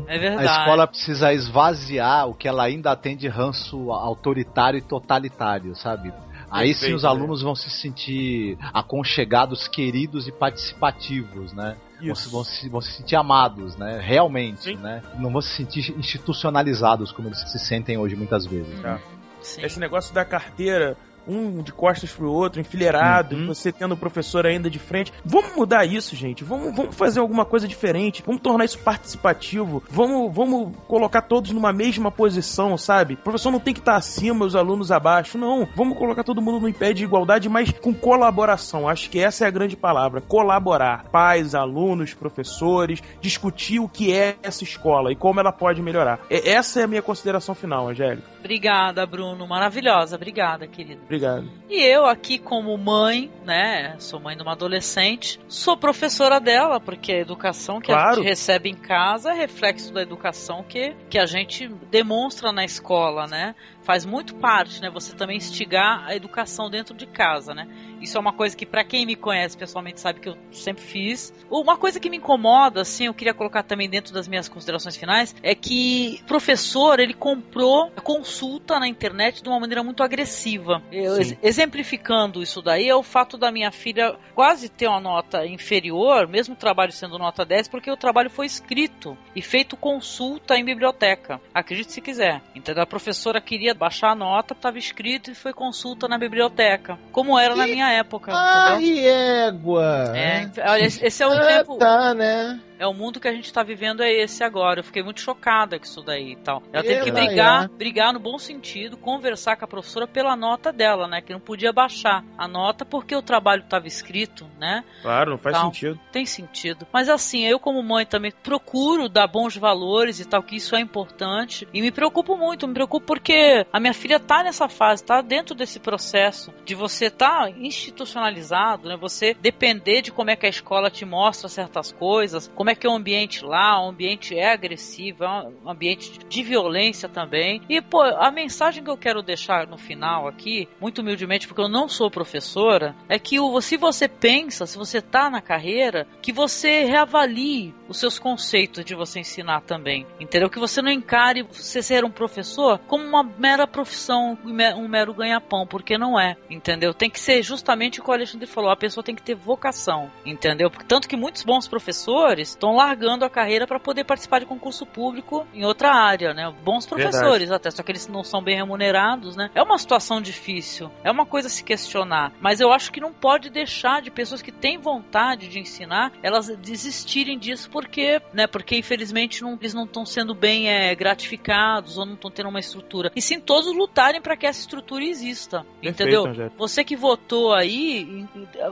É verdade. A escola precisa esvaziar o que ela ainda tem de ranço autoritário e totalitário, sabe? Aí sim Perfeito, os alunos vão se sentir aconchegados, queridos e participativos, né? Vão se, vão, se, vão se sentir amados, né? Realmente, né? Não vão se sentir institucionalizados como eles se sentem hoje muitas vezes. Tá. Esse negócio da carteira, um de costas pro outro, enfileirado, Uhum. você tendo o professor ainda de frente. Vamos mudar isso, gente. Vamos, vamos fazer alguma coisa diferente. Vamos tornar isso participativo. Vamos, vamos colocar todos numa mesma posição, sabe? O professor não tem que estar acima, os alunos abaixo. Não. Vamos colocar todo mundo no pé de igualdade, mas com colaboração. Acho que essa é a grande palavra. Colaborar. Pais, alunos, professores, discutir o que é essa escola e como ela pode melhorar. E- Essa é a minha consideração final, Angélica. Obrigada, Bruno. Maravilhosa. Obrigada, querido. Obrigado. E eu aqui como mãe, né, sou mãe de uma adolescente, sou professora dela, porque a educação que a Claro. gente recebe em casa é reflexo da educação que, que a gente demonstra na escola, né? Faz muito parte, né, você também instigar a educação dentro de casa, né? Isso é uma coisa que pra quem me conhece pessoalmente sabe que eu sempre fiz. Uma coisa que me incomoda, assim, eu queria colocar também dentro das minhas considerações finais, é que o professor, ele comprou a consulta na internet de uma maneira muito agressiva. Eu, exemplificando isso daí é o fato da minha filha quase ter uma nota inferior, mesmo o trabalho sendo nota 10, porque o trabalho foi escrito e feito consulta em biblioteca. Acredite se quiser. Entendeu? A professora queria baixar a nota, estava escrito e foi consulta na biblioteca. Como era na minha época. entendeu? Ai, égua! É, olha, esse é o Ah, exemplo. tá, né? É o mundo que a gente tá vivendo é esse agora. Eu fiquei muito chocada com isso daí e tal. Ela teve que brigar, é. brigar no bom sentido, conversar com a professora pela nota dela, né? Que não podia baixar a nota porque o trabalho estava escrito, né? Claro, não faz Então, sentido. Tem sentido. Mas assim, eu como mãe também procuro dar bons valores e tal, que isso é importante. E me preocupo muito, me preocupo porque a minha filha tá nessa fase, tá dentro desse processo de você tá institucionalizado, né? Você depender de como é que a escola te mostra certas coisas, como é que é o ambiente lá, o ambiente é agressivo, é um ambiente de violência também. E, pô, a mensagem que eu quero deixar no final aqui, muito humildemente, porque eu não sou professora, é que se você pensa, se você tá na carreira, que você reavalie os seus conceitos de você ensinar também. Entendeu? Que você não encare você ser um professor como uma mera profissão, um me- mero ganha-pão, porque não é. Entendeu? Tem que ser justamente o que o Alexandre falou, a pessoa tem que ter vocação. Entendeu? Tanto que muitos bons professores estão largando a carreira para poder participar de concurso público em outra área, né? Bons professores até, só que eles não são bem remunerados, né? É uma situação difícil, é uma coisa a se questionar, mas eu acho que não pode deixar de pessoas que têm vontade de ensinar, elas desistirem disso porque, né? Porque infelizmente não- eles não estão sendo bem é, gratificados ou não estão tendo uma estrutura. E sim todos lutarem para que essa estrutura exista, entendeu? Angélica. Você que votou aí,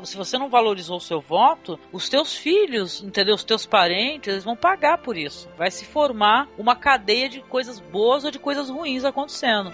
se você não valorizou o seu voto, os teus filhos, entendeu? Os teus parentes, eles vão pagar por isso. Vai se formar uma cadeia de coisas boas ou de coisas ruins acontecendo.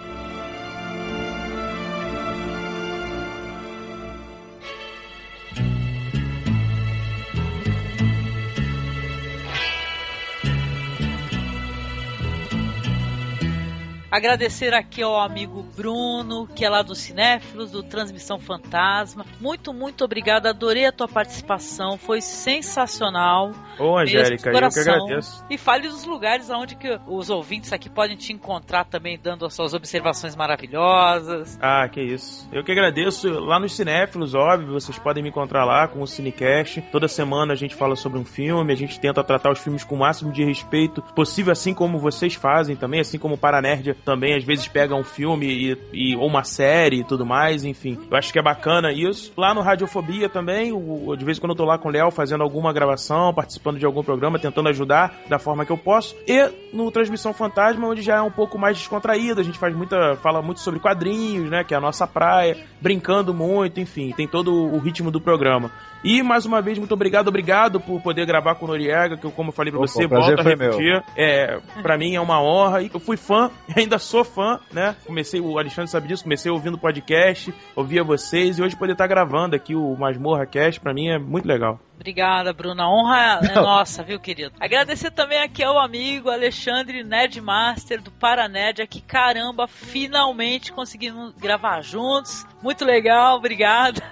Agradecer aqui ao amigo Bruno, que é lá do Cinéfilos, do Transmissão Fantasma. Muito, muito obrigado. Adorei a tua participação. Foi sensacional. Ô, Angélica, eu que agradeço. E fale dos lugares onde que os ouvintes aqui podem te encontrar também, dando as suas observações maravilhosas. Ah, que isso. Eu que agradeço. Lá nos Cinéfilos, óbvio, vocês podem me encontrar lá com o Cinecast. Toda semana a gente fala sobre um filme, a gente tenta tratar os filmes com o máximo de respeito possível, assim como vocês fazem também, assim como o Paranerd também às vezes pega um filme e, e- ou uma série e tudo mais, enfim. Eu acho que é bacana isso. Lá no Radiofobia também, o- de vez em quando eu tô lá com o Léo fazendo alguma gravação, participando de algum programa, tentando ajudar da forma que eu posso. E no Transmissão Fantasma, onde já é um pouco mais descontraído, a gente faz muita, fala muito sobre quadrinhos, né, que é a nossa praia, brincando muito, enfim, tem todo o ritmo do programa. E mais uma vez, muito obrigado, obrigado por poder gravar com o Noriega, que eu, como eu falei pra Opa, você, volto a foi meu. repetir. É, pra mim é uma honra. E eu fui fã, e ainda sou fã, né? Comecei, o Alexandre sabe disso, comecei ouvindo podcast, ouvia vocês, e hoje poder estar gravando aqui o Masmorra Cast, pra mim é muito legal. Obrigada, Bruna. A honra é nossa, viu, querido? Agradecer também aqui ao amigo Alexandre Nerdmaster do Paranerd, que caramba, finalmente conseguimos gravar juntos. Muito legal, obrigada.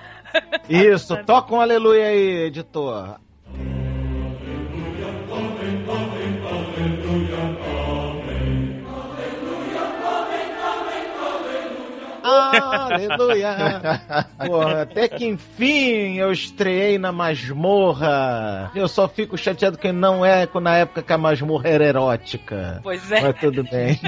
Isso, toca um aleluia aí, editor. Aleluia! Porra, até que enfim eu estreiei na masmorra. Eu só fico chateado que não é na época que a masmorra era erótica. Pois é. Mas tudo bem.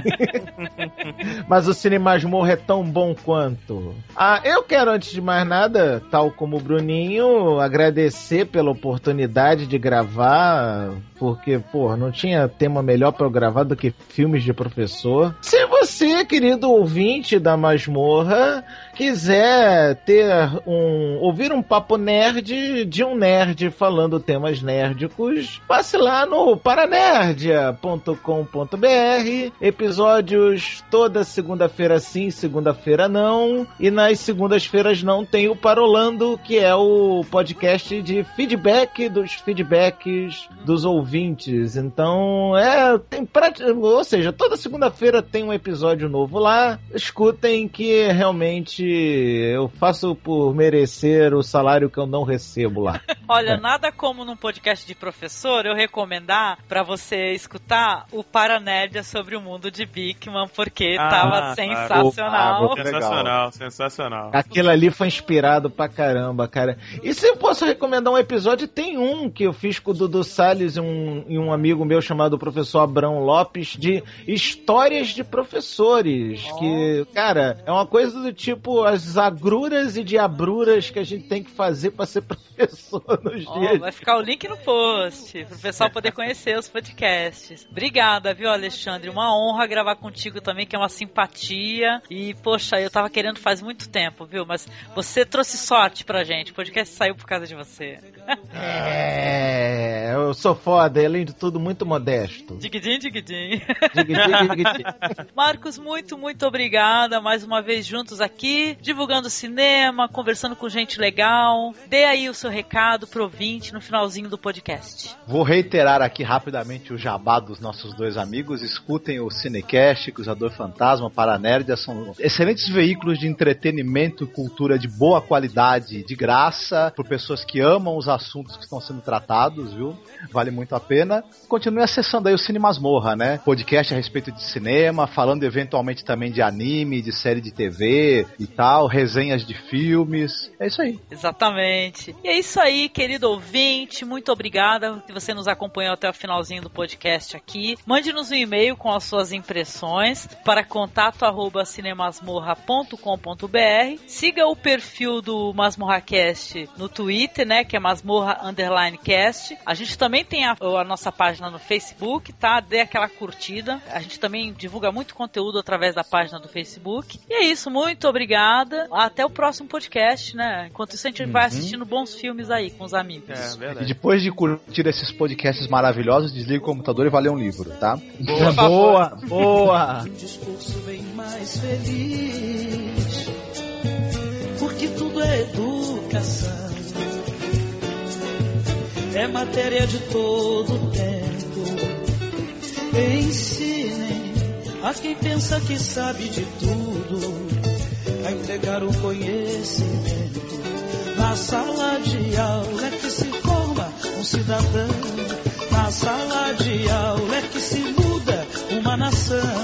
Mas o Cine Masmorra é tão bom quanto. Ah, eu quero, antes de mais nada, tal como o Bruninho, agradecer pela oportunidade de gravar, porque, pô, não tinha tema melhor pra eu gravar do que filmes de professor. Se você, querido ouvinte da Masmorra, quiser ter um. ouvir um papo nerd de um nerd falando temas nérdicos, passe lá no paranerdia.com.br. Episódios toda segunda-feira sim, segunda-feira não. E nas segundas-feiras não tem o Parolando, que é o podcast de feedback dos feedbacks dos ouvintes. Então, é. Tem prati- Ou seja, toda segunda-feira tem um episódio novo lá. Escutem que realmente eu faço por merecer o salário que eu não recebo lá. Olha, nada como num podcast de professor eu recomendar pra você escutar o Paranédia sobre o mundo de Bigman, porque Ah, tava sensacional. Ah, Sensacional, sensacional. Aquilo ali foi inspirado pra caramba, cara. E se eu posso recomendar um episódio, tem um que eu fiz com o Dudu Salles, um um, e um amigo meu chamado professor Abrão Lopes de histórias de professores. Que, cara, é uma coisa do tipo as agruras e diabruras que a gente tem que fazer para ser professor nos Ó, dias. vai ficar o link no post, pro pessoal poder conhecer os podcasts. Obrigada, viu, Alexandre? Uma honra gravar contigo também, que é uma simpatia. E, poxa, eu tava querendo faz muito tempo, viu? Mas você trouxe sorte pra gente. O podcast saiu por causa de você. É, eu sou foda, e além de tudo, muito modesto. Digidin, digidin. Marcos, muito, muito obrigada. Mais uma vez juntos aqui, divulgando cinema, conversando com gente legal. Dê aí o seu recado pro ouvinte no finalzinho do podcast. Vou reiterar aqui rapidamente o jabá dos nossos dois amigos. Escutem o Cinecast, Cruzador Fantasma, Paranerdia. São excelentes veículos de entretenimento e cultura de boa qualidade, de graça, por pessoas que amam os assuntos que estão sendo tratados, viu? Vale muito a pena. Continue acessando aí o Cine Masmorra, né? Podcast a respeito de cinema, falando eventualmente também de anime, de série de TV e tal, resenhas de filmes. É isso aí. Exatamente. E é isso aí, querido ouvinte. Muito obrigada que você nos acompanhou até o finalzinho do podcast aqui. Mande-nos um e-mail com as suas impressões para contato arroba cinemasmorra.com.br. Siga o perfil do MasmorraCast no Twitter, né? Que é Masmorra Underline Cast. A gente também tem a, a nossa página no Facebook, tá? Dê aquela curtida. A gente também divulga muito conteúdo através da página do Facebook. E é isso, muito obrigada. Até o próximo podcast, né? Enquanto isso, a gente vai Uhum. assistindo bons filmes aí com os amigos. E depois de curtir esses podcasts maravilhosos, desliga o computador e vai ler um livro, tá? Boa, boa, boa. Um discurso bem mais feliz. Porque tudo é educação. É matéria de todo tempo. Ensinem a quem pensa que sabe de tudo. A entregar o conhecimento. Na sala de aula é que se forma um cidadão. Na sala de aula é que se muda uma nação.